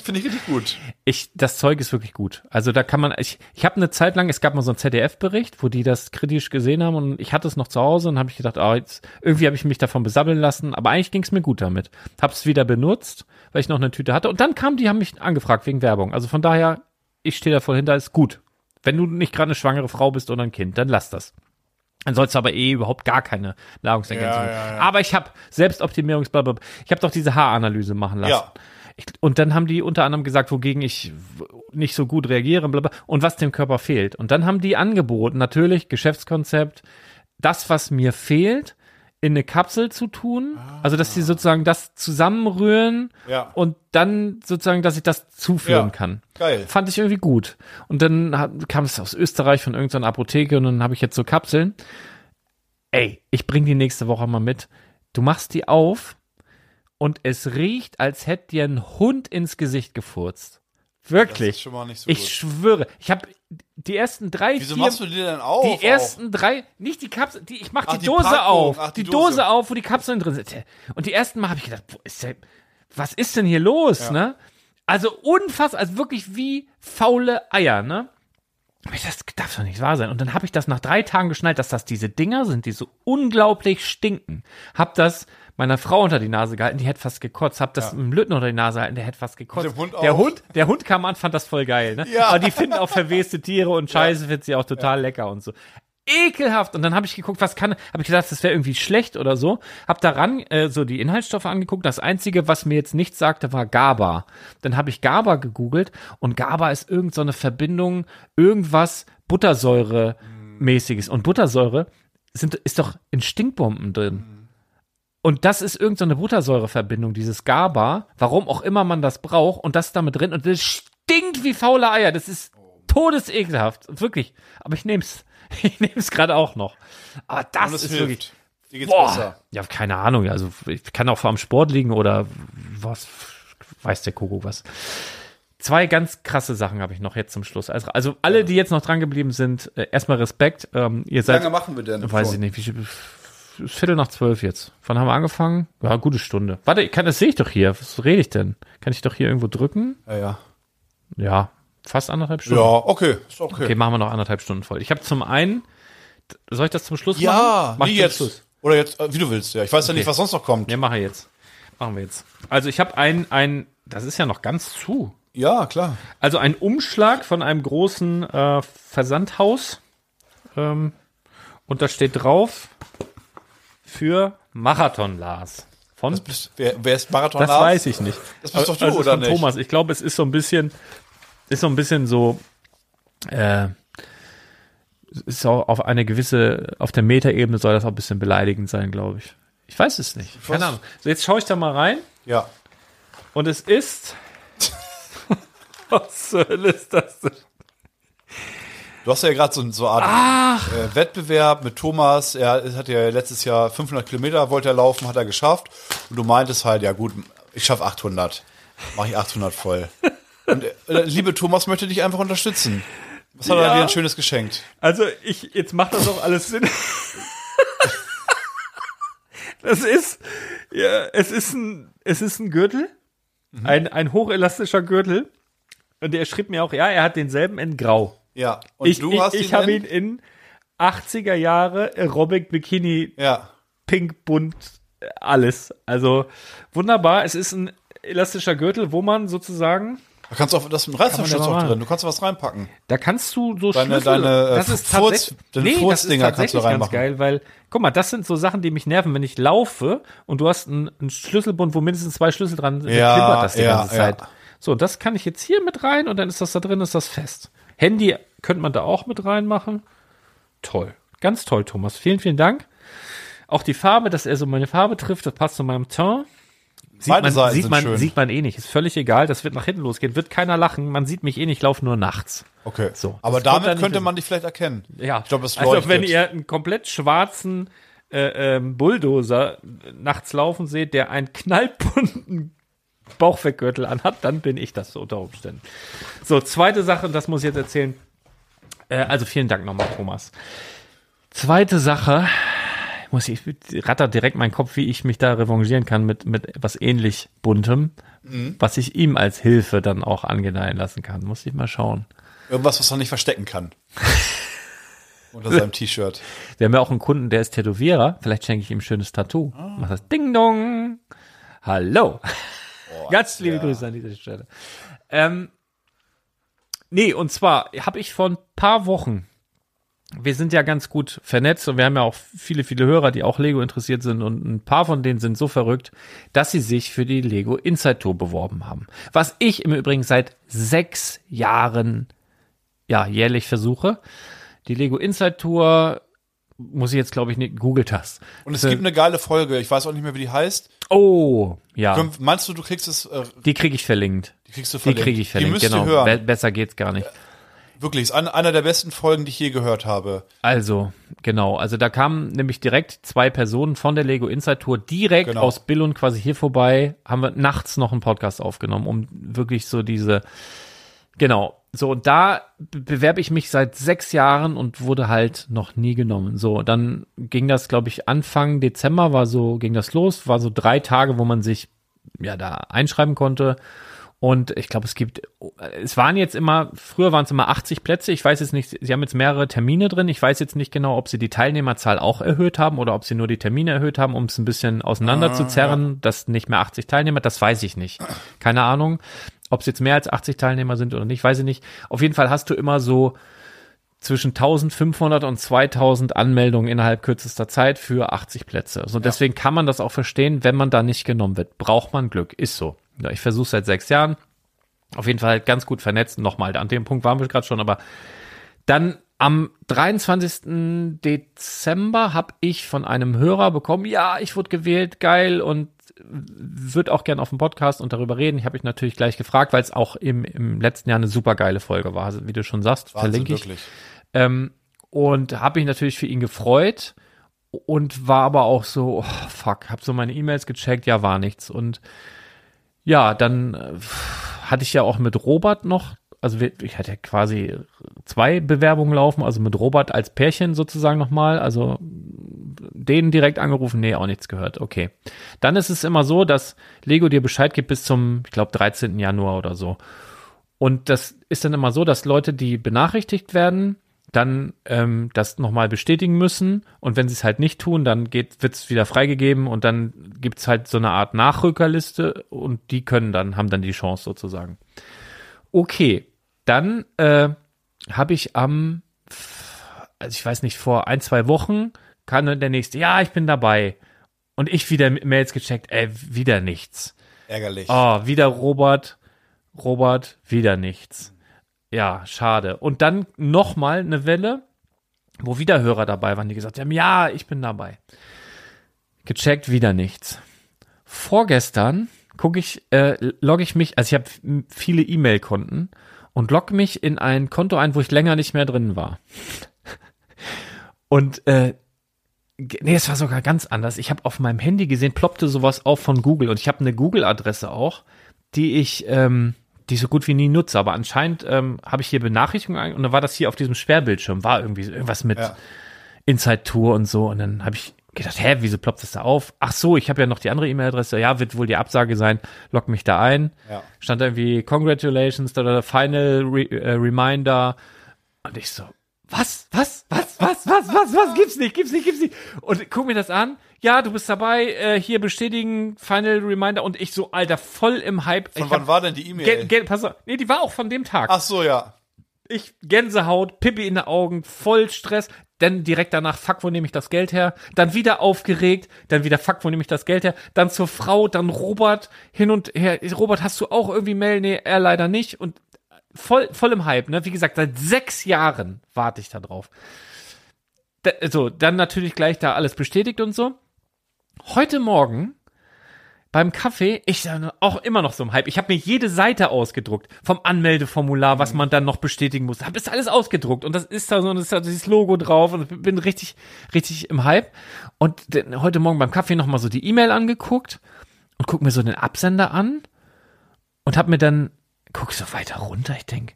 Finde ich richtig gut. Ich, das Zeug ist wirklich gut. Also da kann man, ich, ich habe eine Zeit lang, es gab mal so einen ZDF-Bericht, wo die das kritisch gesehen haben und ich hatte es noch zu Hause und habe ich gedacht, ah, jetzt, irgendwie habe ich mich davon besabbeln lassen, aber eigentlich ging es mir gut damit. Hab's wieder benutzt, weil ich noch eine Tüte hatte und dann kamen die, haben mich angefragt wegen Werbung. Also von daher, ich stehe da voll hinter, ist gut. Wenn du nicht gerade eine schwangere Frau bist oder ein Kind, dann lass das. Dann sollst du aber eh überhaupt gar keine Nahrungsergänzung. Ja, ja, ja. Aber ich habe Selbstoptimierungsblablabla. Ich habe doch diese Haaranalyse machen lassen. Ja. Ich, und dann haben die unter anderem gesagt, wogegen ich nicht so gut reagiere blablabla, und was dem Körper fehlt. Und dann haben die angeboten, natürlich Geschäftskonzept, das, was mir fehlt, in eine Kapsel zu tun. Also, dass sie sozusagen das zusammenrühren Ja. und dann sozusagen, dass ich das zuführen Ja. kann. Geil. Fand ich irgendwie gut. Und dann kam es aus Österreich von irgendeiner Apotheke und dann habe ich jetzt so Kapseln. Ey, ich bring die nächste Woche mal mit. Du machst die auf und es riecht, als hätte dir ein Hund ins Gesicht gefurzt. Wirklich. So ich gut. schwöre, ich habe die ersten drei, Wieso vier, machst du die denn auf? die ersten drei, nicht die Kapsel, die, ich mach Ach, die, die Dose Packung. auf, Ach, die, die Dose. Dose. auf, wo die Kapseln drin sind. Und die ersten Mal habe ich gedacht, ist der, was ist denn hier los, ne? Also unfassbar, also wirklich wie faule Eier, ne? Das darf doch nicht wahr sein. Und dann habe ich das nach drei Tagen geschnallt, dass das diese Dinger sind, die so unglaublich stinken. Hab das meiner Frau unter die Nase gehalten, die hätte fast gekotzt. Hab das dem Lütten unter die Nase gehalten, der hätte fast gekotzt. Dem Hund der auch. Hund, der Hund kam an, fand das voll geil, ne? Ja. Aber die finden auch verweste Tiere und Scheiße findet sie auch total lecker und so. Ekelhaft. Und dann habe ich geguckt, was kann, habe ich gedacht, das wäre irgendwie schlecht oder so. Hab daran äh, so die Inhaltsstoffe angeguckt. Das einzige, was mir jetzt nichts sagte, war GABA. Dann habe ich GABA gegoogelt und GABA ist irgend so eine Verbindung, irgendwas Buttersäure mäßiges. Und Buttersäure sind, ist doch in Stinkbomben drin. Und das ist irgendeine so Buttersäureverbindung, dieses GABA, warum auch immer man das braucht, und das ist damit drin und das stinkt wie faule Eier. Das ist todesekelhaft. Wirklich. Aber ich nehm's. Ich nehme es gerade auch noch. Aber das es ist hilft. wirklich. Dir geht's Boah. besser. Ja, keine Ahnung. Also ich kann auch vor am Sport liegen oder was weiß der Kuckuck was. Zwei ganz krasse Sachen habe ich noch jetzt zum Schluss. Also, also alle, die jetzt noch dran geblieben sind, äh, erstmal Respekt. Ähm, ihr Wie seid, lange machen wir denn? weiß schon? ich nicht, wie Viertel nach zwölf jetzt. Wann haben wir angefangen? Ja, gute Stunde. Warte, kann, das sehe ich doch hier. Was rede ich denn? Kann ich doch hier irgendwo drücken? Ja, ja. Ja, fast anderthalb Stunden. Ja, okay. Ist okay. Okay, machen wir noch anderthalb Stunden voll. Ich habe zum einen, soll ich das zum Schluss Ja, machen? Mach ich zum jetzt. Schluss. Oder jetzt, äh, wie du willst. Ja, ich weiß ja nicht, was sonst noch kommt. Ja, mache jetzt. Machen wir jetzt. Also ich habe ein, ein, das ist ja noch ganz zu. Ja, klar. Also ein Umschlag von einem großen äh, Versandhaus. Ähm, und da steht drauf für Marathon Lars. Von Bist, wer, wer ist Marathon das Lars? weiß ich nicht. Das bist doch du, Also oder von nicht? Thomas. Ich glaube, es ist so ein bisschen, ist so ein bisschen so, äh, ist auch auf eine gewisse, auf der Metaebene soll das auch ein bisschen beleidigend sein, glaube ich. Ich weiß es nicht. Keine weiß- Ahnung. So, jetzt schaue ich da mal rein Ja. und es ist. Was zur Hölle ist das denn? Du hast ja gerade so, so eine Art äh, Wettbewerb mit Thomas. Er hat ja letztes Jahr 500 Kilometer wollte er laufen, hat er geschafft. Und du meintest halt, ja gut, ich schaffe 800. Mache ich 800 voll. Und äh, liebe Thomas möchte dich einfach unterstützen. Was hat er Ja. dir ein schönes geschenkt? Also, ich, jetzt macht das doch alles Sinn. das ist, ja, es ist ein, es ist ein Gürtel. Ein, ein hochelastischer Gürtel. Und er schrieb mir auch, ja, er hat denselben in Grau. Ja. Und ich du ich, hast ich ihn habe in- ihn in 80er Jahre Aerobic Bikini Ja. pink bunt alles. Also wunderbar. Es ist ein elastischer Gürtel, wo man sozusagen Da kannst du auch, das ist ein Reißverschluss auch drin. Du kannst was reinpacken. Da kannst du so Deine- Schlüssel, deine, äh, das ist Furz- deine nee, das ist kannst du tatsächlich ganz reinmachen. geil, weil, guck mal, das sind so Sachen, die mich nerven, wenn ich laufe und du hast einen, einen Schlüsselbund, wo mindestens zwei Schlüssel dran sind, Ja, dann klimpert das die ja, ganze Zeit. ja. So, das kann ich jetzt hier mit rein und dann ist das da drin, ist das fest. Handy könnte man da auch mit reinmachen. Toll. Ganz toll, Thomas. Vielen, vielen Dank. Auch die Farbe, dass er so meine Farbe trifft, das passt zu meinem Teint. Sieht Beide man, Seiten sieht, sind man, schön. sieht man eh nicht. Ist völlig egal. Das wird nach hinten losgehen. Wird keiner lachen. Man sieht mich eh nicht. Ich laufe nur nachts. Okay. So, Aber damit könnte man dich vielleicht erkennen. Ja, Ich glaube, es also wenn ihr einen komplett schwarzen äh, ähm, Bulldozer nachts laufen seht, der einen knallbunten Bauchweggürtel anhat, dann bin ich das so unter Umständen. So, zweite Sache, das muss ich jetzt erzählen. Äh, also vielen Dank nochmal, Thomas. Zweite Sache, muss ich ratter direkt meinen Kopf, wie ich mich da revanchieren kann mit mit etwas ähnlich buntem, Mhm. was ich ihm als Hilfe dann auch angedeihen lassen kann. Muss ich mal schauen. Irgendwas, was man nicht verstecken kann. Unter seinem T-Shirt. Wir haben ja auch einen Kunden, der ist Tätowierer. Vielleicht schenke ich ihm ein schönes Tattoo. Mach das Ding Dong. Hallo. Ganz liebe Grüße an dieser Stelle. Ähm, nee, und zwar habe ich vor ein paar Wochen, wir sind ja ganz gut vernetzt und wir haben ja auch viele, viele Hörer, die auch Lego interessiert sind und ein paar von denen sind so verrückt, dass sie sich für die Lego Inside Tour beworben haben. Was ich im Übrigen seit sechs Jahren ja, jährlich versuche. Die Lego Inside Tour muss ich jetzt, glaube ich, nicht googelt hast. Und es gibt eine geile Folge, ich weiß auch nicht mehr, wie die heißt. Oh, ja. Meinst du, du kriegst es, äh, Die kriege ich verlinkt. die kriegst du Die verlinkt? kriege ich Die verlinkt, müsst genau. hören. Be besser geht's gar nicht. Wirklich, ist eine, einer der besten Folgen, die ich je gehört habe. Also, genau. Also da kamen nämlich direkt zwei Personen von der Lego Inside Tour direkt Genau. aus Billund quasi hier vorbei. Haben wir nachts noch einen Podcast aufgenommen, um wirklich so diese, genau. So, und da be- bewerbe ich mich seit sechs Jahren und wurde halt noch nie genommen. So, dann ging das, glaube ich, Anfang Dezember war so, ging das los, war so drei Tage, wo man sich ja da einschreiben konnte. Und ich glaube, es gibt, es waren jetzt immer, früher waren es immer 80 Plätze. Ich weiß jetzt nicht, sie haben jetzt mehrere Termine drin. Ich weiß jetzt nicht genau, ob sie die Teilnehmerzahl auch erhöht haben oder ob sie nur die Termine erhöht haben, um es ein bisschen auseinander zu zerren, dass nicht mehr 80 Teilnehmer, das weiß ich nicht. Keine Ahnung. Ob es jetzt mehr als 80 Teilnehmer sind oder nicht, weiß ich nicht. Auf jeden Fall hast du immer so zwischen 1500 und 2000 Anmeldungen innerhalb kürzester Zeit für 80 Plätze. So deswegen kann man das auch verstehen, wenn man da nicht genommen wird. Braucht man Glück, ist so. Ja, ich versuche seit sechs Jahren. Auf jeden Fall ganz gut vernetzt. Nochmal, an dem Punkt waren wir gerade schon, aber dann am 23. Dezember habe ich von einem Hörer bekommen, ja, ich wurde gewählt, geil und würde auch gern auf dem Podcast und darüber reden. Ich habe mich natürlich gleich gefragt, weil es auch im, im letzten Jahr eine super geile Folge war, also wie du schon sagst, Wahnsinn, verlinke ich. wirklich. Ähm, und habe mich natürlich für ihn gefreut und war aber auch so, oh, fuck, habe so meine E-Mails gecheckt, ja, war nichts. Und ja, dann äh, hatte ich ja auch mit Robert noch, also ich hatte quasi zwei Bewerbungen laufen, also mit Robert als Pärchen sozusagen nochmal, also denen direkt angerufen, nee, auch nichts gehört, okay. Dann ist es immer so, dass Lego dir Bescheid gibt bis zum, ich glaube, 13. Januar oder so. Und das ist dann immer so, dass Leute, die benachrichtigt werden, dann ähm, das nochmal bestätigen müssen. Und wenn sie es halt nicht tun, dann wird es wieder freigegeben und dann gibt's halt so eine Art Nachrückerliste und die können dann, haben dann die Chance sozusagen. Okay, dann äh, habe ich am, also ich weiß nicht, vor ein, zwei Wochen kam dann der nächste, ja, ich bin dabei. Und ich wieder Mails gecheckt, ey, wieder nichts. Ärgerlich. Oh, wieder Robert, Robert, wieder nichts. Ja, schade. Und dann nochmal eine Welle, wo wieder Hörer dabei waren, die gesagt haben, ja, ich bin dabei. Gecheckt, wieder nichts. Vorgestern gucke ich, äh, logge ich mich, also ich habe viele E-Mail-Konten und logge mich in ein Konto ein, wo ich länger nicht mehr drin war. Und äh, Nee, es war sogar ganz anders. Ich habe auf meinem Handy gesehen, ploppte sowas auf von Google und ich habe eine Google-Adresse auch, die ich, ähm, die ich so gut wie nie nutze. Aber anscheinend ähm, habe ich hier Benachrichtigungen und dann war das hier auf diesem Sperrbildschirm, war irgendwie irgendwas mit Ja. Inside Tour und so. Und dann habe ich gedacht, hä, wieso ploppt das da auf? Ach so, ich habe ja noch die andere E-Mail-Adresse. Ja, wird wohl die Absage sein. Log mich da ein. Ja. Stand da irgendwie Congratulations oder Final Re äh, Reminder. Und ich so, was, was, was, was, was, was, was, gibt's nicht, gibt's nicht, gibt's nicht. Und guck mir das an. Ja, du bist dabei, äh, hier bestätigen, Final Reminder. Und ich so, Alter, voll im Hype. Von ich wann hab- war denn die E-Mail? Pass auf, nee, die war auch von dem Tag. Ach so, ja. Ich Gänsehaut, Pippi in den Augen, voll Stress. Dann direkt danach, fuck, wo nehme ich das Geld her? Dann wieder aufgeregt, dann wieder, fuck, wo nehme ich das Geld her? Dann zur Frau, dann Robert, hin und her. Robert, hast du auch irgendwie Mail? Nee, er leider nicht. Und voll, voll im Hype, ne? Wie gesagt, seit sechs Jahren warte ich da drauf. Da, so, dann natürlich gleich da alles bestätigt und so. Heute Morgen beim Kaffee, ich dann auch immer noch so im Hype. Ich habe mir jede Seite ausgedruckt vom Anmeldeformular, was man dann noch bestätigen muss. Habe das alles ausgedruckt und das ist da so, und das ist da dieses Logo drauf und ich bin richtig, richtig im Hype. Und heute Morgen beim Kaffee noch mal so die E-Mail angeguckt und guck mir so den Absender an und hab mir dann guck so weiter runter. Ich denk,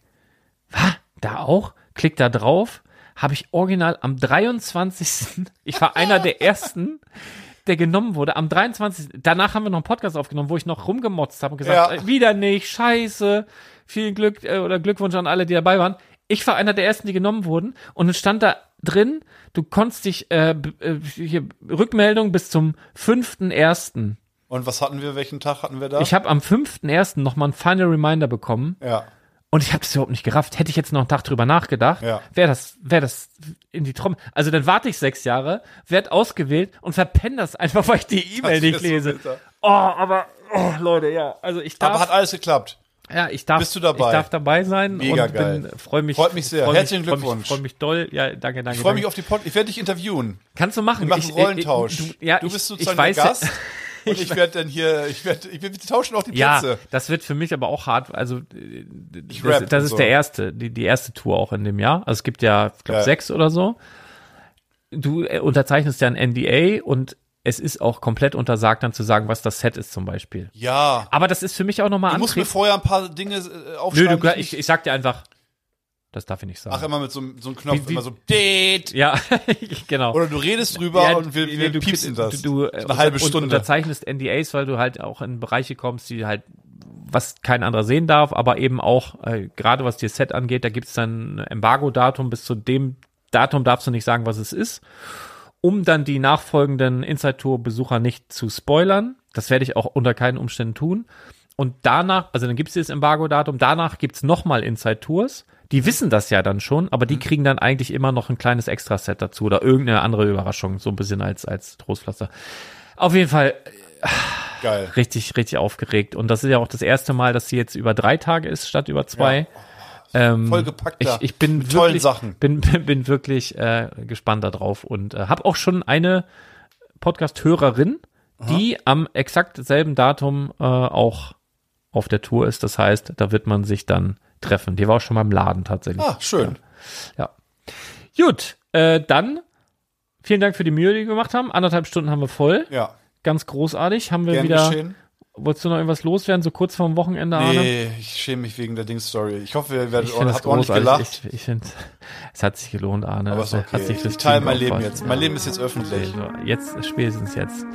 was? Da auch? Klick da drauf. Habe ich original am 23. Ich war einer der ersten, der genommen wurde. Am 23. Danach haben wir noch einen Podcast aufgenommen, wo ich noch rumgemotzt habe und gesagt, Ja. äh, wieder nicht, scheiße. Vielen Glück äh, oder Glückwunsch an alle, die dabei waren. Ich war einer der ersten, die genommen wurden. Und es stand da drin, du konntest dich äh, äh, hier Rückmeldung bis zum 5.1. Und was hatten wir? Welchen Tag hatten wir da? Ich habe am 5.1. nochmal einen Final Reminder bekommen. ja. Und ich habe das überhaupt nicht gerafft. Hätte ich jetzt noch einen Tag drüber nachgedacht, Ja. wäre das, wäre das in die Trommel. Also dann warte ich sechs Jahre, werd ausgewählt und verpenne das einfach, weil ich die E-Mail nicht so lese. bitter. oh, aber oh, Leute, ja, also ich darf, Aber hat alles geklappt. ja, ich darf, bist du dabei? Ich darf dabei sein Mega und geil. bin, freue mich. Freut mich sehr. freu Herzlichen freu mich, Glückwunsch. Freue mich doll. Ja, danke, danke. Ich freue mich auf die Pod. Ich werde dich interviewen. Kannst du machen? Wir machen Ich- einen Rollentausch. Ich, du, ja, du ich- bist ich sozusagen weiß, der Gast. Und ich werde dann hier, ich werde, ich, wir tauschen auch die Ja, Plätze. das wird für mich aber auch hart. Also äh, Ich das, das ist so. der erste, die, die erste Tour auch in dem Jahr. Also es gibt ja, ich glaube, Ja. sechs oder so. Du äh, unterzeichnest ja ein NDA und es ist auch komplett untersagt, dann zu sagen, was das Set ist zum Beispiel. Ja. Aber das ist für mich auch nochmal Du musst mir vorher ein paar Dinge äh, Nö, aufschreiben. du, ich, ich sag dir einfach, das darf ich nicht sagen. Ach, immer mit so, einem- so einem Knopf, Wie- wie- immer so, Date. ja, genau. Oder du redest drüber Ja, und wir, wir du, piepsen das. Du, du, äh, eine halbe und, Stunde. Und unterzeichnest NDAs, weil du halt auch in Bereiche kommst, die halt was kein anderer sehen darf, aber eben auch, äh, gerade was dir Set angeht, da gibt's dann ein Embargo-Datum, bis zu dem Datum darfst du nicht sagen, was es ist, um dann die nachfolgenden Inside-Tour-Besucher nicht zu spoilern. Das werde ich auch unter keinen Umständen tun. Und danach, also dann gibt's dieses Embargo-Datum, danach gibt's nochmal Inside-Tours. Die wissen das ja dann schon, aber Mhm. die kriegen dann eigentlich immer noch ein kleines Extra-Set dazu oder irgendeine andere Überraschung, so ein bisschen als, als Trostpflaster. Auf jeden Fall Geil. richtig, richtig aufgeregt. Und das ist ja auch das erste Mal, dass sie jetzt über drei Tage ist statt über zwei. Ähm, Vollgepackt. Ich, ich bin Mit tollen wirklich, Sachen. Bin, bin, bin wirklich äh, gespannt darauf und äh, habe auch schon eine Podcast-Hörerin, die am exakt selben Datum äh, auch auf der Tour ist. Das heißt, da wird man sich dann treffen. Die war auch schon mal im Laden tatsächlich. Ah, schön. Ja. Gut, äh, dann vielen Dank für die Mühe, die wir gemacht haben. Anderthalb Stunden haben wir voll. Ja, Ganz großartig. Haben wir gern wieder. geschehen. Wolltest du noch irgendwas loswerden, so kurz vorm Wochenende, Arne? Nee, ich schäme mich wegen der Dings-Story. Ich hoffe, ihr werdet Ich es habt ordentlich gelacht. Ich, ich finde, es hat sich gelohnt, Arne. aber ist Es okay. Hat sich fürs ich teile Team mein Leben jetzt. Mein Leben ist jetzt öffentlich. Jetzt, spätestens jetzt.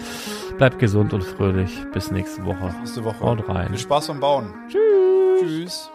Bleibt gesund und fröhlich. Bis nächste Woche. Nächste Woche. Haut rein. Viel Spaß beim Bauen. Tschüss. Tschüss.